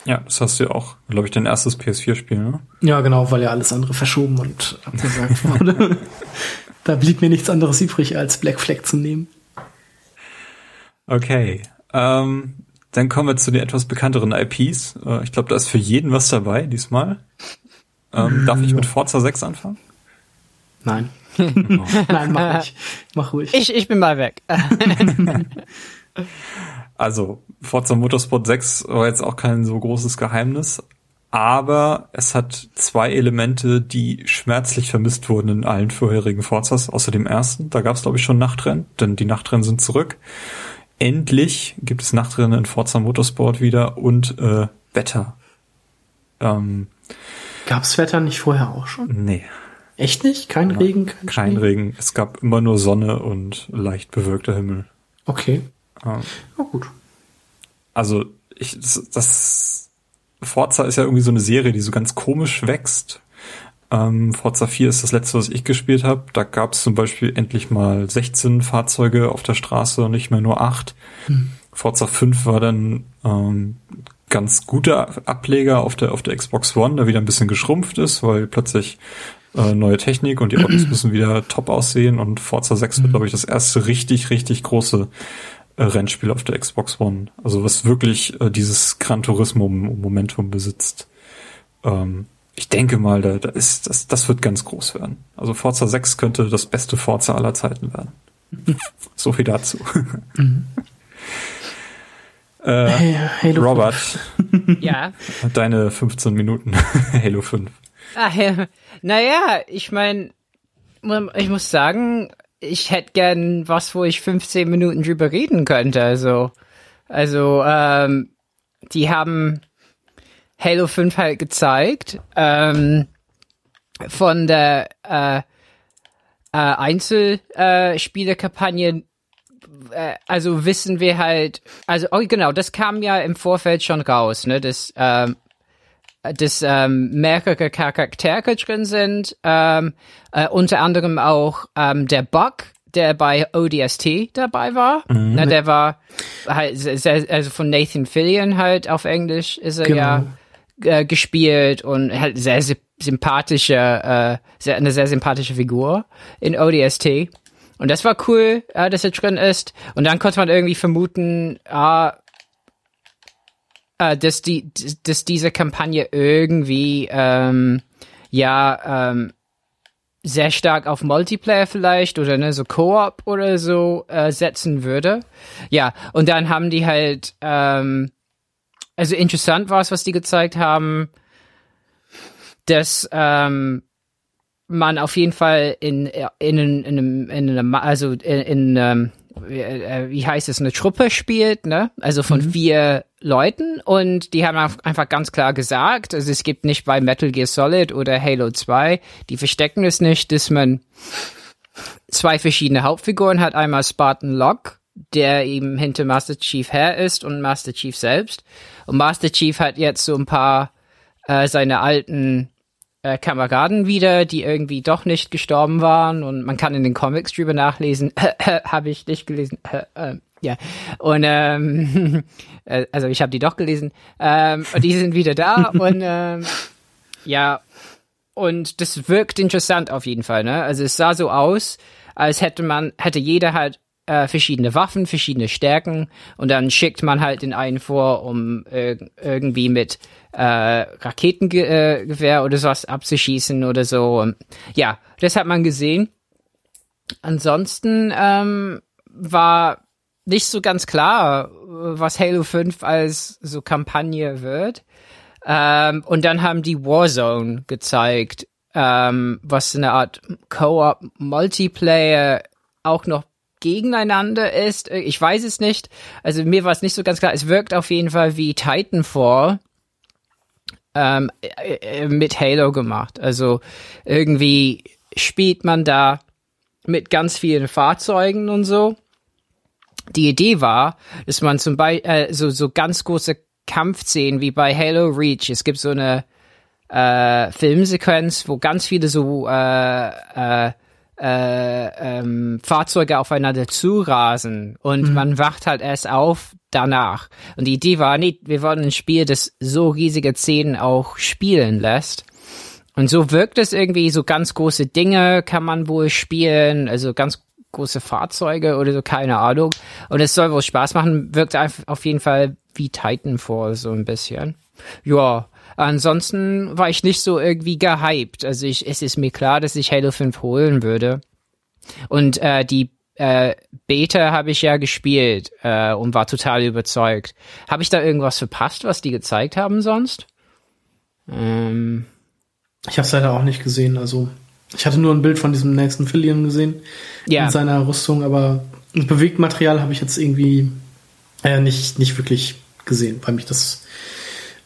Ja, das hast du ja auch, glaube ich, dein erstes PS4-Spiel, ne? Ja, genau, weil ja alles andere verschoben und abgesagt wurde. da blieb mir nichts anderes übrig, als Black Flag zu nehmen. Okay. Ähm, dann kommen wir zu den etwas bekannteren IPs. Äh, ich glaube, da ist für jeden was dabei diesmal. Ähm, darf ich mit Forza 6 anfangen? Nein. Oh. Nein, mach nicht. Mach ruhig. Ich, ich bin mal weg. Also, Forza Motorsport 6 war jetzt auch kein so großes Geheimnis, aber es hat zwei Elemente, die schmerzlich vermisst wurden in allen vorherigen Forzas, außer dem ersten. Da gab es, glaube ich, schon Nachtrennen, denn die Nachtrennen sind zurück. Endlich gibt es Nachtrennen in Forza Motorsport wieder und äh, Wetter. Ähm, Gab's Wetter nicht vorher auch schon? nee, Echt nicht? Kein Regen, kein, kein Schnee? Regen. Es gab immer nur Sonne und leicht bewölkter Himmel. Okay. Ähm, Na gut. also ich das, das Forza ist ja irgendwie so eine Serie, die so ganz komisch wächst. Ähm, Forza 4 ist das letzte, was ich gespielt habe. Da gab es zum Beispiel endlich mal 16 Fahrzeuge auf der Straße und nicht mehr nur 8. Forza 5 war dann ähm, ganz guter Ableger auf der, auf der Xbox One, der wieder ein bisschen geschrumpft ist, weil plötzlich äh, neue Technik und die Autos müssen wieder top aussehen und Forza 6 wird, glaube ich, das erste richtig, richtig große äh, Rennspiel auf der Xbox One. Also was wirklich äh, dieses Gran Turismo Momentum besitzt. Ähm, ich denke mal, da, da ist, das, das wird ganz groß werden. Also Forza 6 könnte das beste Forza aller Zeiten werden. so viel dazu. äh, Halo Robert, Ja. deine 15 Minuten Halo 5. Ah, ja. Naja, ich meine, ich muss sagen, ich hätte gern was, wo ich 15 Minuten drüber reden könnte. Also, also ähm, die haben Halo 5 halt gezeigt. Ähm, von der äh, äh, Einzelspielerkampagne äh, also wissen wir halt, also oh, genau, das kam ja im Vorfeld schon raus, ne, dass ähm, dass ähm, mehrere Charaktere drin sind, ähm, äh, unter anderem auch ähm, der Buck, der bei ODST dabei war. Na, der war halt also von Nathan Fillion halt auf Englisch ist er Genau. ja äh, gespielt und halt sehr sy- sympathische, äh, sehr, eine sehr sympathische Figur in ODST. Und das war cool, äh, dass er drin ist. Und dann konnte man irgendwie vermuten, ah, äh, dass die, dass diese Kampagne irgendwie ähm, ja ähm, sehr stark auf Multiplayer vielleicht oder ne, so Koop oder so äh, setzen würde. Ja, und dann haben die halt, ähm, also interessant war es, was die gezeigt haben, dass ähm, man auf jeden Fall in, in, in, einem, in einem, also in, in ähm, wie, äh, wie heißt es, eine Truppe spielt, ne? Also von vier Leuten und die haben einfach ganz klar gesagt, also es gibt nicht bei Metal Gear Solid oder Halo 2, die verstecken es nicht, dass man zwei verschiedene Hauptfiguren hat, einmal Spartan Locke, der eben hinter Master Chief her ist und Master Chief selbst. Und Master Chief hat jetzt so ein paar äh, seine alten äh, Kameraden wieder, die irgendwie doch nicht gestorben waren und man kann in den Comics drüber nachlesen. habe ich nicht gelesen. äh, ja. Und ähm, äh, also ich habe die doch gelesen. Ähm, und die sind wieder da und ähm, ja, und das wirkt interessant auf jeden Fall, ne? Also es sah so aus, als hätte man, hätte jeder halt äh, verschiedene Waffen, verschiedene Stärken und dann schickt man halt den einen vor, um äh, irgendwie mit äh, Raketengewehr Gewehr oder sowas abzuschießen oder so. Und, ja, das hat man gesehen. Ansonsten ähm, war nicht so ganz klar, was Halo 5 als so Kampagne wird. Ähm, und dann haben die Warzone gezeigt, ähm, was eine Art Co-op-Multiplayer auch noch gegeneinander ist. Ich weiß es nicht. Also mir war es nicht so ganz klar. Es wirkt auf jeden Fall wie Titanfall ähm, äh, äh, mit Halo gemacht. Also irgendwie spielt man da mit ganz vielen Fahrzeugen und so. Die Idee war, dass man zum Beispiel äh, so, so ganz große Kampfszenen wie bei Halo Reach. Es gibt so eine äh, Filmsequenz, wo ganz viele so äh, äh, äh, ähm, Fahrzeuge aufeinander zurasen und man wacht halt erst auf danach. Und die Idee war, nee, wir wollen ein Spiel, das so riesige Szenen auch spielen lässt. Und so wirkt es irgendwie, so ganz große Dinge kann man wohl spielen, also ganz große Fahrzeuge oder so, keine Ahnung. Und es soll wohl Spaß machen, wirkt auf jeden Fall wie Titanfall so ein bisschen. Ja, ansonsten war ich nicht so irgendwie gehypt. Also ich, es ist mir klar, dass ich Halo 5 holen würde. Und äh, die äh, Beta habe ich ja gespielt äh, und war total überzeugt. Habe ich da irgendwas verpasst, was die gezeigt haben sonst? Ähm, ich habe es leider auch nicht gesehen. Also ich hatte nur ein Bild von diesem nächsten Fillion gesehen ja. in seiner Rüstung, aber Bewegtmaterial habe ich jetzt irgendwie äh, nicht nicht wirklich gesehen, weil mich das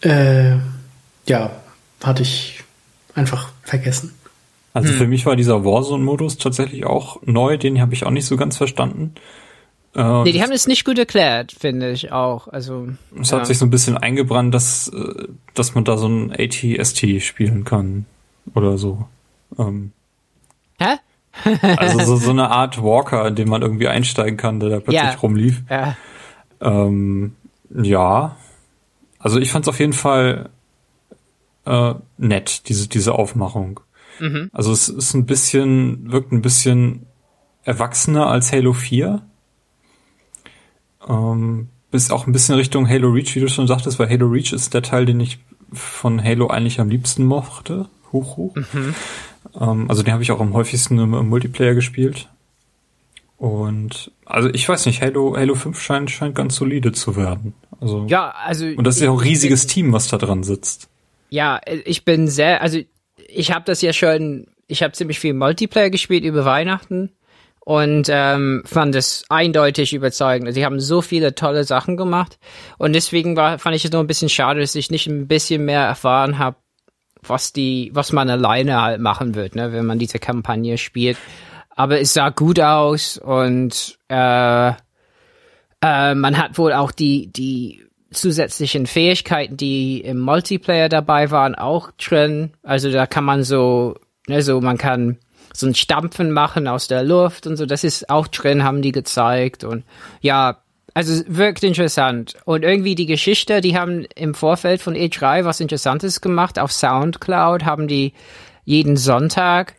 äh, ja hatte ich einfach vergessen. Also hm. für mich war dieser Warzone-Modus tatsächlich auch neu, den habe ich auch nicht so ganz verstanden. Äh, nee, die haben es nicht gut erklärt, finde ich auch. Also es ja. hat sich so ein bisschen eingebrannt, dass äh, dass man da so ein ATST spielen kann oder so. Ähm, Hä? also so, so eine Art Walker, in dem man irgendwie einsteigen kann, der da plötzlich ja. rumlief. Ja. Ähm, ja. Also ich fand es auf jeden Fall äh, nett, diese, diese Aufmachung. Mhm. Also es ist ein bisschen, wirkt ein bisschen erwachsener als Halo 4. Ähm, bis auch ein bisschen Richtung Halo Reach, wie du schon sagtest, weil Halo Reach ist der Teil, den ich von Halo eigentlich am liebsten mochte. Hoch, hoch. Mhm. Ähm, also den habe ich auch am häufigsten im, im, Multiplayer gespielt. Und also ich weiß nicht, Halo, Halo 5 scheint, scheint ganz solide zu werden. Also, ja, also. Und das ist ja auch ein riesiges Team, was da dran sitzt. Ja, ich bin sehr, also ich habe das ja schon, ich habe ziemlich viel Multiplayer gespielt über Weihnachten und ähm, fand es eindeutig überzeugend. Sie haben so viele tolle Sachen gemacht und deswegen war, fand ich es nur ein bisschen schade, dass ich nicht ein bisschen mehr erfahren habe, was die, was man alleine halt machen wird, ne, wenn man diese Kampagne spielt. Aber es sah gut aus und äh, äh, man hat wohl auch die die zusätzlichen Fähigkeiten, die im Multiplayer dabei waren, auch drin. Also da kann man so, ne, so man kann so ein Stampfen machen aus der Luft und so. Das ist auch drin, haben die gezeigt und ja, also wirkt interessant. Und irgendwie die Geschichte, die haben im Vorfeld von E3 was Interessantes gemacht. Auf Soundcloud haben die jeden Sonntag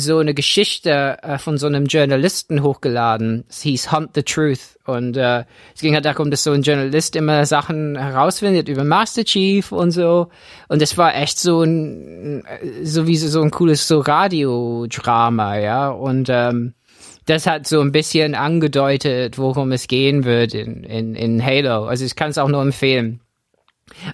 so eine Geschichte äh, von so einem Journalisten hochgeladen. Es hieß Hunt the Truth. Und äh, es ging halt darum, dass so ein Journalist immer Sachen herausfindet über Master Chief und so. Und es war echt so ein, so wie so ein cooles so Radiodrama, ja. Und ähm, das hat so ein bisschen angedeutet, worum es gehen wird in, in, in Halo. Also ich kann es auch nur empfehlen.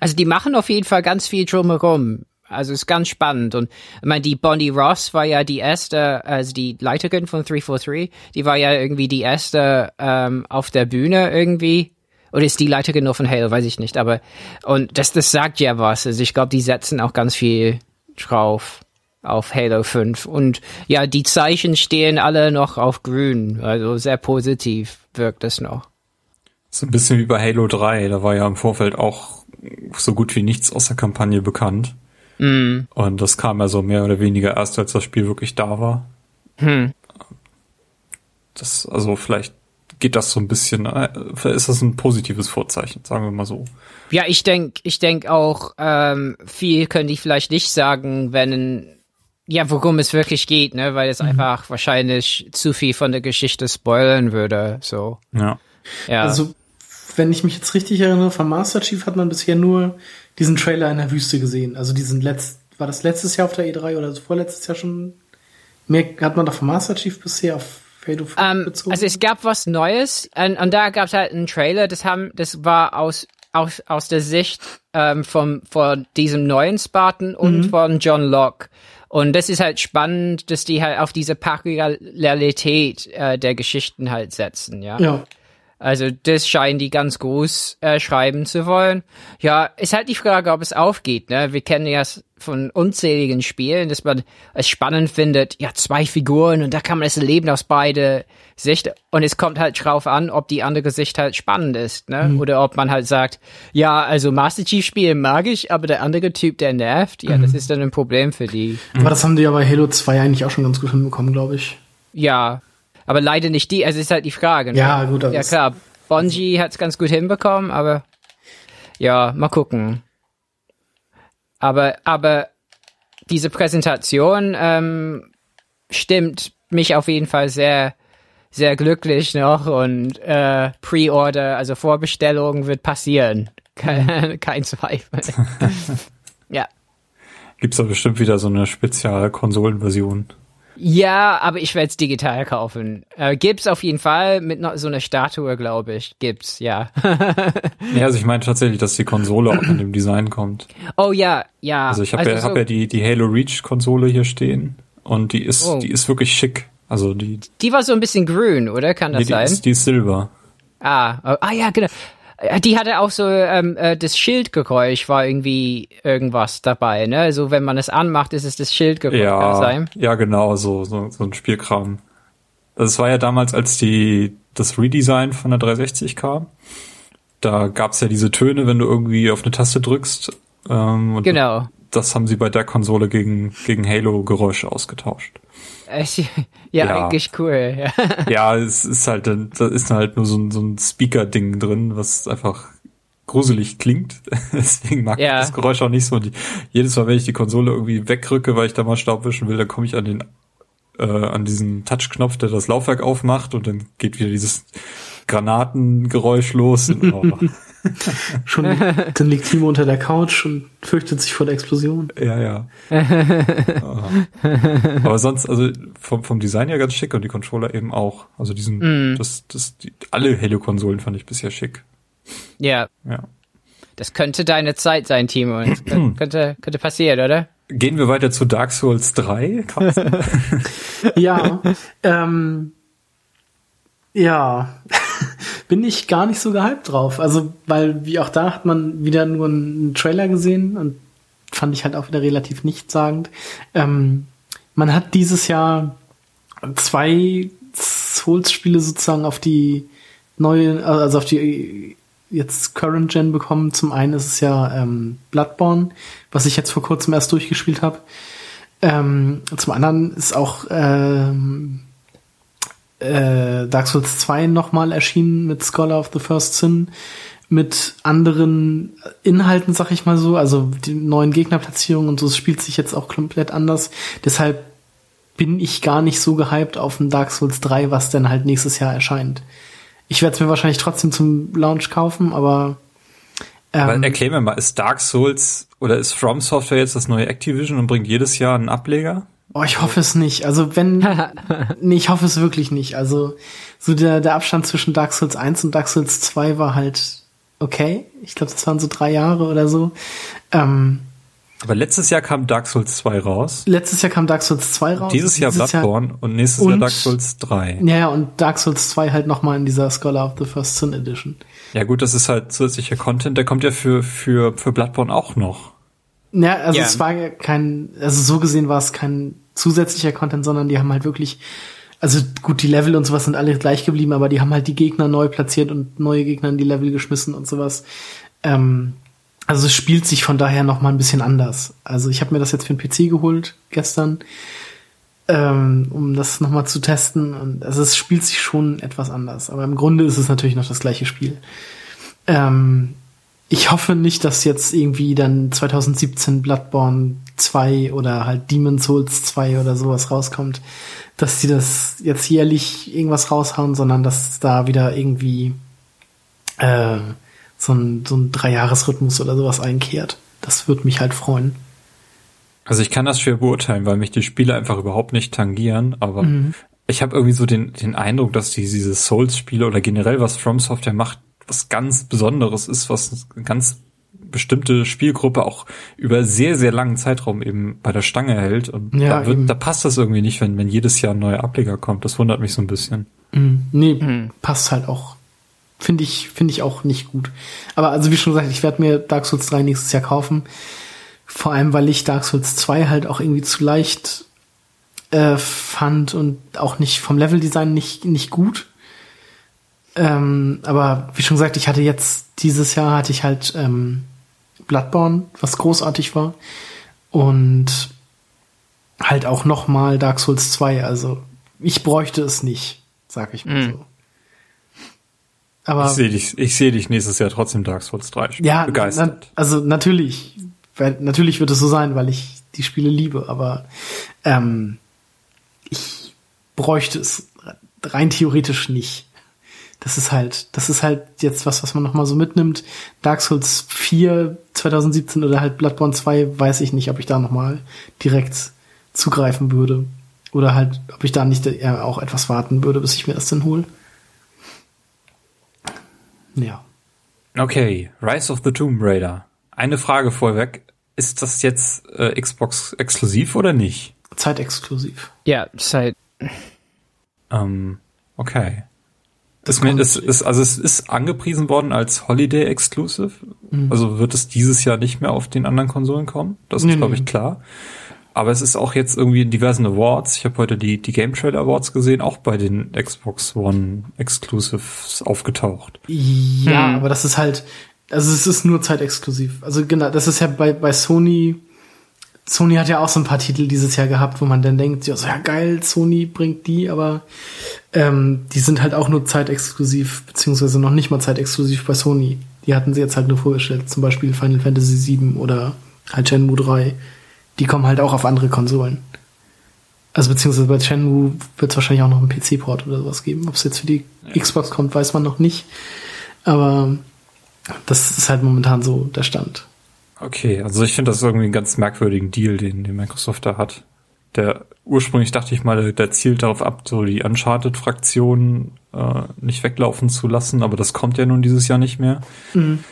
Also die machen auf jeden Fall ganz viel drumherum. Also ist ganz spannend. Und ich meine, die Bonnie Ross war ja die erste, also die Leiterin von 343, die war ja irgendwie die erste ähm, auf der Bühne irgendwie. Oder ist die Leiterin nur von Halo, weiß ich nicht. Aber und das, das sagt ja was. Also ich glaube, die setzen auch ganz viel drauf auf Halo 5. Und ja, die Zeichen stehen alle noch auf grün. Also sehr positiv wirkt das noch. So ein bisschen wie bei Halo 3. Da war ja im Vorfeld auch so gut wie nichts aus der Kampagne bekannt. Mm. Und das kam ja so mehr oder weniger erst, als das Spiel wirklich da war. Hm. Das, also vielleicht geht das so ein bisschen, äh, vielleicht ist das ein positives Vorzeichen, sagen wir mal so. Ja, ich denk, ich denk auch, ähm, viel könnte ich vielleicht nicht sagen, wenn, ja, worum es wirklich geht, ne, weil es mhm. einfach wahrscheinlich zu viel von der Geschichte spoilern würde, so. Ja. Ja. Also, wenn ich mich jetzt richtig erinnere, von Master Chief hat man bisher nur diesen Trailer in der Wüste gesehen. Also diesen letzt, war das letztes Jahr auf der E3 oder vorletztes Jahr schon? Mehr hat man doch von Master Chief bisher auf Halo 5 um, bezogen? Also es gab was Neues und, und da gab es halt einen Trailer, das haben, das war aus aus, aus der Sicht ähm, vom, von diesem neuen Spartan und mhm. von John Locke. Und das ist halt spannend, dass die halt auf diese Parallelität äh, der Geschichten halt setzen, ja. Ja. Also das scheinen die ganz groß äh, schreiben zu wollen. Ja, ist halt die Frage, ob es aufgeht. Ne? Wir kennen ja von unzähligen Spielen, dass man es spannend findet, ja, zwei Figuren und da kann man es erleben aus beide Sicht. Und es kommt halt drauf an, ob die andere Sicht halt spannend ist. Ne? Mhm. Oder ob man halt sagt, ja, also Master Chief spielen mag ich, aber der andere Typ, der nervt, ja, mhm. das ist dann ein Problem für die. Aber das haben die ja bei Halo 2 eigentlich auch schon ganz gut hinbekommen, glaube ich. Ja, aber leider nicht die, also ist halt die Frage. Ne? Ja, gut. Ja klar, Bonji hat es ganz gut hinbekommen, aber ja, mal gucken. Aber, aber diese Präsentation ähm, stimmt mich auf jeden Fall sehr, sehr glücklich noch und äh, Pre-Order, also Vorbestellung wird passieren. Kein, kein Zweifel. ja. Gibt's da bestimmt wieder so eine spezielle Konsolenversion. Ja, aber ich werde es digital kaufen. Äh, gibt's auf jeden Fall mit noch so einer Statue, glaube ich. Gibt's, ja. Ja, also ich meine tatsächlich, dass die Konsole auch in dem Design kommt. oh ja, ja. Also ich habe ja, so- hab ja die, die Halo Reach Konsole hier stehen und die ist, Oh. die ist wirklich schick. Also die, die war so ein bisschen grün, oder? Kann das nee, die, sein? ist, die ist Silber. Ah, oh, ah ja, genau. Äh, Die hatte auch so ähm, äh, das Schildgeräusch war irgendwie irgendwas dabei, ne? Also wenn man es anmacht, ist es das Schildgeräusch. Ja, sein? ja, genau, so, so, so ein Spielkram. Das war ja damals, als die, das Redesign von der 360 kam. Da gab's ja diese Töne, wenn du irgendwie auf eine Taste drückst. Ähm, und Genau. das haben sie bei der Konsole gegen, gegen Halo-Geräusche ausgetauscht. Ja, Ja. eigentlich cool. Ja. ja, es ist halt, dann- da ist halt nur so ein, so ein Speaker-Ding drin, was einfach gruselig klingt. Deswegen mag Ja. ich das Geräusch auch nicht so. Und jedes Mal, wenn ich die Konsole irgendwie wegrücke, weil ich da mal Staub wischen will, dann komme ich an den äh, an diesen Touchknopf, der das Laufwerk aufmacht und dann geht wieder dieses Granatengeräusch los. Schon, dann liegt Timo unter der Couch und fürchtet sich vor der Explosion. ja, ja. Aber sonst, also vom, vom Design her ganz schick und die Controller eben auch. Also diesen, das, das, die, alle Halo-Konsolen fand ich bisher schick. ja, Ja. das könnte deine Zeit sein, Timo. Das könnte, könnte, passieren, oder? Gehen wir weiter zu Dark Souls 3. Carsten? Ja, ähm, ja, bin ich gar nicht so gehypt drauf. Also, weil, wie auch da hat man wieder nur einen Trailer gesehen und fand ich halt auch wieder relativ nichtssagend. Ähm, man hat dieses Jahr zwei Souls-Spiele sozusagen auf die neue, also auf die jetzt Current Gen bekommen. Zum einen ist es ja ähm, Bloodborne, was ich jetzt vor kurzem erst durchgespielt habe. Ähm, zum anderen ist auch ähm, äh, Dark Souls 2 nochmal erschienen mit Scholar of the First Sin, mit anderen Inhalten, sag ich mal so, also die neuen Gegnerplatzierungen und so, es spielt sich jetzt auch komplett anders. Deshalb bin ich gar nicht so gehypt auf ein Dark Souls 3, was dann halt nächstes Jahr erscheint. Ich werde es mir wahrscheinlich trotzdem zum Launch kaufen, aber Aber ähm, erklär mir mal, ist Dark Souls oder ist From Software jetzt das neue Activision und bringt jedes Jahr einen Ableger? Oh, ich hoffe es nicht. Also wenn, nee, ich hoffe es wirklich nicht. Also so der, der Abstand zwischen Dark Souls 1 und Dark Souls 2 war halt okay. Ich glaube, das waren so drei Jahre oder so. Ähm, Aber letztes Jahr kam Dark Souls 2 raus. letztes Jahr kam Dark Souls 2 raus. Dieses Jahr Bloodborne und nächstes Jahr Und- Dark Souls 3. Ja, ja, und Dark Souls 2 halt nochmal in dieser Scholar of the First Sin Edition. Ja gut, das ist halt zusätzlicher Content, der kommt ja für, für, für Bloodborne auch noch. Ja, also Ja. es war kein, also so gesehen war es kein zusätzlicher Content, sondern die haben halt wirklich, also gut, die Level und sowas sind alle gleich geblieben, aber die haben halt die Gegner neu platziert und neue Gegner in die Level geschmissen und sowas. Ähm, also es spielt sich von daher noch mal ein bisschen anders. Also ich habe mir das jetzt für den PC geholt gestern, ähm, um das noch mal zu testen. Und also es spielt sich schon etwas anders, aber im Grunde ist es natürlich noch das gleiche Spiel. Ähm, ich hoffe nicht, dass jetzt irgendwie dann 2017 Bloodborne 2 oder halt Demon Souls 2 oder sowas rauskommt, dass die das jetzt jährlich irgendwas raushauen, sondern dass da wieder irgendwie äh, so ein, so ein Dreijahresrhythmus oder sowas einkehrt. Das würde mich halt freuen. Also ich kann das schwer beurteilen, weil mich die Spiele einfach überhaupt nicht tangieren, aber ich habe irgendwie so den, den Eindruck, dass die, diese Souls-Spiele oder generell was From Software macht, was ganz Besonderes ist, was ganz bestimmte Spielgruppe auch über sehr, sehr langen Zeitraum eben bei der Stange hält. Und Ja, da, wird, da passt das irgendwie nicht, wenn, wenn jedes Jahr ein neuer Ableger kommt. Das wundert mich so ein bisschen. Mhm. Nee, passt halt auch. Finde ich, finde ich auch nicht gut. Aber also wie schon gesagt, ich werde mir Dark Souls 3 nächstes Jahr kaufen. Vor allem, weil ich Dark Souls 2 halt auch irgendwie zu leicht äh, fand und auch nicht vom Leveldesign nicht, nicht gut. Ähm, aber wie schon gesagt, ich hatte jetzt dieses Jahr hatte ich halt ähm, Bloodborne, was großartig war. Und halt auch noch mal Dark Souls 2. Also ich bräuchte es nicht, sag ich mal Mhm. so. Aber Ich sehe dich, ich sehe dich nächstes Jahr trotzdem Dark Souls 3 spielen. ja, begeistert. na, also natürlich, weil, natürlich wird es so sein, weil ich die Spiele liebe, aber ähm, ich bräuchte es rein theoretisch nicht. Das ist halt, das ist halt jetzt was, was man noch mal so mitnimmt. Dark Souls 4 2017 oder halt Bloodborne 2, weiß ich nicht, ob ich da noch mal direkt zugreifen würde. Oder halt, ob ich da nicht eher auch etwas warten würde, bis ich mir das dann hole. Ja. Okay, Rise of the Tomb Raider. Eine Frage vorweg. Ist das jetzt äh, Xbox exklusiv oder nicht? Zeitexklusiv. Ja, Zeit. Ähm, okay. Das ist, ist, ist, also es ist angepriesen worden als Holiday Exclusive. Mhm. Also wird es dieses Jahr nicht mehr auf den anderen Konsolen kommen. Das ist, nee, glaube ich, klar. Aber es ist auch jetzt irgendwie in diversen Awards. Ich habe heute die, die Game Trailer Awards gesehen, auch bei den Xbox One Exclusives aufgetaucht. Ja, hm. aber das ist halt, also es ist nur zeitexklusiv. Also genau, das ist ja bei, bei Sony, Sony hat ja auch so ein paar Titel dieses Jahr gehabt, wo man dann denkt, ja, so, ja geil, Sony bringt die, aber ähm, die sind halt auch nur zeitexklusiv, beziehungsweise noch nicht mal zeitexklusiv bei Sony. Die hatten sie jetzt halt nur vorgestellt, zum Beispiel Final Fantasy VII oder halt Shenmue 3 die kommen halt auch auf andere Konsolen. Also beziehungsweise bei Shenmue wird es wahrscheinlich auch noch einen PC-Port oder sowas geben. Ob es jetzt für die ja. Xbox kommt, weiß man noch nicht. Aber das ist halt momentan so der Stand. Okay, also ich finde das irgendwie einen ganz merkwürdigen Deal, den, den Microsoft da hat. Der ursprünglich dachte ich mal, der zielt darauf ab, so die Uncharted-Fraktion äh, nicht weglaufen zu lassen, aber das kommt ja nun dieses Jahr nicht mehr. Mhm.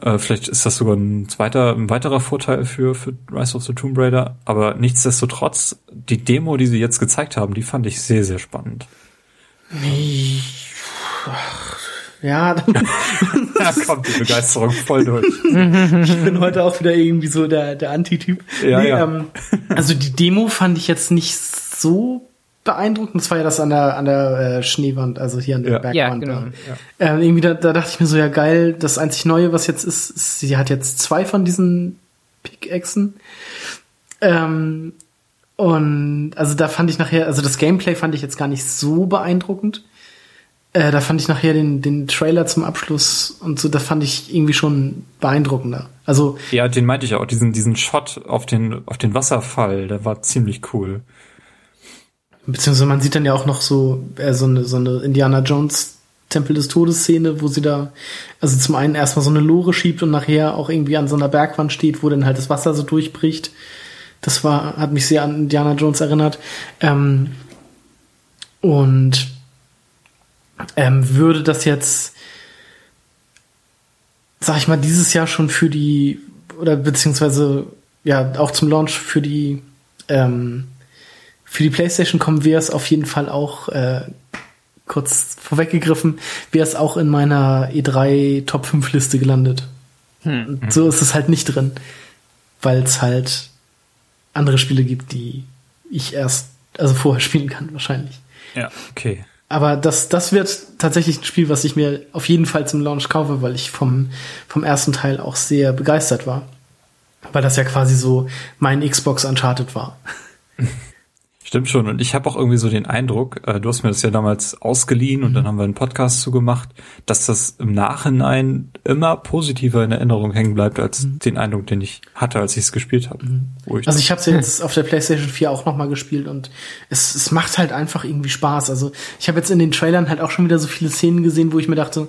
Äh, vielleicht ist das sogar ein zweiter, ein weiterer Vorteil für, für Rise of the Tomb Raider. Aber nichtsdestotrotz, die Demo, die sie jetzt gezeigt haben, die fand ich sehr, sehr spannend. Ja, dann da kommt die Begeisterung voll durch. ich bin heute auch wieder irgendwie so der, der Antityp. Ja, nee, ja. Ähm, also die Demo fand ich jetzt nicht so beeindruckend. Das war ja das an der, an der äh, Schneewand, also hier an der ja. Bergwand. Ja, genau. Ja. Äh, irgendwie da, da dachte ich mir so, ja geil, das einzig Neue, was jetzt ist, ist sie hat jetzt zwei von diesen Pickaxen. Ähm, und also da fand ich nachher, also das Gameplay fand ich jetzt gar nicht so beeindruckend. Äh, da fand ich nachher den, den Trailer zum Abschluss und so, da fand ich irgendwie schon beeindruckender. Also ja, den meinte ich auch, diesen diesen Shot auf den auf den Wasserfall, der war ziemlich cool. Beziehungsweise man sieht dann ja auch noch so, äh, so, eine, so eine Indiana Jones Tempel des Todes Szene, wo sie da, also zum einen erstmal so eine Lore schiebt und nachher auch irgendwie an so einer Bergwand steht, wo dann halt das Wasser so durchbricht. Das war, hat mich sehr an Indiana Jones erinnert. Ähm, und ähm, würde das jetzt, sag ich mal, dieses Jahr schon für die, oder beziehungsweise ja auch zum Launch für die ähm, für die PlayStation kommen, wäre es auf jeden Fall auch äh, kurz vorweggegriffen, wäre es auch in meiner E3 Top 5 Liste gelandet. Hm. So ist es halt nicht drin, weil es halt andere Spiele gibt, die ich erst also vorher spielen kann wahrscheinlich. Ja, okay. Aber das, das wird tatsächlich ein Spiel, was ich mir auf jeden Fall zum Launch kaufe, weil ich vom, vom ersten Teil auch sehr begeistert war. Weil das ja quasi so mein Xbox Uncharted war. Stimmt schon. Und ich habe auch irgendwie so den Eindruck, äh, du hast mir das ja damals ausgeliehen und dann haben wir einen Podcast zugemacht, dass das im Nachhinein immer positiver in Erinnerung hängen bleibt als mhm. den Eindruck, den ich hatte, als ich es gespielt habe. Mhm. Also ich habe es jetzt auf der PlayStation 4 auch nochmal gespielt und es, es macht halt einfach irgendwie Spaß. Also ich habe jetzt in den Trailern halt auch schon wieder so viele Szenen gesehen, wo ich mir dachte,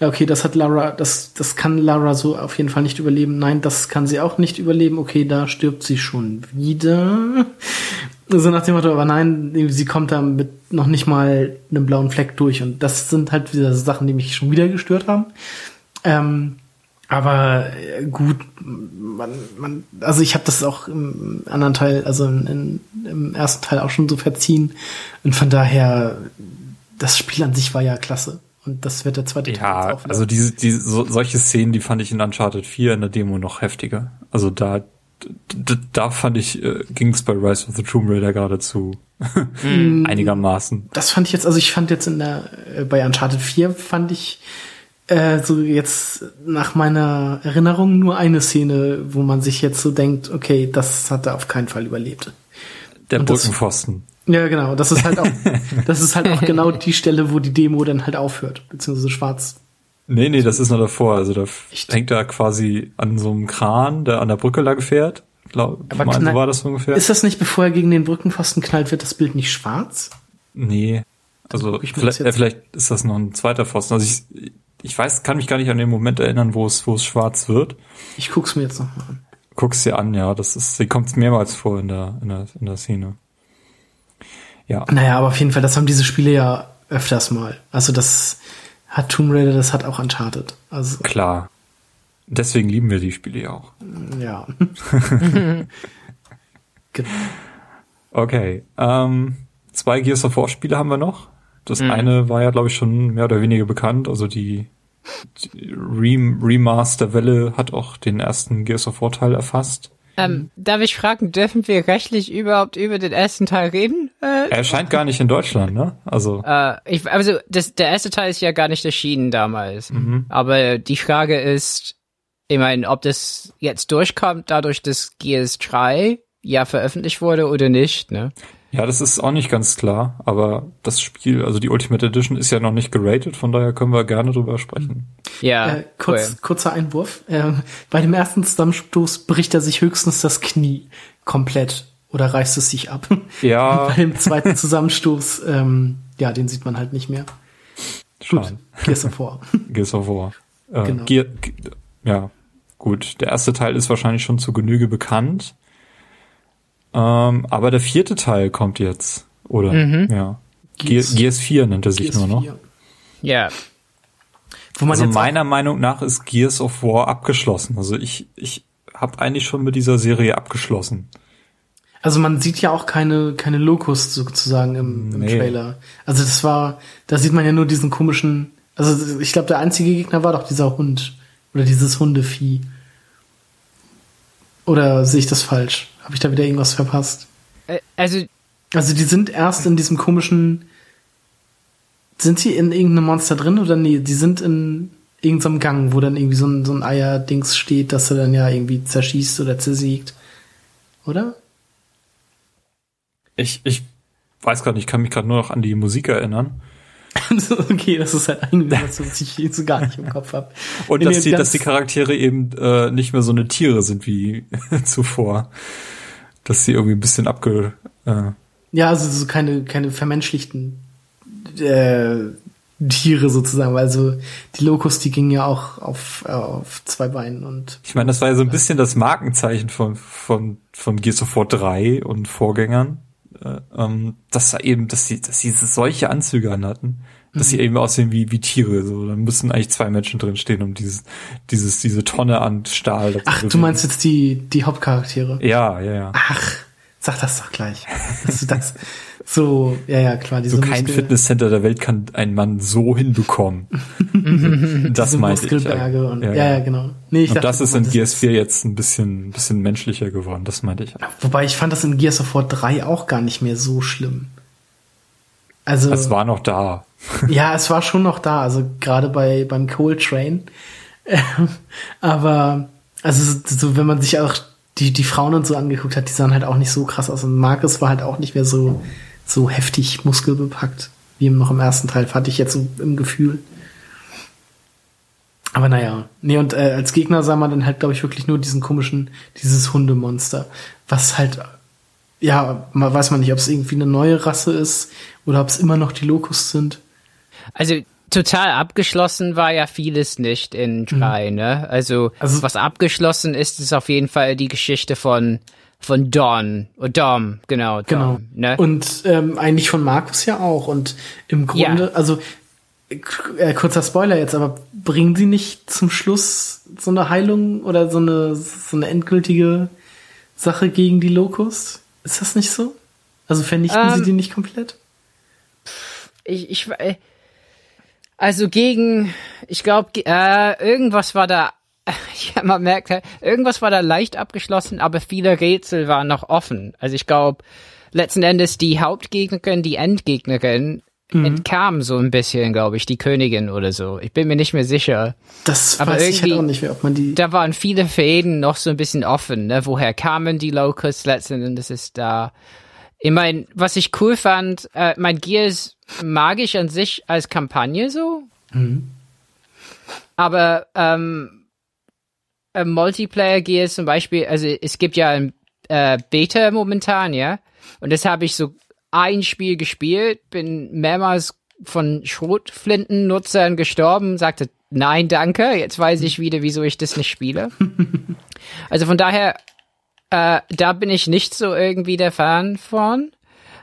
ja, okay, das hat Lara, das, das kann Lara so auf jeden Fall nicht überleben. Nein, das kann sie auch nicht überleben. Okay, da stirbt sie schon wieder. So nach dem Motto, aber nein, sie kommt da mit noch nicht mal einem blauen Fleck durch. Und das sind halt wieder Sachen, die mich schon wieder gestört haben. Ähm, aber äh, gut, man, man, also ich habe das auch im anderen Teil, also in, in, im ersten Teil auch schon so verziehen. Und von daher, das Spiel an sich war ja klasse. Und das wird der zweite ja, Teil. Ja, also diese, diese so, solche Szenen, die fand ich in Uncharted 4 in der Demo noch heftiger. Also da da fand ich, äh, ging es bei Rise of the Tomb Raider geradezu mm. einigermaßen. Das fand ich jetzt, also ich fand jetzt in der, äh, bei Uncharted 4 fand ich äh, so jetzt nach meiner Erinnerung nur eine Szene, wo man sich jetzt so denkt, okay, das hat er auf keinen Fall überlebt. Der Brückenpfosten. Ja, genau. Das ist halt auch, das ist halt auch genau die Stelle, wo die Demo dann halt aufhört, beziehungsweise schwarz Nee, nee, das ist noch davor. Also da hängt er quasi an so einem Kran, der an der Brücke lang fährt. Glaub, Aber mein, so war das ungefähr. Ist das nicht, bevor er gegen den Brückenpfosten knallt, wird das Bild nicht schwarz? Nee. Also vielleicht, äh, vielleicht ist das noch ein zweiter Pfosten. Also ich, ich weiß, kann mich gar nicht an den Moment erinnern, wo es, wo es schwarz wird. Ich guck's mir jetzt nochmal an. Guck's dir an, ja. Das ist, sie kommt mehrmals vor in der, in der, in der Szene. Ja. Naja, aber auf jeden Fall, das haben diese Spiele ja öfters mal. Also das hat Tomb Raider, das hat auch Uncharted. Also Klar. Deswegen lieben wir die Spiele ja auch. ja. genau. Okay. Ähm, zwei Gears of War Spiele haben wir noch. Das eine war ja, glaube ich, schon mehr oder weniger bekannt. Also die, die Rem Remaster-Welle hat auch den ersten Gears of War Teil erfasst. Ähm, darf ich fragen, dürfen wir rechtlich überhaupt über den ersten Teil reden? Äh, Er erscheint gar nicht in Deutschland, ne? Also äh, ich, also das, der erste Teil ist ja gar nicht erschienen damals. Aber die Frage ist, ich meine, ob das jetzt durchkommt, dadurch, dass Gears 3 ja veröffentlicht wurde oder nicht, ne? Ja, das ist auch nicht ganz klar. Aber das Spiel, also die Ultimate Edition, ist ja noch nicht geratet. Von daher können wir gerne drüber sprechen. Ja, Äh, kurz, cool. Kurzer Einwurf. Äh, bei dem ersten Zusammenstoß bricht er sich höchstens das Knie komplett oder reißt es sich ab. Ja. Bei dem zweiten Zusammenstoß, ähm, ja, den sieht man halt nicht mehr. Gut, Schade. Gears of War. Gears of War. Äh, Genau. Gear, Ge- ja, gut. Der erste Teil ist wahrscheinlich schon zu Genüge bekannt. Ähm, aber der vierte Teil kommt jetzt, oder? Ja. Gear, Gears- Gears 4 nennt er sich Gears nur noch. 4. Ja. Wo man Also meiner Meinung nach ist Gears of War abgeschlossen. Also ich, ich habe eigentlich schon mit dieser Serie abgeschlossen. Also man sieht ja auch keine, keine Locust sozusagen im, im Nee. Trailer. Also das war, da sieht man ja nur diesen komischen, also ich glaube der einzige Gegner war doch dieser Hund. Oder dieses Hundevieh. Oder sehe ich das falsch? Habe ich da wieder irgendwas verpasst? Also, Also die sind erst in diesem komischen, sind sie in irgendeinem Monster drin oder nee? Die sind in irgendeinem Gang, wo dann irgendwie so ein, so ein Eierdings steht, das er dann ja irgendwie zerschießt oder zersiegt. Oder? Ich, ich weiß gerade nicht, ich kann mich gerade nur noch an die Musik erinnern. okay, das ist halt irgendwie was, was ich jetzt so gar nicht im Kopf habe. Und dass die, dass die Charaktere eben äh, nicht mehr so eine Tiere sind wie zuvor. Dass sie irgendwie ein bisschen abge... Äh, Ja, also so keine, keine vermenschlichten äh, Tiere sozusagen, weil so die Locust, die gingen ja auch auf, äh, auf zwei Beinen und ich meine, das war ja so ein bisschen das Markenzeichen von, von, von Gears of War 3 und Vorgängern. Äh, ähm, dass da eben, dass sie, dass sie solche Anzüge anhatten, dass sie eben aussehen wie, wie Tiere. So, da müssen eigentlich zwei Menschen drin stehen, um dieses, dieses, diese Tonne an Stahl. Ach, du meinst jetzt die, die Hauptcharaktere? Ja, ja, ja. Ach, sag das doch gleich. Das, das, so, ja, ja, klar. Diese So kein Muskel- Fitnesscenter der Welt kann ein Mann so hinbekommen. das meinte ich. Und, ja, ja, genau. Nee, ich Und dachte, das ist in Gears 4 jetzt ein bisschen, ein bisschen menschlicher geworden. Das meinte ich. Wobei ich fand das in Gears of War 3 auch gar nicht mehr so schlimm. Also, Es war noch da. ja, es war schon noch da, also gerade bei beim Coal Train. Aber also so, so, wenn man sich auch die die Frauen und so angeguckt hat, die sahen halt auch nicht so krass aus und Marcus war halt auch nicht mehr so so heftig muskelbepackt wie noch im ersten Teil, hatte ich jetzt so im Gefühl. Aber naja, nee, und äh, als Gegner sah man dann halt, glaube ich, wirklich nur diesen komischen, dieses Hundemonster, was halt, ja, mal weiß man nicht, ob es irgendwie eine neue Rasse ist oder ob es immer noch die Locust sind. Also total abgeschlossen war ja vieles nicht in drei, ne? Also, Also- was abgeschlossen ist, ist auf jeden Fall die Geschichte von von Don oder Dom, genau, Dom, Genau. ne? Und ähm, eigentlich von Markus ja auch. Und im Grunde, Ja. also äh, kurzer Spoiler jetzt, aber bringen sie nicht zum Schluss so eine Heilung oder so eine so eine endgültige Sache gegen die Locust? Ist das nicht so? Also vernichten sie Ähm, die nicht komplett? ich, ich, äh, also gegen, ich glaube, äh, irgendwas war da, ja, man merkt, irgendwas war da leicht abgeschlossen, aber viele Rätsel waren noch offen. Also ich glaube, letzten Endes die Hauptgegnerin, die Endgegnerin, entkam so ein bisschen, glaube ich, die Königin oder so. Ich bin mir nicht mehr sicher. Das aber weiß ich halt auch nicht mehr, ob man die. Da waren viele Fäden noch so ein bisschen offen, ne? Woher kamen die Locusts letzten Endes ist da. Ich mein, was ich cool fand, äh, mein Gears mag ich an sich als Kampagne so. Aber ähm, äh, Multiplayer Gears zum Beispiel, also es gibt ja ein äh, Beta momentan, ja. Und das habe ich so ein Spiel gespielt, bin mehrmals von Schrotflinten-Nutzern gestorben, sagte, nein, danke, jetzt weiß ich wieder, wieso ich das nicht spiele. also von daher, äh, da bin ich nicht so irgendwie der Fan von.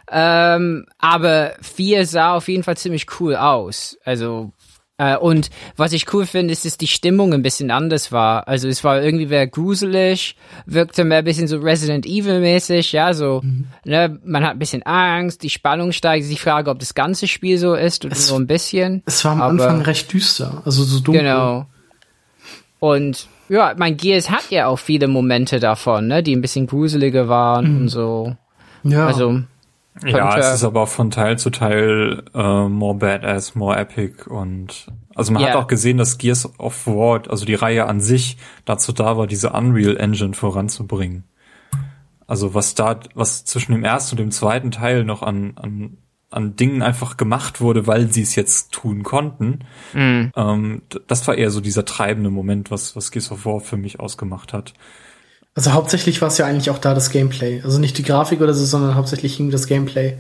Ähm, aber 4 sah auf jeden Fall ziemlich cool aus. Also äh, und was ich cool finde, ist, dass die Stimmung ein bisschen anders war. Also es war irgendwie mehr gruselig, wirkte mehr ein bisschen so Resident Evil mäßig, ja, so, mhm. ne, man hat ein bisschen Angst, die Spannung steigt, die Frage, ob das ganze Spiel so ist oder es, nur ein bisschen. Es war am Aber, Anfang recht düster, also so dunkel. Genau. Und ja, mein Gears hat ja auch viele Momente davon, ne, die ein bisschen gruseliger waren mhm. und so. Ja. Also ja, es ist aber von Teil zu Teil äh, more badass, more epic und also man yeah. hat auch gesehen, dass Gears of War, also die Reihe an sich, dazu da war, diese Unreal Engine voranzubringen. Also was da, was zwischen dem ersten und dem zweiten Teil noch an, an, an Dingen einfach gemacht wurde, weil sie es jetzt tun konnten, mm. ähm, das war eher so dieser treibende Moment, was, was Gears of War für mich ausgemacht hat. Also hauptsächlich war es ja eigentlich auch da das Gameplay. Also nicht die Grafik oder so, sondern hauptsächlich das Gameplay.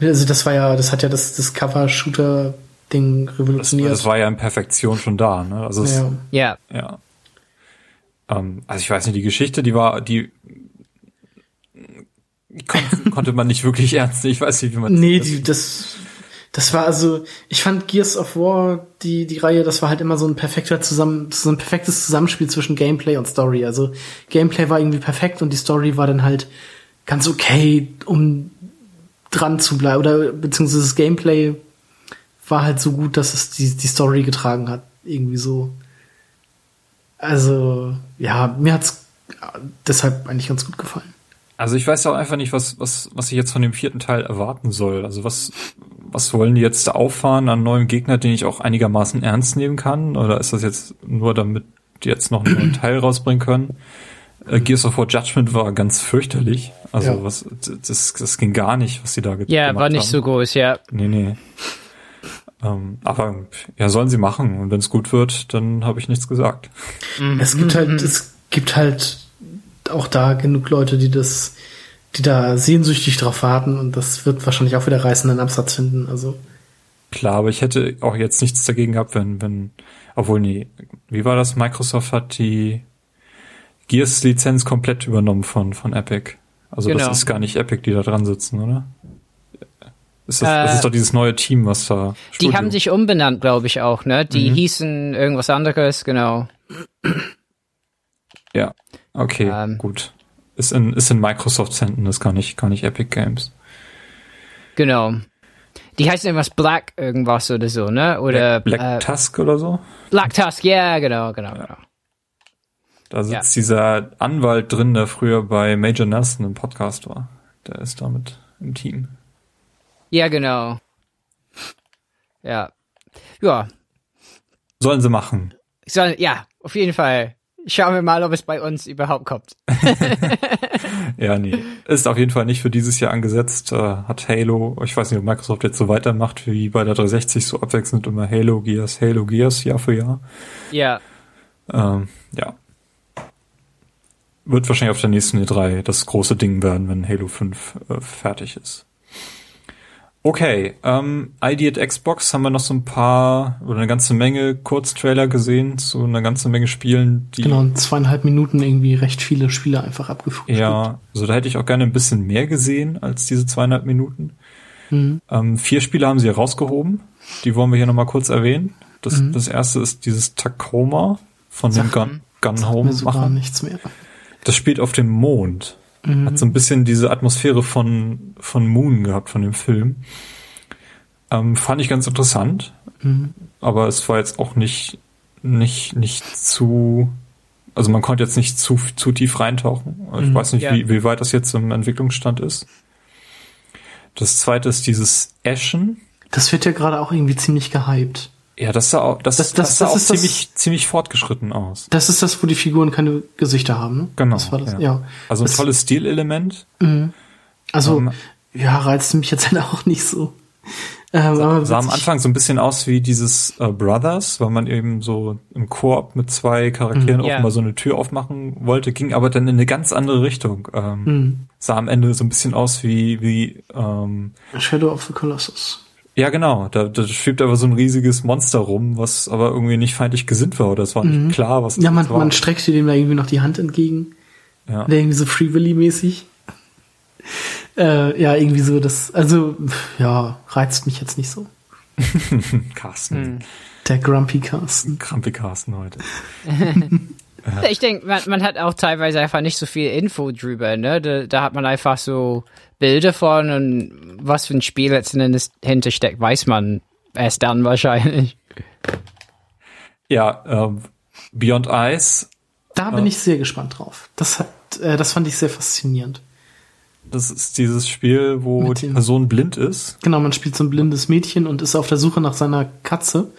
Also das war ja, das hat ja das, das Cover-Shooter-Ding revolutioniert. Das, das, war ja in Perfektion schon da, ne? Also es, ja. Ja. Ähm, also ich weiß nicht, die Geschichte, die war, die kon konnte man nicht wirklich ernst nehmen. Ich weiß nicht, wie man Nee, das die, das das war also, ich fand Gears of War, die, die Reihe, das war halt immer so ein perfekter zusammen, so ein perfektes Zusammenspiel zwischen Gameplay und Story. Also Gameplay war irgendwie perfekt und die Story war dann halt ganz okay, um dran zu bleiben. Oder beziehungsweise das Gameplay war halt so gut, dass es die, die Story getragen hat. Irgendwie so. Also, ja, mir hat's deshalb eigentlich ganz gut gefallen. Also ich weiß auch einfach nicht, was, was, was ich jetzt von dem vierten Teil erwarten soll. Also was, was wollen die jetzt da auffahren an neuem Gegner, den ich auch einigermaßen ernst nehmen kann? Oder ist das jetzt nur damit die jetzt noch einen neuen Teil rausbringen können? Äh, Gears of War Judgment war ganz fürchterlich. Also ja. was, das, das ging gar nicht, was sie da getan haben. Ja, war nicht haben. so groß, ja. Nee, nee. Ähm, aber ja, sollen sie machen. Und wenn es gut wird, dann habe ich nichts gesagt. Es gibt halt, es gibt halt auch da genug Leute, die das, die da sehnsüchtig drauf warten und das wird wahrscheinlich auch wieder reißenden Absatz finden. Also klar, aber ich hätte auch jetzt nichts dagegen gehabt, wenn, wenn, obwohl nee, wie war das? Microsoft hat die Gears-Lizenz komplett übernommen von von Epic. Also genau. das ist gar nicht Epic, die da dran sitzen, oder? Ist das, äh, das ist doch dieses neue Team, was da. Studio. Die haben sich umbenannt, glaube ich auch, ne? Die mhm. hießen irgendwas anderes, genau. Ja, okay, ähm, gut. Ist in, ist in Microsoft-Händen, das kann nicht, kann nicht Epic Games. Genau. Die heißen irgendwas Black irgendwas oder so, ne? Oder Black, Black äh, Tusk oder so? Black Tusk, ja, genau, genau, ja. genau. Da sitzt ja. dieser Anwalt drin, der früher bei Major Nelson im Podcast war. Der ist damit im Team. Ja, genau. Ja. Ja. Sollen sie machen. Sollen, ja, auf jeden Fall. Schauen wir mal, ob es bei uns überhaupt kommt. ja, nee. Ist auf jeden Fall nicht für dieses Jahr angesetzt. Äh, hat Halo, ich weiß nicht, ob Microsoft jetzt so weitermacht wie bei der 360 so abwechselnd immer Halo, Gears, Halo, Gears Jahr für Jahr. Ja. Ähm, ja. Wird wahrscheinlich auf der nächsten E3 das große Ding werden, wenn Halo 5 äh, fertig ist. Okay, ähm, ID at Xbox haben wir noch so ein paar oder eine ganze Menge Kurztrailer gesehen zu einer ganzen Menge Spielen, die. Genau, in zweieinhalb Minuten irgendwie recht viele Spiele einfach abgefrühstückt. Ja, also da hätte ich auch gerne ein bisschen mehr gesehen als diese zweieinhalb Minuten. Mhm. Ähm, vier Spiele haben sie rausgehoben. Die wollen wir hier nochmal kurz erwähnen. Das, mhm. das erste ist dieses Tacoma von Sachen, dem Gun, Gun Home machen. nichts mehr. Das spielt auf dem Mond. Mhm. Hat so ein bisschen diese Atmosphäre von, von Moon gehabt, von dem Film. Ähm, fand ich ganz interessant. Mhm. Aber es war jetzt auch nicht, nicht, nicht zu, also man konnte jetzt nicht zu, zu tief reintauchen. Ich mhm. weiß nicht, ja. wie, wie weit das jetzt im Entwicklungsstand ist. Das zweite ist dieses Ashen. Das wird ja gerade auch irgendwie ziemlich gehypt. Ja, das sah auch, das, das, das, das sah auch ziemlich, das, ziemlich fortgeschritten aus. Das ist das, wo die Figuren keine Gesichter haben, ne? Genau. Das war das, ja. ja. Also ein tolles Stilelement. Mhm. Also, um, ähm, ja, reizt mich jetzt halt auch nicht so. Ähm, sah, sah am Anfang so ein bisschen aus wie dieses äh, Brothers, weil man eben so im Koop mit zwei Charakteren mm, yeah. offenbar so eine Tür aufmachen wollte, ging aber dann in eine ganz andere Richtung. Ähm, mm. Sah am Ende so ein bisschen aus wie, wie ähm, Shadow of the Colossus. Ja, genau. Da, da schwebt aber so ein riesiges Monster rum, was aber irgendwie nicht feindlich gesinnt war. Oder es war mhm. nicht klar, was Ja, man, war. man streckte dem da irgendwie noch die Hand entgegen. Ja. Der irgendwie so Free Willy-mäßig. äh, ja, irgendwie so, das, also, ja, reizt mich jetzt nicht so. Carsten. Hm. Der Grumpy Carsten. Grumpy Carsten heute. Ich denke, man, man, hat auch teilweise einfach nicht so viel Info drüber, ne? Da, da, hat man einfach so Bilder von und was für ein Spiel letzten Endes hintersteckt, weiß man erst dann wahrscheinlich. Ja, ähm, Beyond Ice. Da bin äh, ich sehr gespannt drauf. Das hat, äh, das fand ich sehr faszinierend. Das ist dieses Spiel, wo die Person blind ist. Genau, man spielt so ein blindes Mädchen und ist auf der Suche nach seiner Katze.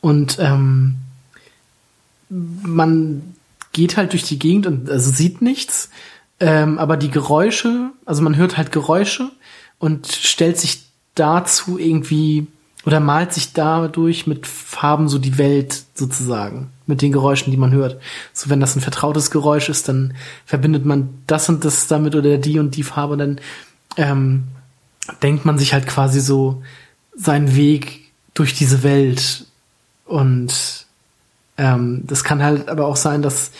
Und ähm, man geht halt durch die Gegend und also sieht nichts, ähm, aber die Geräusche, also man hört halt Geräusche und stellt sich dazu irgendwie oder malt sich dadurch mit Farben so die Welt sozusagen mit den Geräuschen, die man hört. So wenn das ein vertrautes Geräusch ist, dann verbindet man das und das damit oder die und die Farbe, dann ähm, denkt man sich halt quasi so seinen Weg durch diese Welt und ähm, das kann halt aber auch sein, dass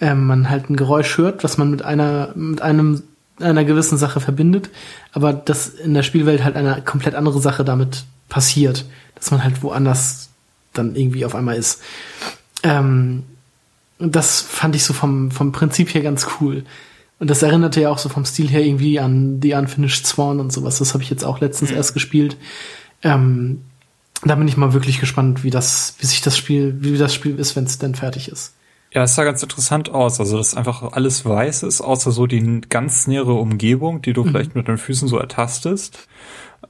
ähm, man halt ein Geräusch hört, was man mit einer mit einem einer gewissen Sache verbindet, aber dass in der Spielwelt halt eine komplett andere Sache damit passiert, dass man halt woanders dann irgendwie auf einmal ist. Ähm, das fand ich so vom, vom Prinzip her ganz cool. Und das erinnerte ja auch so vom Stil her irgendwie an The Unfinished Swan und sowas. Das habe ich jetzt auch letztens mhm. erst gespielt. Ähm, da bin ich mal wirklich gespannt, wie das, wie sich das Spiel, wie das Spiel ist, wenn es denn fertig ist. Ja, es sah ganz interessant aus. Also, dass einfach alles weiß ist, außer so die ganz nähere Umgebung, die du mhm. vielleicht mit den Füßen so ertastest.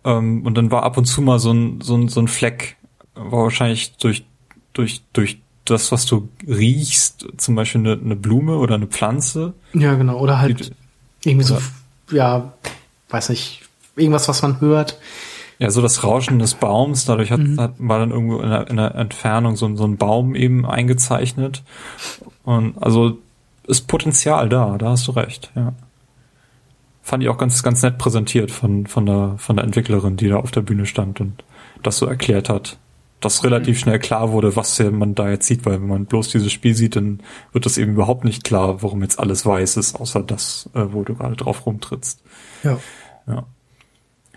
Ähm, und dann war ab und zu mal so ein, so ein, so ein Fleck, war wahrscheinlich durch, durch, durch das, was du riechst, zum Beispiel eine, eine Blume oder eine Pflanze. Ja, genau. Oder halt die, irgendwie oder, so, ja, weiß nicht, irgendwas, was man hört. Ja, so das Rauschen des Baums, dadurch hat, mhm. hat war dann irgendwo in der, in der Entfernung so, so ein Baum eben eingezeichnet. Und also ist Potenzial da, da hast du recht, ja. Fand ich auch ganz, ganz nett präsentiert von, von der, von der Entwicklerin, die da auf der Bühne stand und das so erklärt hat dass relativ schnell klar wurde, was man da jetzt sieht, weil wenn man bloß dieses Spiel sieht, dann wird das eben überhaupt nicht klar, warum jetzt alles weiß ist, außer das, äh, wo du gerade drauf rumtrittst. Ja. Ja.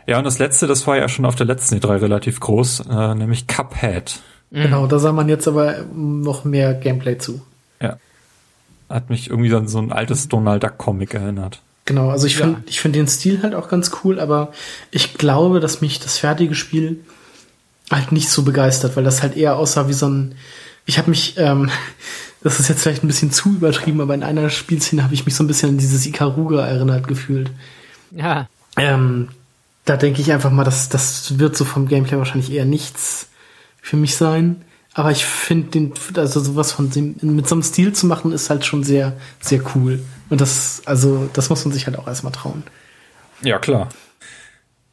Ja, und das letzte, das war ja schon auf der letzten E3 relativ groß, äh, nämlich Cuphead. Mhm. Genau, da sah man jetzt aber noch mehr Gameplay zu. Ja. Hat mich irgendwie an so ein altes Donald Duck Comic erinnert. Genau, also ich ja. finde ich finde den Stil halt auch ganz cool, aber ich glaube, dass mich das fertige Spiel halt nicht so begeistert, weil das halt eher aussah wie so ein. Ich habe mich, ähm, das ist jetzt vielleicht ein bisschen zu übertrieben, aber in einer Spielszene habe ich mich so ein bisschen an dieses Ikaruga erinnert gefühlt. Ja. Ähm, da denke ich einfach mal, dass das wird so vom Gameplay wahrscheinlich eher nichts für mich sein. Aber ich finde den, also sowas von dem, mit so einem Stil zu machen, ist halt schon sehr, sehr cool. Und das, also, das muss man sich halt auch erstmal trauen. Ja, klar.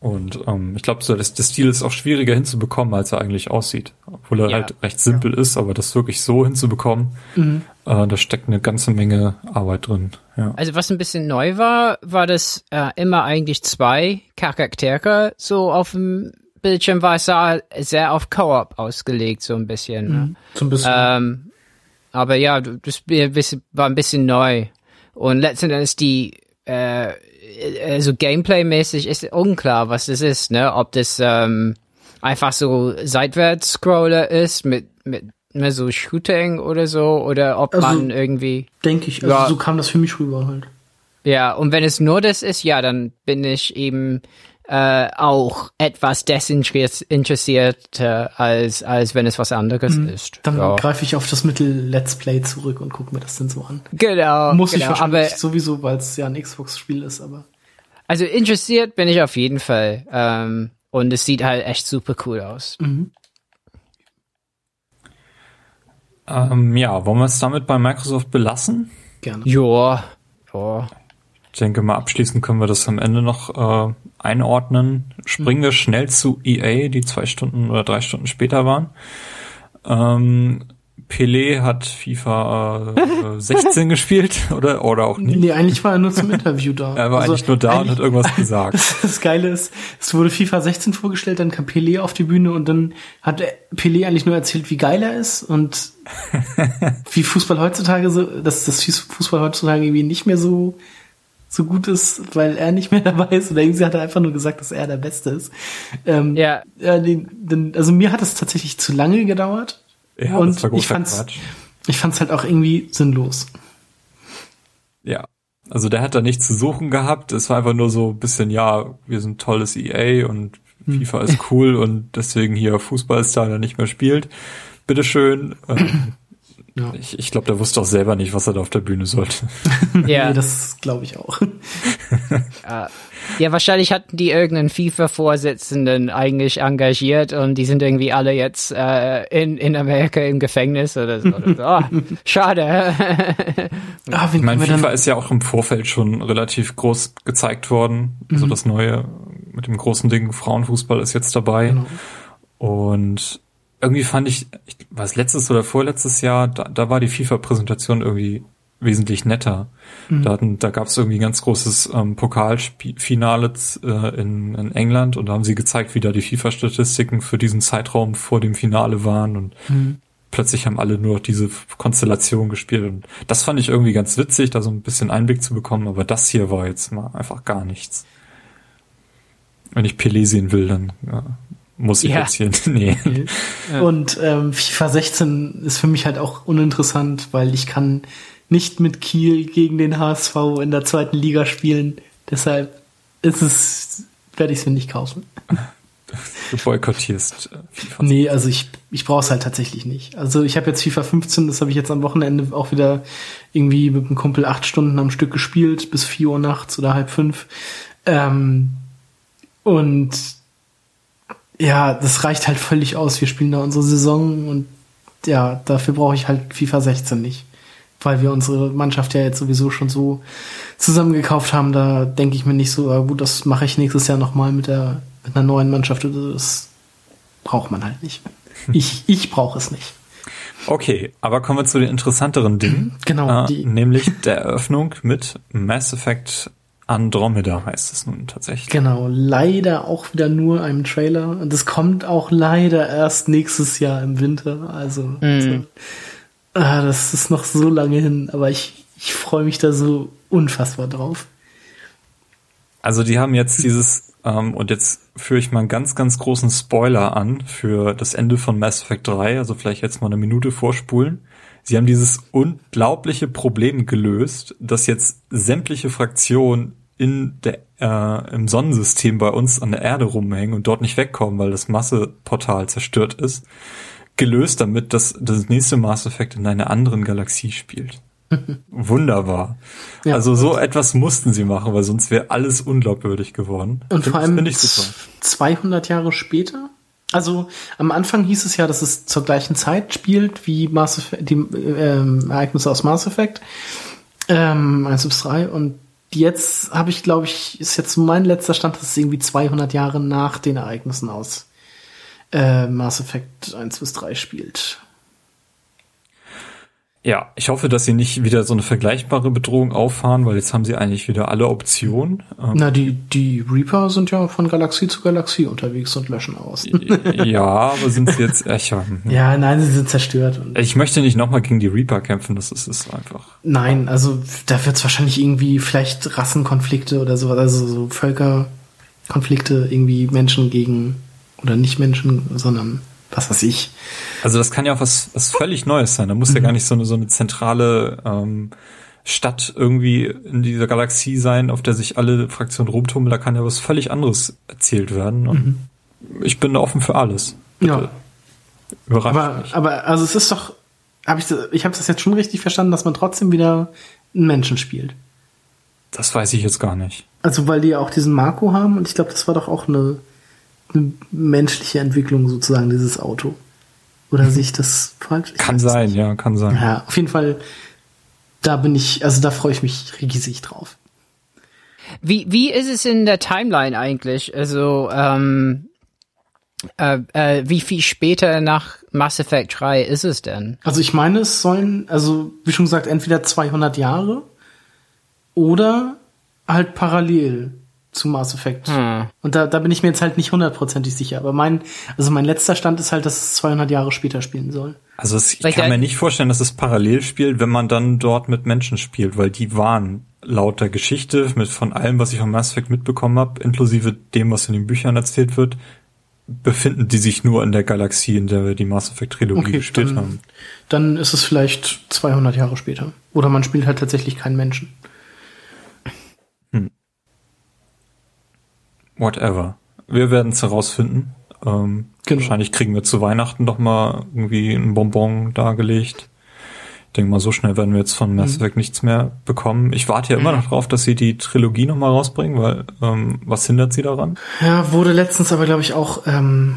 Und ähm, ich glaube, so das, das Stil ist auch schwieriger hinzubekommen, als er eigentlich aussieht. Obwohl er ja. halt recht simpel ja. ist, aber das wirklich so hinzubekommen, mhm. äh, da steckt eine ganze Menge Arbeit drin. Ja. Also was ein bisschen neu war, war, dass äh, immer eigentlich zwei Charaktere so auf dem Bildschirm war. Es sah sehr auf Co-op ausgelegt, so ein bisschen. Ne? Mhm. So ein bisschen. Ähm, aber ja, das war ein bisschen neu. Und letzten Endes die äh, also Gameplay-mäßig ist unklar, was das ist, ne? Ob das ähm, einfach so Seitwärts-Scroller ist mit, mit mehr so Shooting oder so, oder ob also, man irgendwie. Denke ich, also ja, so kam das für mich rüber halt. Ja, und wenn es nur das ist, ja, dann bin ich eben äh, auch etwas desinteressiert als, als wenn es was anderes mhm. ist. Dann ja. greife ich auf das Mittel Let's Play zurück und gucke mir das dann so an. Genau. Muss genau, ich wahrscheinlich aber, sowieso, weil es ja ein Xbox-Spiel ist, aber. Also interessiert bin ich auf jeden Fall. Ähm, und es sieht halt echt super cool aus. Mhm. Ähm, ja, wollen wir es damit bei Microsoft belassen? Gerne. Ja. ja. Ich denke mal, abschließend können wir das am Ende noch äh, einordnen. Springen wir schnell zu EA, die zwei Stunden oder drei Stunden später waren. Ähm, Pelé hat FIFA äh, 16 gespielt oder oder auch nicht? Nee, eigentlich war er nur zum Interview da. er war also eigentlich nur da und hat irgendwas gesagt. Das, Geile ist, es wurde FIFA 16 vorgestellt, dann kam Pelé auf die Bühne und dann hat Pelé eigentlich nur erzählt, wie geil er ist und wie Fußball heutzutage so, dass das Fußball heutzutage irgendwie nicht mehr so so gut ist, weil er nicht mehr dabei ist. Oder irgendwie hat er einfach nur gesagt, dass er der Beste ist. Ähm, Ja. den, den, also mir hat es tatsächlich zu lange gedauert. Ja, und das war ich fand's, Quatsch. ich fand's halt auch irgendwie sinnlos. Ja. Also der hat da nichts zu suchen gehabt. Es war einfach nur so ein bisschen, ja, wir sind tolles EA und FIFA ist cool und deswegen hier Fußballstar, der nicht mehr spielt. Bitteschön. Ähm, Ja. Ich, ich glaube, der wusste auch selber nicht, was er da auf der Bühne sollte. Ja. Nee, das glaube ich auch. Ja, wahrscheinlich hatten die irgendeinen FIFA-Vorsitzenden eigentlich engagiert und die sind irgendwie alle jetzt äh, in, in Amerika im Gefängnis oder so. Oder so. Oh, schade. Ah, Ich meine, FIFA ist ja auch im Vorfeld schon relativ groß gezeigt worden. Also das neue mit dem großen Ding Frauenfußball ist jetzt dabei. Genau. Und irgendwie fand ich, ich war es letztes oder vorletztes Jahr, da, da war die FIFA-Präsentation irgendwie wesentlich netter. Da, hatten, da gab es irgendwie ein ganz großes ähm, Pokalfinale äh, in, in England und da haben sie gezeigt, wie da die FIFA-Statistiken für diesen Zeitraum vor dem Finale waren und plötzlich haben alle nur noch diese Konstellation gespielt und das fand ich irgendwie ganz witzig, da so ein bisschen Einblick zu bekommen, aber das hier war jetzt mal einfach gar nichts. Wenn ich Pelé sehen will, dann ja, muss ich Ja. jetzt hier, nee. Und ähm, FIFA 16 ist für mich halt auch uninteressant, weil ich kann nicht mit Kiel gegen den HSV in der zweiten Liga spielen. Deshalb ist es, werde ich es mir nicht kaufen. Du boykottierst FIFA. Nee, also ich, ich brauche es halt tatsächlich nicht. Also ich habe jetzt FIFA 15, das habe ich jetzt am Wochenende auch wieder irgendwie mit einem Kumpel acht Stunden am Stück gespielt, bis vier Uhr nachts oder halb fünf. Ähm, und ja, das reicht halt völlig aus. Wir spielen da unsere Saison und ja, dafür brauche ich halt FIFA 16 nicht. Weil wir unsere Mannschaft ja jetzt sowieso schon so zusammengekauft haben, da denke ich mir nicht so, ah, gut, das mache ich nächstes Jahr nochmal mit der mit einer neuen Mannschaft. oder Das braucht man halt nicht. Ich, ich brauche es nicht. Okay, aber kommen wir zu den interessanteren Dingen. Genau, Äh, die- nämlich der Eröffnung mit Mass Effect Andromeda heißt es nun tatsächlich. Genau, leider auch wieder nur einem Trailer. Und das kommt auch leider erst nächstes Jahr im Winter. Also, so. ah, das ist noch so lange hin, aber ich, ich freue mich da so unfassbar drauf. Also die haben jetzt dieses, ähm, und jetzt führe ich mal einen ganz, ganz großen Spoiler an für das Ende von Mass Effect 3, also vielleicht jetzt mal eine Minute vorspulen. Sie haben dieses unglaubliche Problem gelöst, dass jetzt sämtliche Fraktionen in der, äh, im Sonnensystem bei uns an der Erde rumhängen und dort nicht wegkommen, weil das Masseportal zerstört ist, gelöst damit, dass das nächste Mass Effect in einer anderen Galaxie spielt. Wunderbar. Ja. also so etwas mussten sie machen, weil sonst wäre alles unglaubwürdig geworden. Und vor allem ich super. 200 Jahre später. Also am Anfang hieß es ja, dass es zur gleichen Zeit spielt wie Mass Effect, die ähm, Ereignisse aus Mass Effect ähm, 1 bis 3 und jetzt habe ich, glaube ich, ist jetzt mein letzter Stand, dass es irgendwie 200 Jahre nach den Ereignissen aus äh, Mass Effect 1 bis 3 spielt. Ja, ich hoffe, dass sie nicht wieder so eine vergleichbare Bedrohung auffahren, weil jetzt haben sie eigentlich wieder alle Optionen. Ähm, Na, die, die Reaper sind ja von Galaxie zu Galaxie unterwegs und löschen aus. ja, aber sind sie jetzt echt? ja, hm. ja, nein, sie sind zerstört. Ich möchte nicht nochmal gegen die Reaper kämpfen, das ist, ist einfach. Nein, also da wird es wahrscheinlich irgendwie vielleicht Rassenkonflikte oder sowas, also so Völkerkonflikte, irgendwie Menschen gegen oder nicht Menschen, sondern was weiß ich. Also das kann ja auch was, was völlig Neues sein. Da muss ja gar nicht so eine, so eine zentrale ähm, Stadt irgendwie in dieser Galaxie sein, auf der sich alle Fraktionen rumtummeln. Da kann ja was völlig anderes erzählt werden. Und ich bin da offen für alles. Ja, Überrascht aber mich. aber also es ist doch, habe ich ich habe das jetzt schon richtig verstanden, dass man trotzdem wieder einen Menschen spielt. Das weiß ich jetzt gar nicht. Also weil die ja auch diesen Marco haben und ich glaube, das war doch auch eine, eine menschliche Entwicklung sozusagen dieses Auto. Oder sehe ich das falsch? Ich Kann sein, nicht. ja, kann sein. Ja, auf jeden Fall, da bin ich, also da freue ich mich riesig drauf. Wie, wie ist es in der Timeline eigentlich? Also, ähm, äh, äh, wie viel später nach Mass Effect 3 ist es denn? Also ich meine, es sollen, also wie schon gesagt, entweder 200 Jahre oder halt parallel zu Mass Effect. Hm. Und da, da bin ich mir jetzt halt nicht hundertprozentig sicher. Aber mein, also mein letzter Stand ist halt, dass es 200 Jahre später spielen soll. Also es, ich Vielleicht kann mir nicht vorstellen, dass es parallel spielt, wenn man dann dort mit Menschen spielt, weil die waren laut der Geschichte, mit von allem, was ich von Mass Effect mitbekommen habe, inklusive dem, was in den Büchern erzählt wird, befinden die sich nur in der Galaxie, in der wir die Mass Effect Trilogie Okay, gespielt dann- haben. Dann ist es vielleicht 200 Jahre später. Oder man spielt halt tatsächlich keinen Menschen. Whatever. Wir werden es herausfinden. Ähm, Genau. Wahrscheinlich kriegen wir zu Weihnachten noch mal irgendwie ein Bonbon dargelegt. Ich denke mal, so schnell werden wir jetzt von Mass Effect nichts mehr bekommen. Ich warte ja immer noch drauf, dass sie die Trilogie noch mal rausbringen, weil ähm, was hindert sie daran? Ja, wurde letztens aber, glaube ich, auch ähm,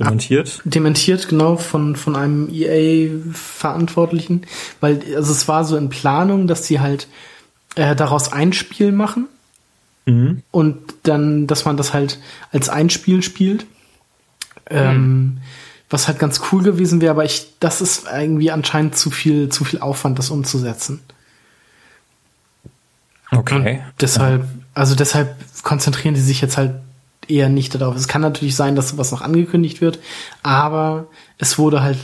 Dementiert? dementiert, genau, von, von einem EA-Verantwortlichen. Weil, also es war so in Planung, dass sie halt äh, daraus ein Spiel machen Mhm. und dann, dass man das halt als ein Spiel spielt. Ähm, was halt ganz cool gewesen wäre, aber ich, das ist irgendwie anscheinend zu viel, zu viel Aufwand, das umzusetzen. Okay. Deshalb, also deshalb konzentrieren die sich jetzt halt eher nicht darauf. Es kann natürlich sein, dass sowas noch angekündigt wird, aber es wurde halt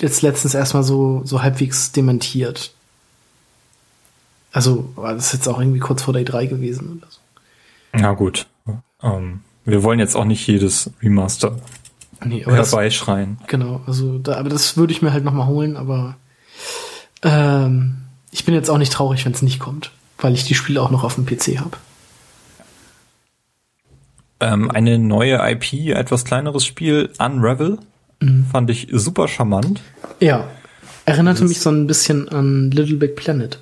jetzt letztens erstmal so, so halbwegs dementiert. Also, war das jetzt auch irgendwie kurz vor der E3 gewesen oder so. Ja gut. Ähm, wir wollen jetzt auch nicht jedes Remaster Nee, aber das, herbeischreien. genau, also da, aber das würde ich mir halt nochmal holen, aber ähm, ich bin jetzt auch nicht traurig, wenn es nicht kommt, weil ich die Spiele auch noch auf dem PC habe. Ähm, eine neue IP, etwas kleineres Spiel, Unravel, Mhm. fand ich super charmant. Ja. Erinnerte mich so ein bisschen an Little Big Planet.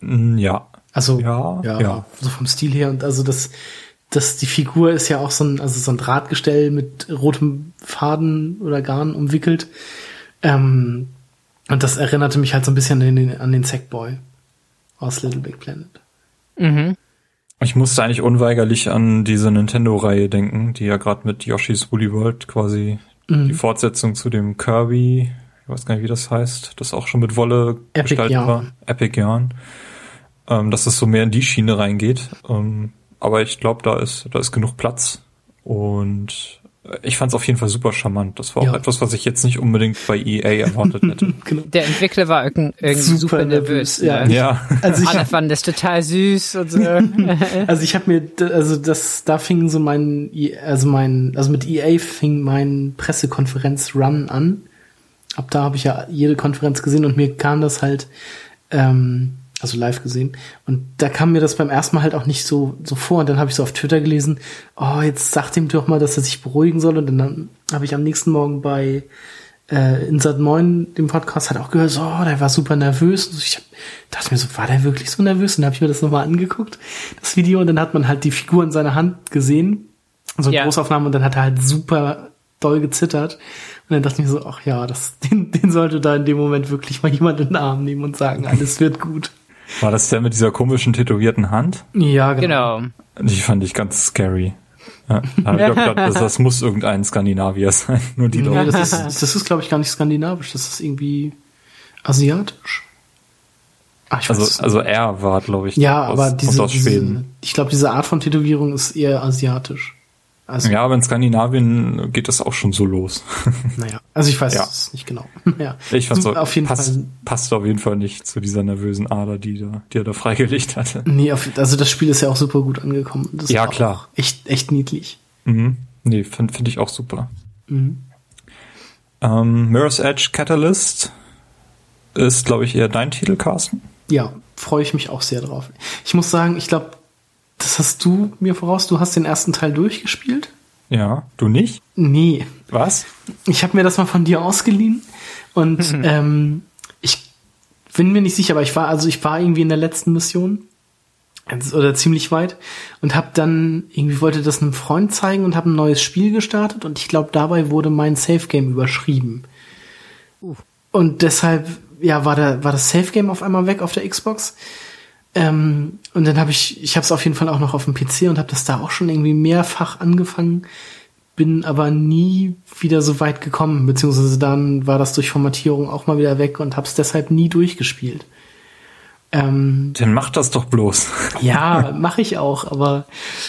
Ja. Also Ja, ja, ja. so vom Stil her und also das, das die Figur ist ja auch so ein also so ein Drahtgestell mit rotem Faden oder Garn umwickelt. Ähm, und das erinnerte mich halt so ein bisschen an den, an den Sackboy aus Little Big Planet. Mhm. Ich musste eigentlich unweigerlich an diese Nintendo-Reihe denken, die ja gerade mit Yoshi's Woolly World quasi Mhm. die Fortsetzung zu dem Kirby, ich weiß gar nicht, wie das heißt, das auch schon mit Wolle Epic gestaltet Yarn. war. Epic Yarn. Ähm, dass es so mehr in die Schiene reingeht. Ähm, aber ich glaube, da ist, da ist genug Platz. Und ich fand es auf jeden Fall super charmant. Das war auch Ja. etwas, was ich jetzt nicht unbedingt bei EA erwartet hätte. Genau. Der Entwickler war irgend, irgendwie Super super, nervös, ja. ne? ja. Also ich Alle fanden das total süß und so. Also ich habe mir, also das, da fing so mein, I- also mein, also mit EA fing mein Pressekonferenz-Run an. Ab da habe ich ja jede Konferenz gesehen und mir kam das halt, ähm, also live gesehen. Und da kam mir das beim ersten Mal halt auch nicht so, so vor. Und dann habe ich so auf Twitter gelesen, oh, jetzt sagt ihm doch mal, dass er sich beruhigen soll. Und dann habe ich am nächsten Morgen bei äh, Insert 9, dem Podcast, hat auch gehört, so, oh, der war super nervös. Und ich dachte mir so, war der wirklich so nervös? Und dann habe ich mir das nochmal angeguckt, das Video, und dann hat man halt die Figur in seiner Hand gesehen, so eine Ja. Großaufnahme, und dann hat er halt super doll gezittert. Und dann dachte ich mir so, ach ja, das, den, den sollte da in dem Moment wirklich mal jemand in den Arm nehmen und sagen, alles wird gut. War das der mit dieser komischen tätowierten Hand? Ja, genau. genau. Die fand ich ganz scary. Ja, ich glaub, das, das muss irgendein Skandinavier sein. Nur die Leute. das ist, das ist glaube ich, gar nicht skandinavisch, das ist irgendwie asiatisch. Ach, ich weiß es Also, nicht. also er war, glaube ich, Ja, aus, aber diese, aus diese Schweden. ich glaube, diese Art von Tätowierung ist eher asiatisch. Also, Ja, aber in Skandinavien geht das auch schon so los. naja, also ich weiß Ja. es nicht genau. ja. Ich fand so, auf jeden passt, Fall. passt auf jeden Fall nicht zu dieser nervösen Ader, die, da, die er da freigelegt hatte. Nee, auf, also das Spiel ist ja auch super gut angekommen. Das Ja, klar. Echt, echt niedlich. Mhm. Nee, finde find ich auch super. Mhm. Ähm, Mirror's Edge Catalyst ist, glaube ich, eher dein Titel, Carsten. Ja, freue ich mich auch sehr drauf. Ich muss sagen, ich glaube, das hast du mir voraus. Du hast den ersten Teil durchgespielt? Ja, du nicht? Nee. Was? Ich habe mir das mal von dir ausgeliehen und ähm, ich bin mir nicht sicher, aber ich war also ich war irgendwie in der letzten Mission also- oder ziemlich weit und habe dann irgendwie wollte das einem Freund zeigen und habe ein neues Spiel gestartet und ich glaube dabei wurde mein Safe Game überschrieben. Und deshalb ja war der war das Safe Game auf einmal weg auf der Xbox. Ähm, und dann habe ich ich habe es auf jeden Fall auch noch auf dem PC und habe das da auch schon irgendwie mehrfach angefangen bin aber nie wieder so weit gekommen, beziehungsweise dann war das durch Formatierung auch mal wieder weg und hab's deshalb nie durchgespielt. Ähm, Dann mach das doch bloß. ja, mache ich auch, aber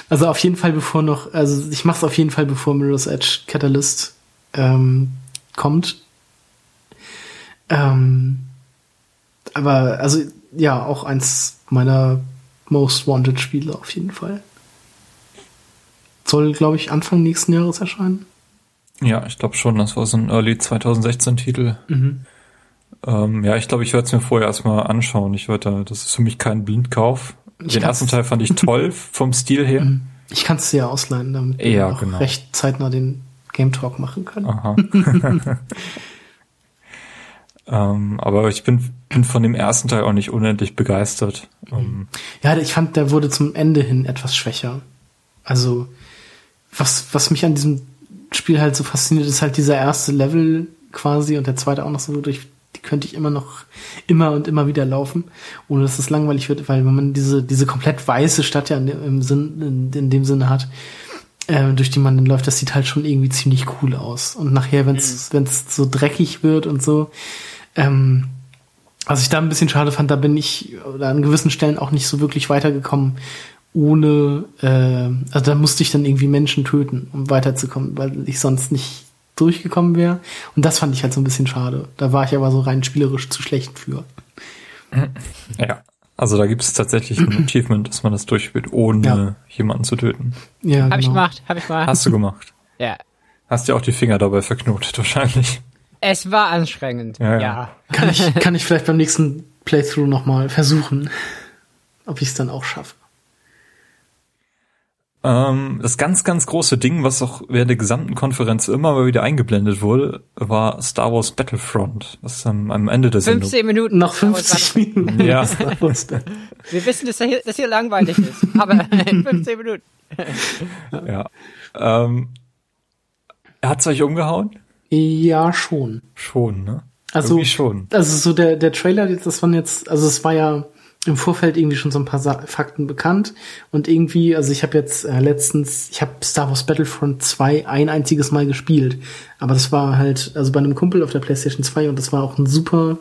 also auf jeden Fall bevor noch, also ich mach's auf jeden Fall bevor Mirror's Edge Catalyst ähm, kommt. Ähm, aber also ja, auch eins meiner Most Wanted Spiele auf jeden Fall. Soll, glaube ich, Anfang nächsten Jahres erscheinen. Ja, ich glaube schon, das war so ein Early 2016 Titel. Mhm. Ähm, ja, ich glaube, ich werde es mir vorher erstmal anschauen. Ich werde, das ist für mich kein Blindkauf. Ich Den ersten Teil fand ich toll vom Stil her. Mhm. Ich kann es dir ja ausleihen, damit wir Ja, auch genau. recht zeitnah den Game Talk machen können. Aha. ähm, aber ich bin, bin von dem ersten Teil auch nicht unendlich begeistert. Ähm, Ja, ich fand, der wurde zum Ende hin etwas schwächer. Also, was, was mich an diesem Spiel halt so fasziniert, ist halt dieser erste Level quasi und der zweite auch noch so durch, die könnte ich immer noch immer und immer wieder laufen, ohne dass es langweilig wird, weil wenn man diese, diese komplett weiße Stadt ja in, dem- im Sinn, in, in dem Sinne hat, äh, durch die man dann läuft, das sieht halt schon irgendwie ziemlich cool aus. Und nachher, wenn es wenn's so dreckig wird und so, ähm, was ich da ein bisschen schade fand, da bin ich oder an gewissen Stellen auch nicht so wirklich weitergekommen, ohne, äh, also da musste ich dann irgendwie Menschen töten, um weiterzukommen, weil ich sonst nicht durchgekommen wäre. Und das fand ich halt so ein bisschen schade. Da war ich aber so rein spielerisch zu schlecht für. ja. Also da gibt es tatsächlich ein Achievement, dass man das durchspielt, ohne Ja. jemanden zu töten. Ja, Hab ich genau. gemacht, hab ich gemacht. Hast du gemacht. Ja. Hast dir auch die Finger dabei verknotet wahrscheinlich. Es war anstrengend. Ja, Ja. Kann ich, kann ich vielleicht beim nächsten Playthrough nochmal versuchen, ob ich es dann auch schaffe. Ähm, das ganz, ganz große Ding, was auch während der gesamten Konferenz immer mal wieder eingeblendet wurde, war Star Wars Battlefront. Das ist am, am Ende der Sendung. 15 Minuten. Noch 50 Minuten. Ja. Star Wars Battle. Wir wissen, dass hier, dass hier langweilig ist. Aber in 15 Minuten. Ja. Ähm, hat's euch umgehauen? Ja, schon. Schon, ne? Also, Irgendwie schon. also so der, der Trailer, das waren jetzt, also es war ja im Vorfeld irgendwie schon so ein paar Fakten bekannt und irgendwie, also ich habe jetzt äh, letztens, ich habe Star Wars Battlefront 2 ein einziges Mal gespielt, aber das war halt, also bei einem Kumpel auf der PlayStation 2 und das war auch ein super,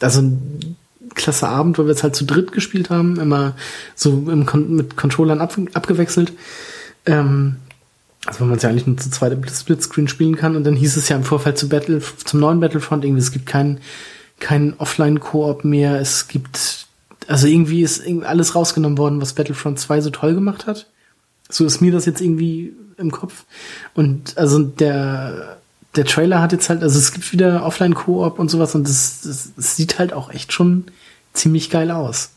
also ein klasse Abend, weil wir es halt zu dritt gespielt haben, immer so im Kon mit Controllern ab abgewechselt. Ähm, also wenn man es ja eigentlich nur zu zweit im Splitscreen spielen kann. Und dann hieß es ja im Vorfeld zu Battle, zum neuen Battlefront irgendwie, es gibt keinen kein Offline-Koop mehr. Es gibt, also irgendwie ist alles rausgenommen worden, was Battlefront 2 so toll gemacht hat. So ist mir das jetzt irgendwie im Kopf. Und also der, der Trailer hat jetzt halt, also es gibt wieder Offline-Koop und sowas und das, das sieht halt auch echt schon ziemlich geil aus.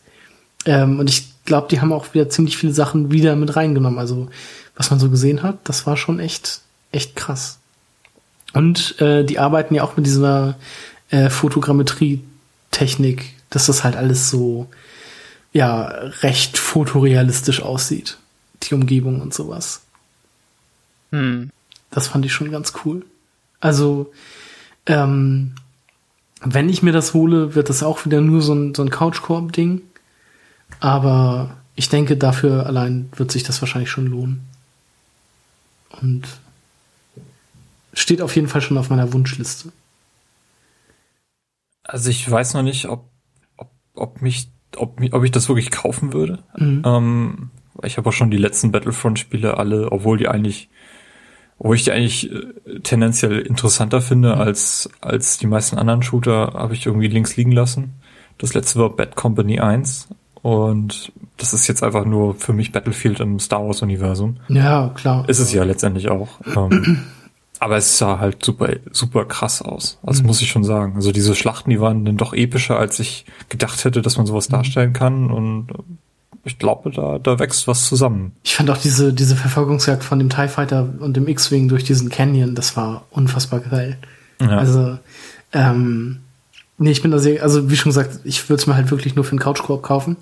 Ähm, und ich glaube, die haben auch wieder ziemlich viele Sachen wieder mit reingenommen. Also, was man so gesehen hat, das war schon echt, echt krass. Und äh, die arbeiten ja auch mit dieser äh, Fotogrammetrie-Technik, dass das halt alles so, ja, recht fotorealistisch aussieht. Die Umgebung und sowas. Hm. Das fand ich schon ganz cool. Also, ähm, wenn ich mir das hole, wird das auch wieder nur so ein, so ein Couch-Koop-Ding. Aber ich denke, dafür allein wird sich das wahrscheinlich schon lohnen. Und steht auf jeden Fall schon auf meiner Wunschliste. Also ich weiß noch nicht, ob, ob, ob mich, ob, ob ich das wirklich kaufen würde. Mhm. Ähm, ich habe auch schon die letzten Battlefront-Spiele alle, obwohl die eigentlich, obwohl ich die eigentlich äh, tendenziell interessanter finde Mhm. als, als die meisten anderen Shooter, habe ich irgendwie links liegen lassen. Das letzte war Bad Company 1 und das ist jetzt einfach nur für mich Battlefield im Star Wars Universum. Ja, klar. Ist es ja letztendlich auch. Ähm, aber es sah halt super, super krass aus. Das muss ich schon sagen. Also diese Schlachten, die waren dann doch epischer, als ich gedacht hätte, dass man sowas darstellen kann. Und äh, ich glaube, da, da wächst was zusammen. Ich fand auch diese, diese Verfolgungsjagd von dem TIE Fighter und dem X-Wing durch diesen Canyon, das war unfassbar geil. Ja. Also, ähm, nee, ich bin da sehr, also wie schon gesagt, ich würde es mir halt wirklich nur für einen Couchkorb kaufen.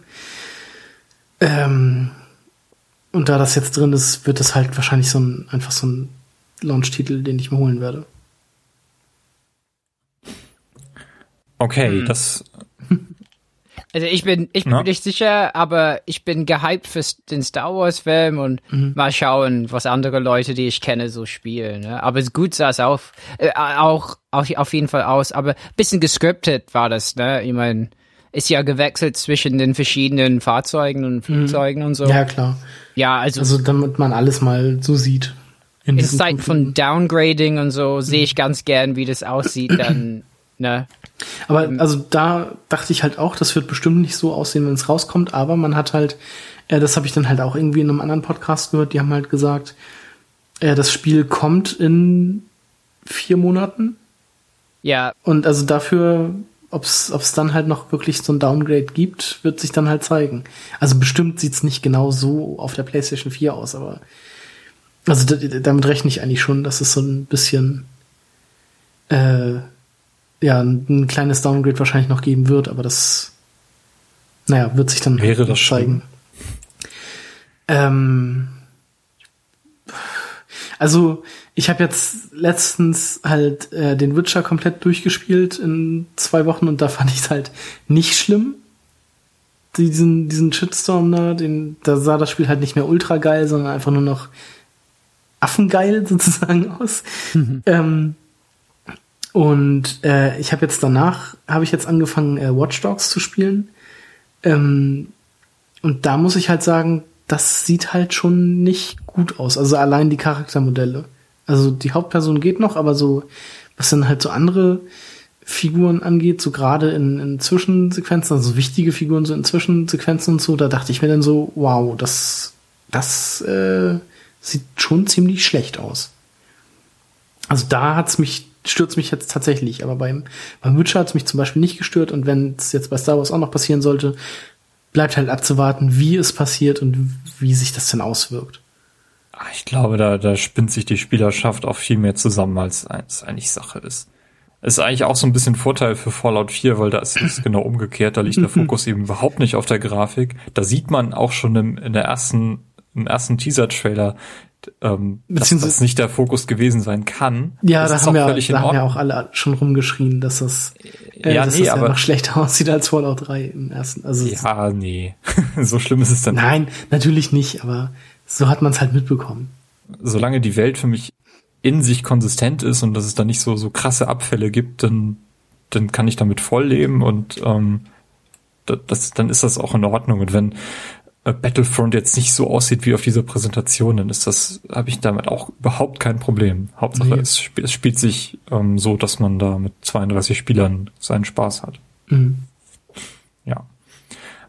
Ähm, und da das jetzt drin ist, wird das halt wahrscheinlich so ein, einfach so ein Launch-Titel, den ich mir holen werde. okay, Hm. das, Also ich bin, ich bin Ja. nicht sicher, aber ich bin gehypt für den Star Wars Film und mal schauen, was andere Leute, die ich kenne, so spielen. Ne? Aber es gut sah es auf, äh, auch, auch auf jeden Fall aus, aber bisschen gescriptet war das. Ne, ich meine, ist ja gewechselt zwischen den verschiedenen Fahrzeugen und Flugzeugen und so. Ja, klar. Ja, also, Also damit man alles mal so sieht. In in diesen Zeit fünf von. Downgrading und so sehe ich ganz gern, wie das aussieht dann ne? Aber also da dachte ich halt auch, das wird bestimmt nicht so aussehen, wenn es rauskommt, aber man hat halt, äh, das habe ich dann halt auch irgendwie in einem anderen Podcast gehört, die haben halt gesagt, äh, das Spiel kommt in vier Monaten. Ja, Und also dafür, ob es dann halt noch wirklich so ein Downgrade gibt, wird sich dann halt zeigen. Also bestimmt sieht's nicht genau so auf der PlayStation 4 aus, aber also damit rechne ich eigentlich schon, dass es so ein bisschen äh, ja, ein, ein kleines Downgrade wahrscheinlich noch geben wird, aber das naja, wird sich dann Wäre das zeigen. Ähm, also ich habe jetzt letztens halt äh, den Witcher komplett durchgespielt in zwei Wochen und da fand ich es halt nicht schlimm. Diesen, diesen Shitstorm da, den, da sah das Spiel halt nicht mehr ultra geil, sondern einfach nur noch affengeil sozusagen aus. Ähm, und äh, ich habe jetzt danach, habe ich jetzt angefangen, äh, Watch Dogs zu spielen. Ähm, und da muss ich halt sagen, das sieht halt schon nicht gut aus. Also allein die Charaktermodelle. Also die Hauptperson geht noch, aber so, was dann halt so andere Figuren angeht, so gerade in, in Zwischensequenzen, also wichtige Figuren so in Zwischensequenzen und so, da dachte ich mir dann so, wow, das, das äh, sieht schon ziemlich schlecht aus. Also da hat's mich, stürzt mich jetzt tatsächlich, aber beim, beim Witcher hat's mich zum Beispiel nicht gestört und wenn es jetzt bei Star Wars auch noch passieren sollte, bleibt halt abzuwarten, wie es passiert und wie sich das denn auswirkt. Ah, Ich glaube, da, da spinnt sich die Spielerschaft auch viel mehr zusammen, als es eigentlich Sache ist. Es ist eigentlich auch so ein bisschen Vorteil für Fallout 4, weil da ist es genau umgekehrt. Da liegt der Fokus eben überhaupt nicht auf der Grafik. Da sieht man auch schon im, in der ersten, im ersten Teaser-Trailer, ähm, dass Beziehungsweise- das nicht der Fokus gewesen sein kann. Ja, das da haben, wir, da haben ja auch alle schon rumgeschrien, dass das, äh, Ja, dass nee, das ja aber- noch schlechter aussieht als Fallout 3 im ersten. Also Ja, nee. so schlimm ist es dann nein, natürlich nicht, aber so hat man es halt mitbekommen. solange die Welt für mich in sich konsistent ist und dass es da nicht so, so krasse Abfälle gibt, dann, dann kann ich damit voll leben und ähm, da- das, dann ist das auch in Ordnung. Und wenn Battlefront jetzt nicht so aussieht wie auf dieser Präsentation, dann ist das, habe ich damit auch überhaupt kein Problem. Hauptsache, Nee. es, sp es spielt sich ähm, so, dass man da mit 32 Spielern seinen Spaß hat. Mhm. Ja.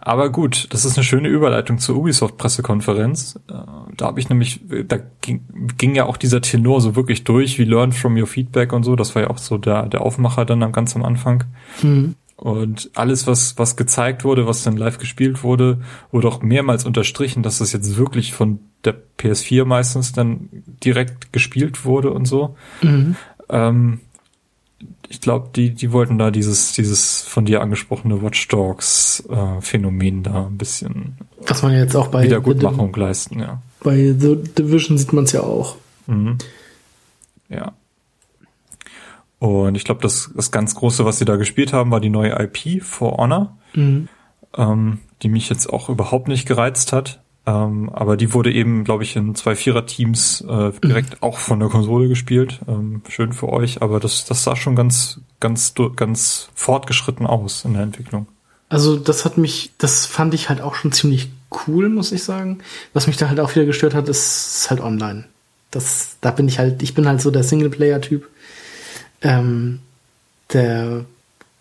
Aber gut, das ist eine schöne Überleitung zur Ubisoft-Pressekonferenz. Äh, Da habe ich nämlich, da ging, ging ja auch dieser Tenor so wirklich durch, wie Learn from Your Feedback und so. Das war ja auch so der, der Aufmacher dann am ganz am Anfang. Mhm. Und alles, was, was gezeigt wurde, was dann live gespielt wurde, wurde auch mehrmals unterstrichen, dass das jetzt wirklich von der PS4 meistens dann direkt gespielt wurde und so. Mhm. Ähm, ich glaube, die, die wollten da dieses, dieses von dir angesprochene Watch Dogs äh, Phänomen da ein bisschen Was man jetzt auch bei, Wiedergutmachung leisten, ja. bei The Division sieht man es ja auch. Mhm. Ja. Und ich glaube, das, das ganz Große, was sie da gespielt haben, war die neue IP For Honor, Mhm. ähm, die mich jetzt auch überhaupt nicht gereizt hat. Ähm, aber die wurde eben, glaube ich, in zwei Vierer-Teams äh, direkt auch von der Konsole gespielt. Ähm, schön für euch, aber das, das sah schon ganz, ganz, ganz fortgeschritten aus in der Entwicklung. Also das hat mich, das fand ich halt auch schon ziemlich cool, muss ich sagen. Was mich da halt auch wieder gestört hat, ist, ist halt online. Das, da bin ich halt, ich bin halt so der Singleplayer-Typ, ähm, der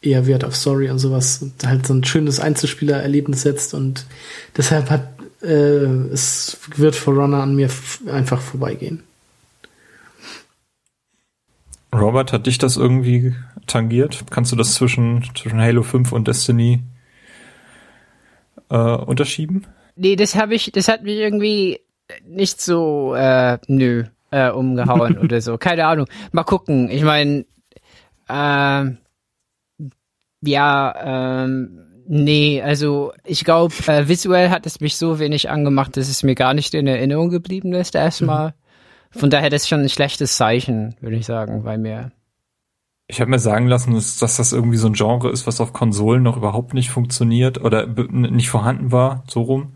eher Wert auf Story und sowas und halt so ein schönes Einzelspieler-Erlebnis setzt und deshalb hat äh, es wird For Runner an mir einfach vorbeigehen. Robert, hat dich das irgendwie tangiert? Kannst du das zwischen, zwischen Halo 5 und Destiny äh, unterschieben? Nee, das habe ich, das hat mich irgendwie nicht so, äh, nö, äh, umgehauen oder so. Keine Ahnung. Mal gucken. Ich meine, ähm, ja, ähm, nee, also ich glaube, äh, visuell hat es mich so wenig angemacht, dass es mir gar nicht in Erinnerung geblieben ist erstmal. Von daher das ist schon ein schlechtes Zeichen, würde ich sagen, bei mir. Ich habe mir sagen lassen, dass, dass das irgendwie so ein Genre ist, was auf Konsolen noch überhaupt nicht funktioniert oder nicht vorhanden war, so rum.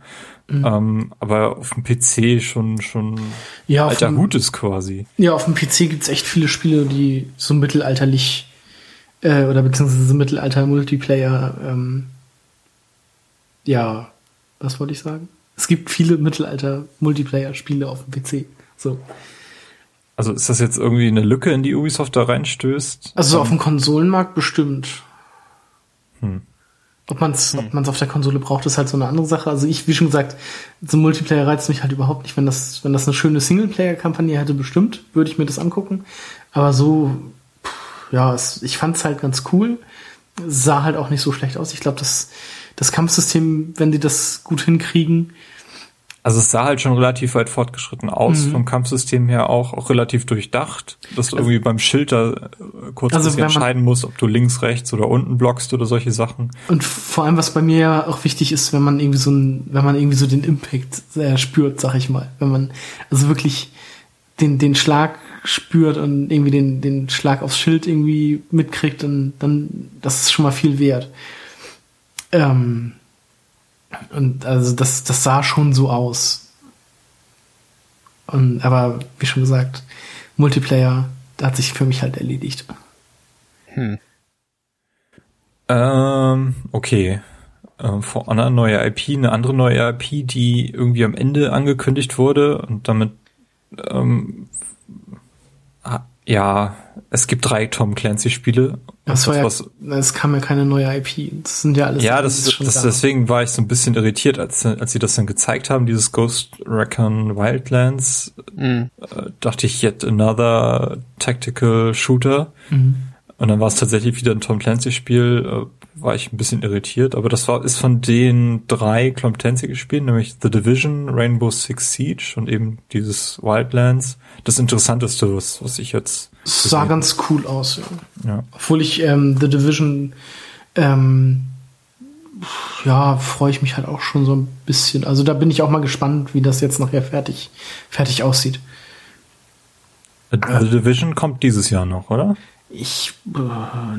Ähm, aber auf dem PC schon schon Ja, alter dem- Hut ist quasi. Ja, auf dem PC gibt's echt viele Spiele, die so mittelalterlich äh, oder beziehungsweise so Mittelalter-Multiplayer, ähm, ja, was wollte ich sagen? Es gibt viele Mittelalter-Multiplayer-Spiele auf dem PC. So. Also ist das jetzt irgendwie eine Lücke, in die Ubisoft da reinstößt? Also auf dem Konsolenmarkt bestimmt. Hm. Ob man es hm. ob man's auf der Konsole braucht, ist halt so eine andere Sache. Also ich, wie schon gesagt, so Multiplayer reizt mich halt überhaupt nicht. Wenn das, wenn das eine schöne Singleplayer-Kampagne hätte, bestimmt, würde ich mir das angucken. Aber so, pff, ja, es, ich fand es halt ganz cool. Sah halt auch nicht so schlecht aus. Ich glaube, das, das Kampfsystem, wenn die das gut hinkriegen, also es sah halt schon relativ weit fortgeschritten aus, mhm. vom Kampfsystem her auch, auch relativ durchdacht, dass du also, irgendwie beim Schilder äh, kurz also entscheiden musst, ob du links, rechts oder unten blockst oder solche Sachen. Und vor allem, was bei mir ja auch wichtig ist, wenn man irgendwie so ein, wenn man irgendwie so den Impact sehr spürt, sag ich mal. Wenn man also wirklich den, den Schlag spürt und irgendwie den, den Schlag aufs Schild irgendwie mitkriegt, dann, dann, das ist schon mal viel wert. Ähm, und also das, das sah schon so aus. Und, aber wie schon gesagt, Multiplayer, da hat sich für mich halt erledigt. Hm. Ähm, okay. Ähm, For Honor, neue IP, eine andere neue IP, die irgendwie am Ende angekündigt wurde und damit ähm, ja, es gibt drei Tom Clancy Spiele. Das war das, ja, es kam ja keine neue IP. Das sind ja alles. Ja, das, das, das deswegen war ich so ein bisschen irritiert, als, als sie das dann gezeigt haben, dieses Ghost Recon Wildlands. Mhm. Äh, dachte ich, yet another tactical shooter. Mhm. Und dann war es tatsächlich wieder ein Tom Clancy Spiel. Äh, war ich ein bisschen irritiert, aber das war ist von den drei Clancy Spielen, nämlich The Division, Rainbow Six Siege und eben dieses Wildlands. Das Interessanteste, was, was ich jetzt. Sah ganz cool aus, ja. ja. Obwohl ich ähm, The Division ähm, ja, freue ich mich halt auch schon so ein bisschen. Also da bin ich auch mal gespannt, wie das jetzt nachher fertig, fertig aussieht. The Division kommt dieses Jahr noch, oder? Ich. Äh,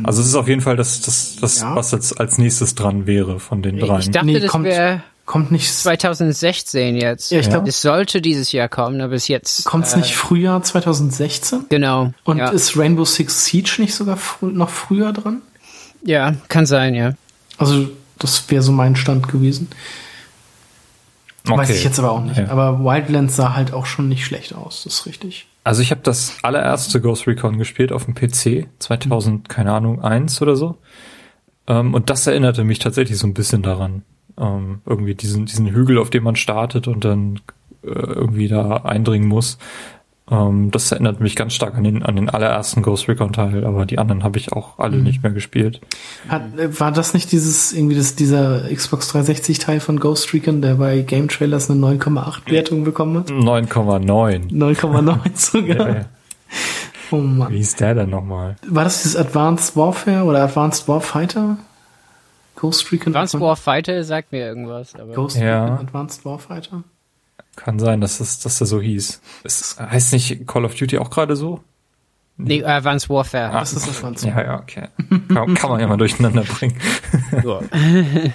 also es ist auf jeden Fall das, das, das ja. was jetzt als nächstes dran wäre von den dreien. Ich dachte, nee, das wäre kommt nicht 2016 jetzt. Ja, ich glaube, es sollte dieses Jahr kommen, aber bis jetzt kommt es äh, nicht Frühjahr 2016. Genau. Und ja. ist Rainbow Six Siege nicht sogar fr noch früher dran? Ja, kann sein, ja. Also das wäre so mein Stand gewesen. Okay. Weiß ich jetzt aber auch nicht. Ja. Aber Wildlands sah halt auch schon nicht schlecht aus, das ist richtig. Also ich habe das allererste Ghost Recon gespielt auf dem PC, 2000, keine Ahnung, eins oder so. Ähm, und das erinnerte mich tatsächlich so ein bisschen daran. Ähm, irgendwie diesen, diesen Hügel, auf dem man startet und dann äh, irgendwie da eindringen muss. Ähm, das erinnert mich ganz stark an den, an den allerersten Ghost Recon Teil, aber die anderen habe ich auch alle mhm. nicht mehr gespielt. Hat, äh, war das nicht dieses, irgendwie das, dieser Xbox 360 Teil von Ghost Recon, der bei Game Trailers eine 9,8 Wertung bekommen hat? 9,9. 9,9 sogar. ja, ja. Oh Mann. Wie hieß der denn nochmal? War das dieses Advanced Warfare oder Advanced Warfighter? Ghost Recon? Advanced Warfighter sagt mir irgendwas. Aber Ghost ja. Recon Advanced Warfighter? Kann sein, dass das, dass der so hieß. Es heißt nicht Call of Duty auch gerade so? Nee, Advanced Warfare. Ah, das ist Advanced Ja, ja, okay. Kann, kann man ja mal durcheinander bringen.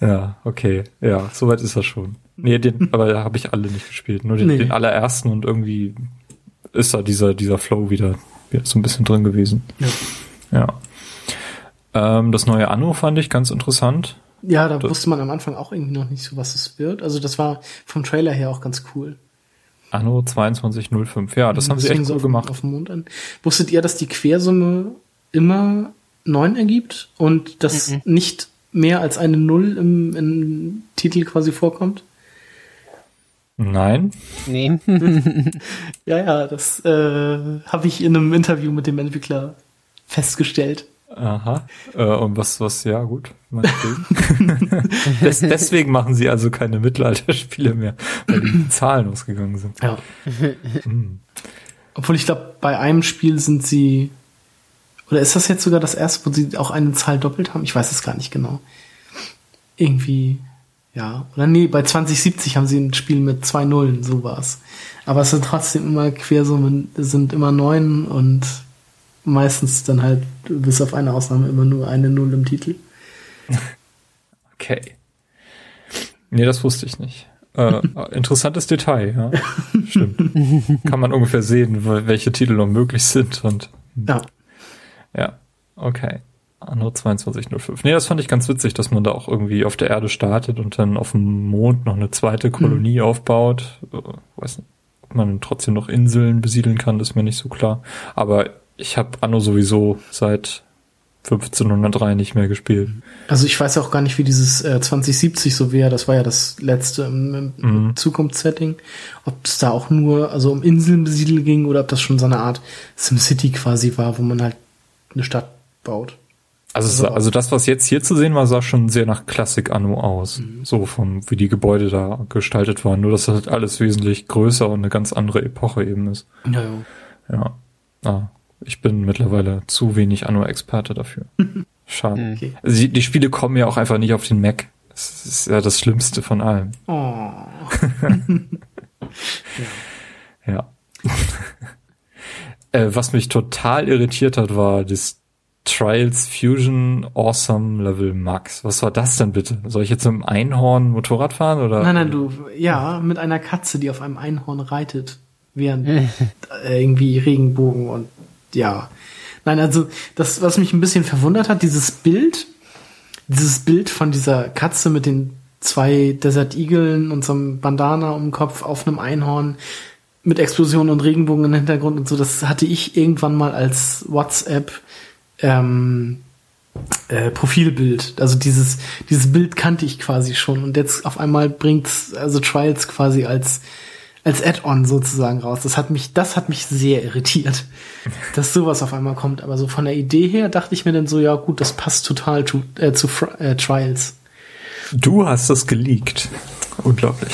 ja, okay. Ja, soweit ist das schon. Nee, den, aber da habe ich alle nicht gespielt. Nur den, nee. den allerersten und irgendwie ist da dieser, dieser Flow wieder, wieder so ein bisschen drin gewesen. Ja. ja. Ähm, das neue Anno fand ich ganz interessant. Ja, da das wusste man am Anfang auch irgendwie noch nicht so, was es wird. Also das war vom Trailer her auch ganz cool. Anno 2205, ja, das, haben sie echt so gemacht. Auf dem Mond an. Wusstet ihr, dass die Quersumme immer neun ergibt und dass mhm. nicht mehr als eine Null im, im Titel quasi vorkommt? Nein. Nee. ja, ja, das äh, habe ich in einem Interview mit dem Entwickler festgestellt. Aha. Äh, und was, was, ja, gut. Des, deswegen machen sie also keine Mittelalterspiele mehr, weil die Zahlen ausgegangen sind. Ja. Mhm. Obwohl ich glaube, bei einem Spiel sind sie, oder ist das jetzt sogar das erste, wo sie auch eine Zahl doppelt haben? Ich weiß es gar nicht genau. Irgendwie, ja. Oder nee, bei 2070 haben sie ein Spiel mit zwei Nullen, so war's. Aber es sind trotzdem immer Quersummen, sind immer neun und meistens dann halt bis auf eine Ausnahme immer nur eine Null im Titel. Okay. Nee, das wusste ich nicht. Äh, interessantes Detail, ja. Stimmt. Kann man ungefähr sehen, welche Titel noch möglich sind und. Ja. Ja, okay. Anno 2205. Nee, das fand ich ganz witzig, dass man da auch irgendwie auf der Erde startet und dann auf dem Mond noch eine zweite Kolonie mhm. aufbaut. Äh, weiß nicht ob man trotzdem noch Inseln besiedeln kann, ist mir nicht so klar. Aber ich habe Anno sowieso seit 1503 nicht mehr gespielt. Also ich weiß auch gar nicht, wie dieses äh, 2070 so wäre. Das war ja das letzte im, im mhm. Zukunftssetting. Ob es da auch nur also um Inseln besiedeln ging oder ob das schon so eine Art SimCity quasi war, wo man halt eine Stadt baut. Also, also, also das, was jetzt hier zu sehen war, sah schon sehr nach Klassik Anno aus. Mhm. So vom, wie die Gebäude da gestaltet waren. Nur, dass das halt alles wesentlich größer und eine ganz andere Epoche eben ist. Ja, ja. Ja. Ah, ich bin mittlerweile zu wenig Anno-Experte dafür. Schade. Okay. Also die, die, Spiele kommen ja auch einfach nicht auf den Mac. Das ist ja das Schlimmste von allem. Oh. ja. ja. äh, was mich total irritiert hat, war das Trials Fusion Awesome Level Max. Was war das denn bitte? Soll ich jetzt mit einem Einhorn Motorrad fahren oder? Nein, nein, du, ja, mit einer Katze, die auf einem Einhorn reitet, während irgendwie Regenbogen und ja. Nein, also das, was mich ein bisschen verwundert hat, dieses Bild, dieses Bild von dieser Katze mit den zwei Desert Eaglen und so einem Bandana um den Kopf auf einem Einhorn mit Explosionen und Regenbogen im Hintergrund und so, das hatte ich irgendwann mal als WhatsApp ähm, äh, Profilbild. Also dieses, dieses Bild kannte ich quasi schon und jetzt auf einmal bringt's also Trials quasi als als Add-on sozusagen raus. Das hat mich, das hat mich sehr irritiert, dass sowas auf einmal kommt. Aber so von der Idee her dachte ich mir dann so, ja gut, das passt total zu, äh, zu äh, Trials. Du hast das geleakt. Unglaublich.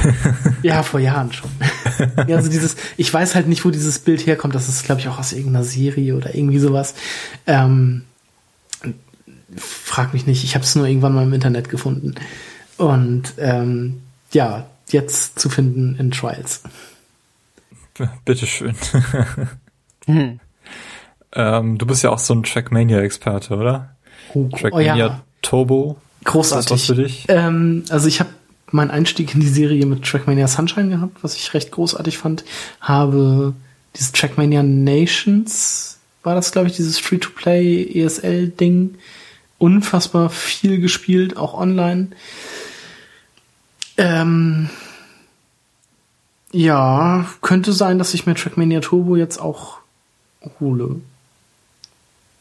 ja, vor Jahren schon. ja, also dieses, ich weiß halt nicht, wo dieses Bild herkommt. Das ist, glaube ich, auch aus irgendeiner Serie oder irgendwie sowas. Ähm, frag mich nicht. Ich habe es nur irgendwann mal im Internet gefunden. Und ähm, ja, jetzt zu finden in Trials. Bitteschön. hm. ähm, du bist ja auch so ein Trackmania-Experte, oder? Oh, Trackmania oh ja. Turbo. Großartig. Ist das was für dich? Ähm, also ich habe meinen Einstieg in die Serie mit Trackmania Sunshine gehabt, was ich recht großartig fand. Habe dieses Trackmania Nations, war das glaube ich, dieses Free-to-Play ESL-Ding, unfassbar viel gespielt, auch online. Ähm, ja, könnte sein, dass ich mir Trackmania Turbo jetzt auch hole.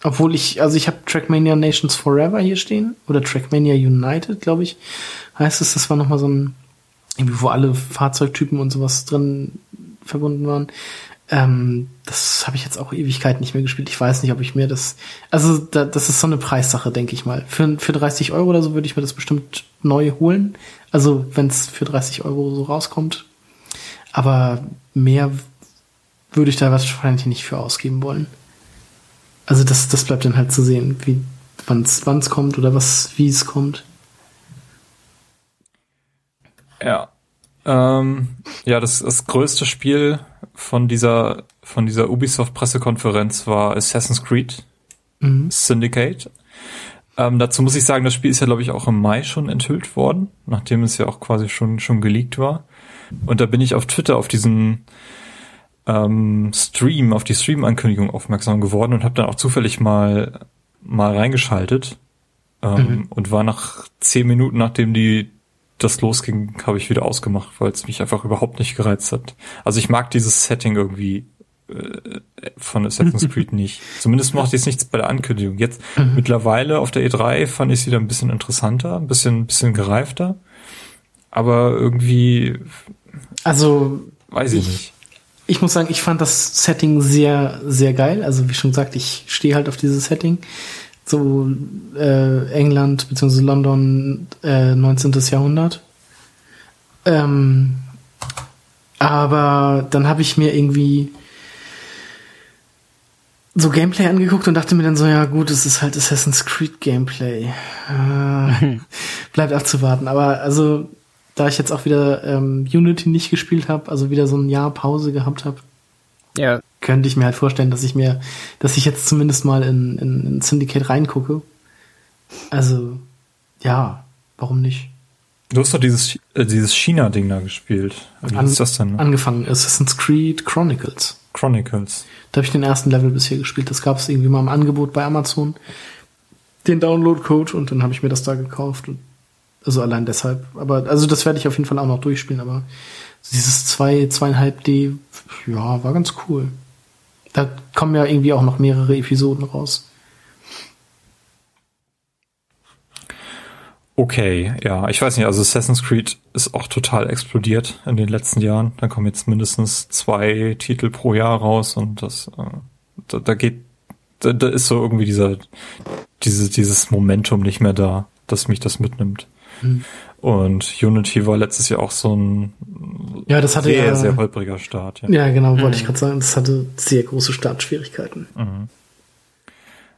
Obwohl ich, also ich habe Trackmania Nations Forever hier stehen oder Trackmania United, glaube ich, heißt es. Das war nochmal so ein, irgendwie wo alle Fahrzeugtypen und sowas drin verbunden waren. Ähm, das habe ich jetzt auch Ewigkeit nicht mehr gespielt. Ich weiß nicht, ob ich mir das, also da, das ist so eine Preissache, denke ich mal. Für, für 30 Euro oder so würde ich mir das bestimmt neu holen. Also wenn es für 30 Euro so rauskommt. Aber mehr würde ich da wahrscheinlich nicht für ausgeben wollen. Also das, das bleibt dann halt zu sehen, wie wann es kommt oder was, wie es kommt. Ja. Ähm, ja, das, das größte Spiel von dieser, von dieser Ubisoft-Pressekonferenz war Assassin's Creed mhm. Syndicate. Ähm, dazu muss ich sagen, das Spiel ist ja, glaube ich, auch im Mai schon enthüllt worden, nachdem es ja auch quasi schon, schon geleakt war. Und da bin ich auf Twitter auf diesen ähm, Stream, auf die Stream-Ankündigung aufmerksam geworden und habe dann auch zufällig mal mal reingeschaltet ähm, mhm. und war nach zehn Minuten, nachdem die das losging, habe ich wieder ausgemacht, weil es mich einfach überhaupt nicht gereizt hat. Also ich mag dieses Setting irgendwie äh, von Assassin's Creed nicht. Zumindest mochte ich es nichts bei der Ankündigung. Jetzt mhm. mittlerweile auf der E3 fand ich es wieder ein bisschen interessanter, ein bisschen, bisschen gereifter. Aber irgendwie. Also. Weiß ich, ich nicht ich muss sagen, ich fand das Setting sehr, sehr geil. Also wie schon gesagt, ich stehe halt auf dieses Setting. So äh, England bzw. London äh, 19. Jahrhundert. Ähm, aber dann habe ich mir irgendwie so Gameplay angeguckt und dachte mir dann so, ja gut, es ist halt Assassin's Creed Gameplay. Äh, bleibt abzuwarten. Aber also da ich jetzt auch wieder ähm, Unity nicht gespielt habe, also wieder so ein Jahr Pause gehabt habe, ja. Könnte ich mir halt vorstellen, dass ich mir, dass ich jetzt zumindest mal in, in, in Syndicate reingucke. Also, ja, warum nicht? Du hast doch dieses, äh, dieses China-Ding da gespielt. Wie An, ist das denn? Angefangen, Assassin's Creed Chronicles. Chronicles. Da habe ich den ersten Level bisher gespielt. Das gab es irgendwie mal im Angebot bei Amazon. Den Download-Code und dann habe ich mir das da gekauft und also allein deshalb. Aber also das werde ich auf jeden Fall auch noch durchspielen, aber Dieses 2, zwei, 2,5D, ja, war ganz cool. Da kommen ja irgendwie auch noch mehrere Episoden raus. Okay, ja, ich weiß nicht, also Assassin's Creed ist auch total explodiert in den letzten Jahren. Da kommen jetzt mindestens zwei Titel pro Jahr raus und das, äh, da, da geht, da, da ist so irgendwie dieser, diese, dieses Momentum nicht mehr da, dass mich das mitnimmt. Hm. Und Unity war letztes Jahr auch so ein ja, das hatte sehr, ja, sehr holpriger Start. Ja, ja genau, wollte mhm. ich gerade sagen. Das hatte sehr große Startschwierigkeiten. Mhm.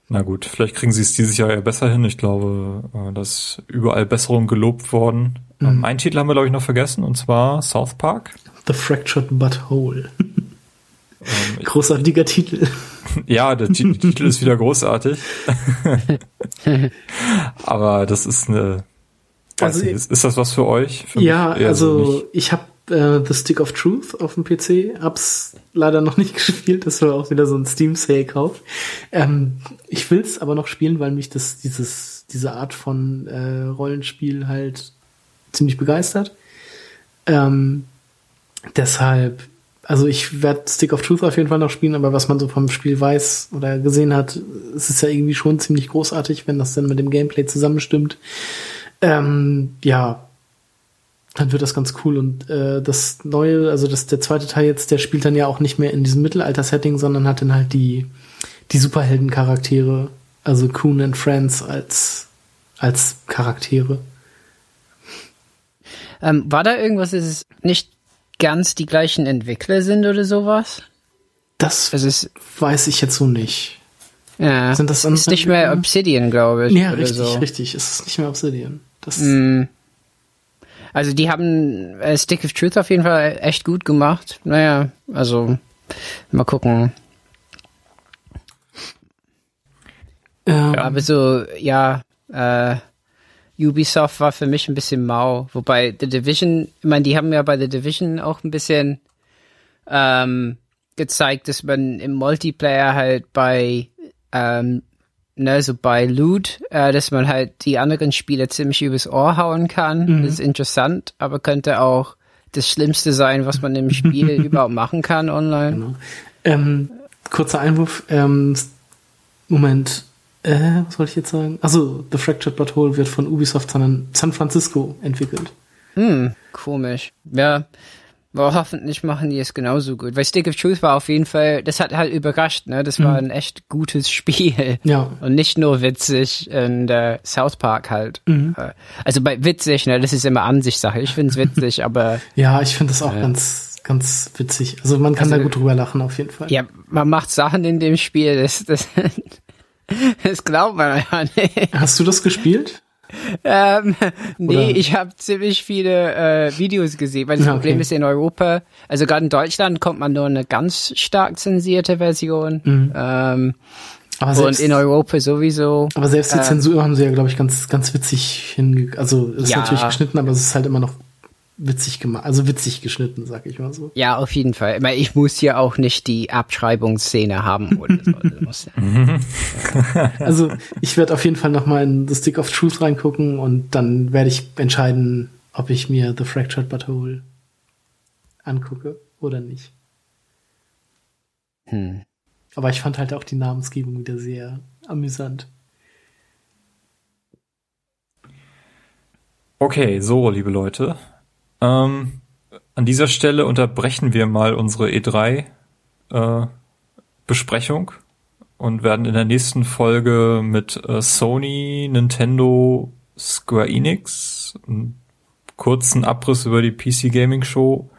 Na gut, vielleicht kriegen sie es dieses Jahr ja besser hin. Ich glaube, äh, dass überall Besserungen gelobt worden. Mhm. Ähm, einen Titel haben wir, glaube ich, noch vergessen, und zwar South Park. The Fractured But Whole. Ähm, Großartiger Titel. Ja, der Titel ist wieder großartig. Aber das ist eine. Also, ist, ist, das was für euch? Für ja, also so ich habe äh, The Stick of Truth auf dem PC. Hab's leider noch nicht gespielt. Das war auch wieder so ein Steam Sale Kauf. Ähm, ich will's aber noch spielen, weil mich das dieses diese Art von äh, Rollenspiel halt ziemlich begeistert. Ähm, deshalb, also ich werde Stick of Truth auf jeden Fall noch spielen, aber was man so vom Spiel weiß oder gesehen hat, es ist ja irgendwie schon ziemlich großartig, wenn das dann mit dem Gameplay zusammenstimmt. Ähm, ja, dann wird das ganz cool. Und äh, das neue, also das der zweite Teil jetzt, der spielt dann ja auch nicht mehr in diesem Mittelalter-Setting, sondern hat dann halt die die Superhelden-Charaktere, also Coon and Friends als als Charaktere. Ähm, war da irgendwas, dass es nicht ganz die gleichen Entwickler sind oder sowas? Das ist, weiß ich jetzt so nicht. Ja, sind das ist nicht mehr Obsidian, glaube ich. Ja, richtig, so. richtig. Es ist nicht mehr Obsidian. Das mm. Also die haben äh, Stick of Truth auf jeden Fall echt gut gemacht. Naja, also mal gucken. Ja. Aber so, ja, äh, Ubisoft war für mich ein bisschen mau. Wobei The Division, ich meine, die haben ja bei The Division auch ein bisschen ähm, gezeigt, dass man im Multiplayer halt bei ähm, ne, so bei Loot, äh, dass man halt die anderen Spieler ziemlich übers Ohr hauen kann. Mhm. Das ist interessant, aber könnte auch das Schlimmste sein, was man im Spiel überhaupt machen kann online. Genau. Ähm, kurzer Einwurf. Ähm, Moment. Äh, was wollte ich jetzt sagen? Also The Fractured Blood Hole wird von Ubisoft San Francisco entwickelt. Hm, komisch. Ja, aber hoffentlich machen die es genauso gut. Weil Stick of Truth war auf jeden Fall, das hat halt überrascht, ne? Das war mhm. ein echt gutes Spiel. Ja. Und nicht nur witzig in der South Park halt. Mhm. Äh, also bei witzig, ne? Das ist immer Ansichtssache. Ich find's witzig, aber. Ja, ich finde das auch äh, ganz, ganz witzig. Also man kann also, da gut drüber lachen, auf jeden Fall. Ja, man macht Sachen in dem Spiel, das, das, das glaubt man einfach nicht. Hast du das gespielt? ähm, nee, Oder? ich habe ziemlich viele äh, Videos gesehen, weil das ja, Problem ist in Europa, also gerade in Deutschland kommt man nur eine ganz stark zensierte Version. Mhm. Ähm, aber selbst, und in Europa sowieso. Aber selbst die äh, Zensur haben sie ja, glaube ich, ganz, ganz witzig hinge... Also es ist ja. natürlich geschnitten, aber es ist halt immer noch witzig gemacht, also witzig geschnitten, sag ich mal so. Ja, auf jeden Fall. Ich muss ja auch nicht die Abschreibungsszene haben oder so. also ich werde auf jeden Fall noch mal in The Stick of Truth reingucken und dann werde ich entscheiden, ob ich mir The Fractured But Whole angucke oder nicht. Hm. Aber ich fand halt auch die Namensgebung wieder sehr amüsant. Okay, so, liebe Leute, ähm, an dieser Stelle unterbrechen wir mal unsere E3 äh, und werden in der nächsten Folge mit äh, Sony, Nintendo, Square Enix einen kurzen Abriss über die PC Gaming Show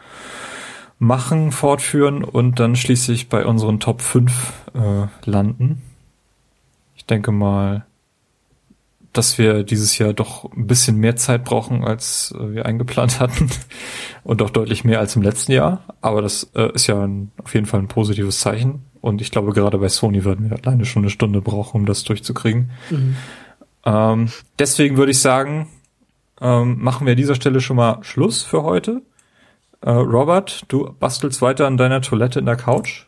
machen, fortführen und dann schließlich bei unseren Top 5 äh, landen. Ich denke mal, dass wir dieses Jahr doch ein bisschen mehr Zeit brauchen, als äh, wir eingeplant hatten. Und auch deutlich mehr als im letzten Jahr. Aber das äh, ist ja ein, auf jeden Fall ein positives Zeichen. Und ich glaube, gerade bei Sony werden wir alleine schon eine Stunde brauchen, um das durchzukriegen. Mhm. Ähm, deswegen würde ich sagen, ähm, machen wir an dieser Stelle schon mal Schluss für heute. Äh, Robert, du bastelst weiter an deiner Toilette in der Couch.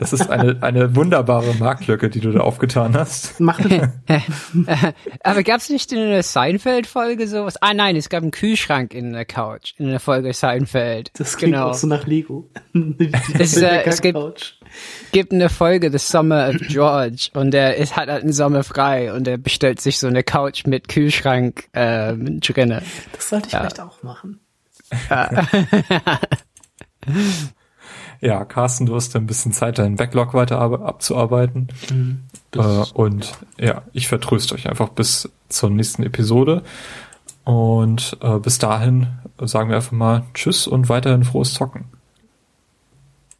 Das ist eine, eine wunderbare Marktlücke, die du da aufgetan hast. Mach das. Aber gab's nicht in einer Seinfeld-Folge sowas? Ah nein, es gab einen Kühlschrank in der Couch, in der Folge Seinfeld. Das klingt genau. auch so nach Lego. Es, äh, es gibt- gibt eine Folge The Summer of George und er ist, hat halt einen Sommer frei und er bestellt sich so eine Couch mit Kühlschrank ähm, drinne. Das sollte ich vielleicht auch machen. Ja, Carsten, du hast ein bisschen Zeit, deinen Backlog weiter ab- abzuarbeiten. Äh, und ja, ich vertröste euch einfach bis zur nächsten Episode. Und äh, bis dahin sagen wir einfach mal Tschüss und weiterhin frohes Zocken.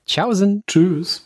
Tschaußen. Tschüss.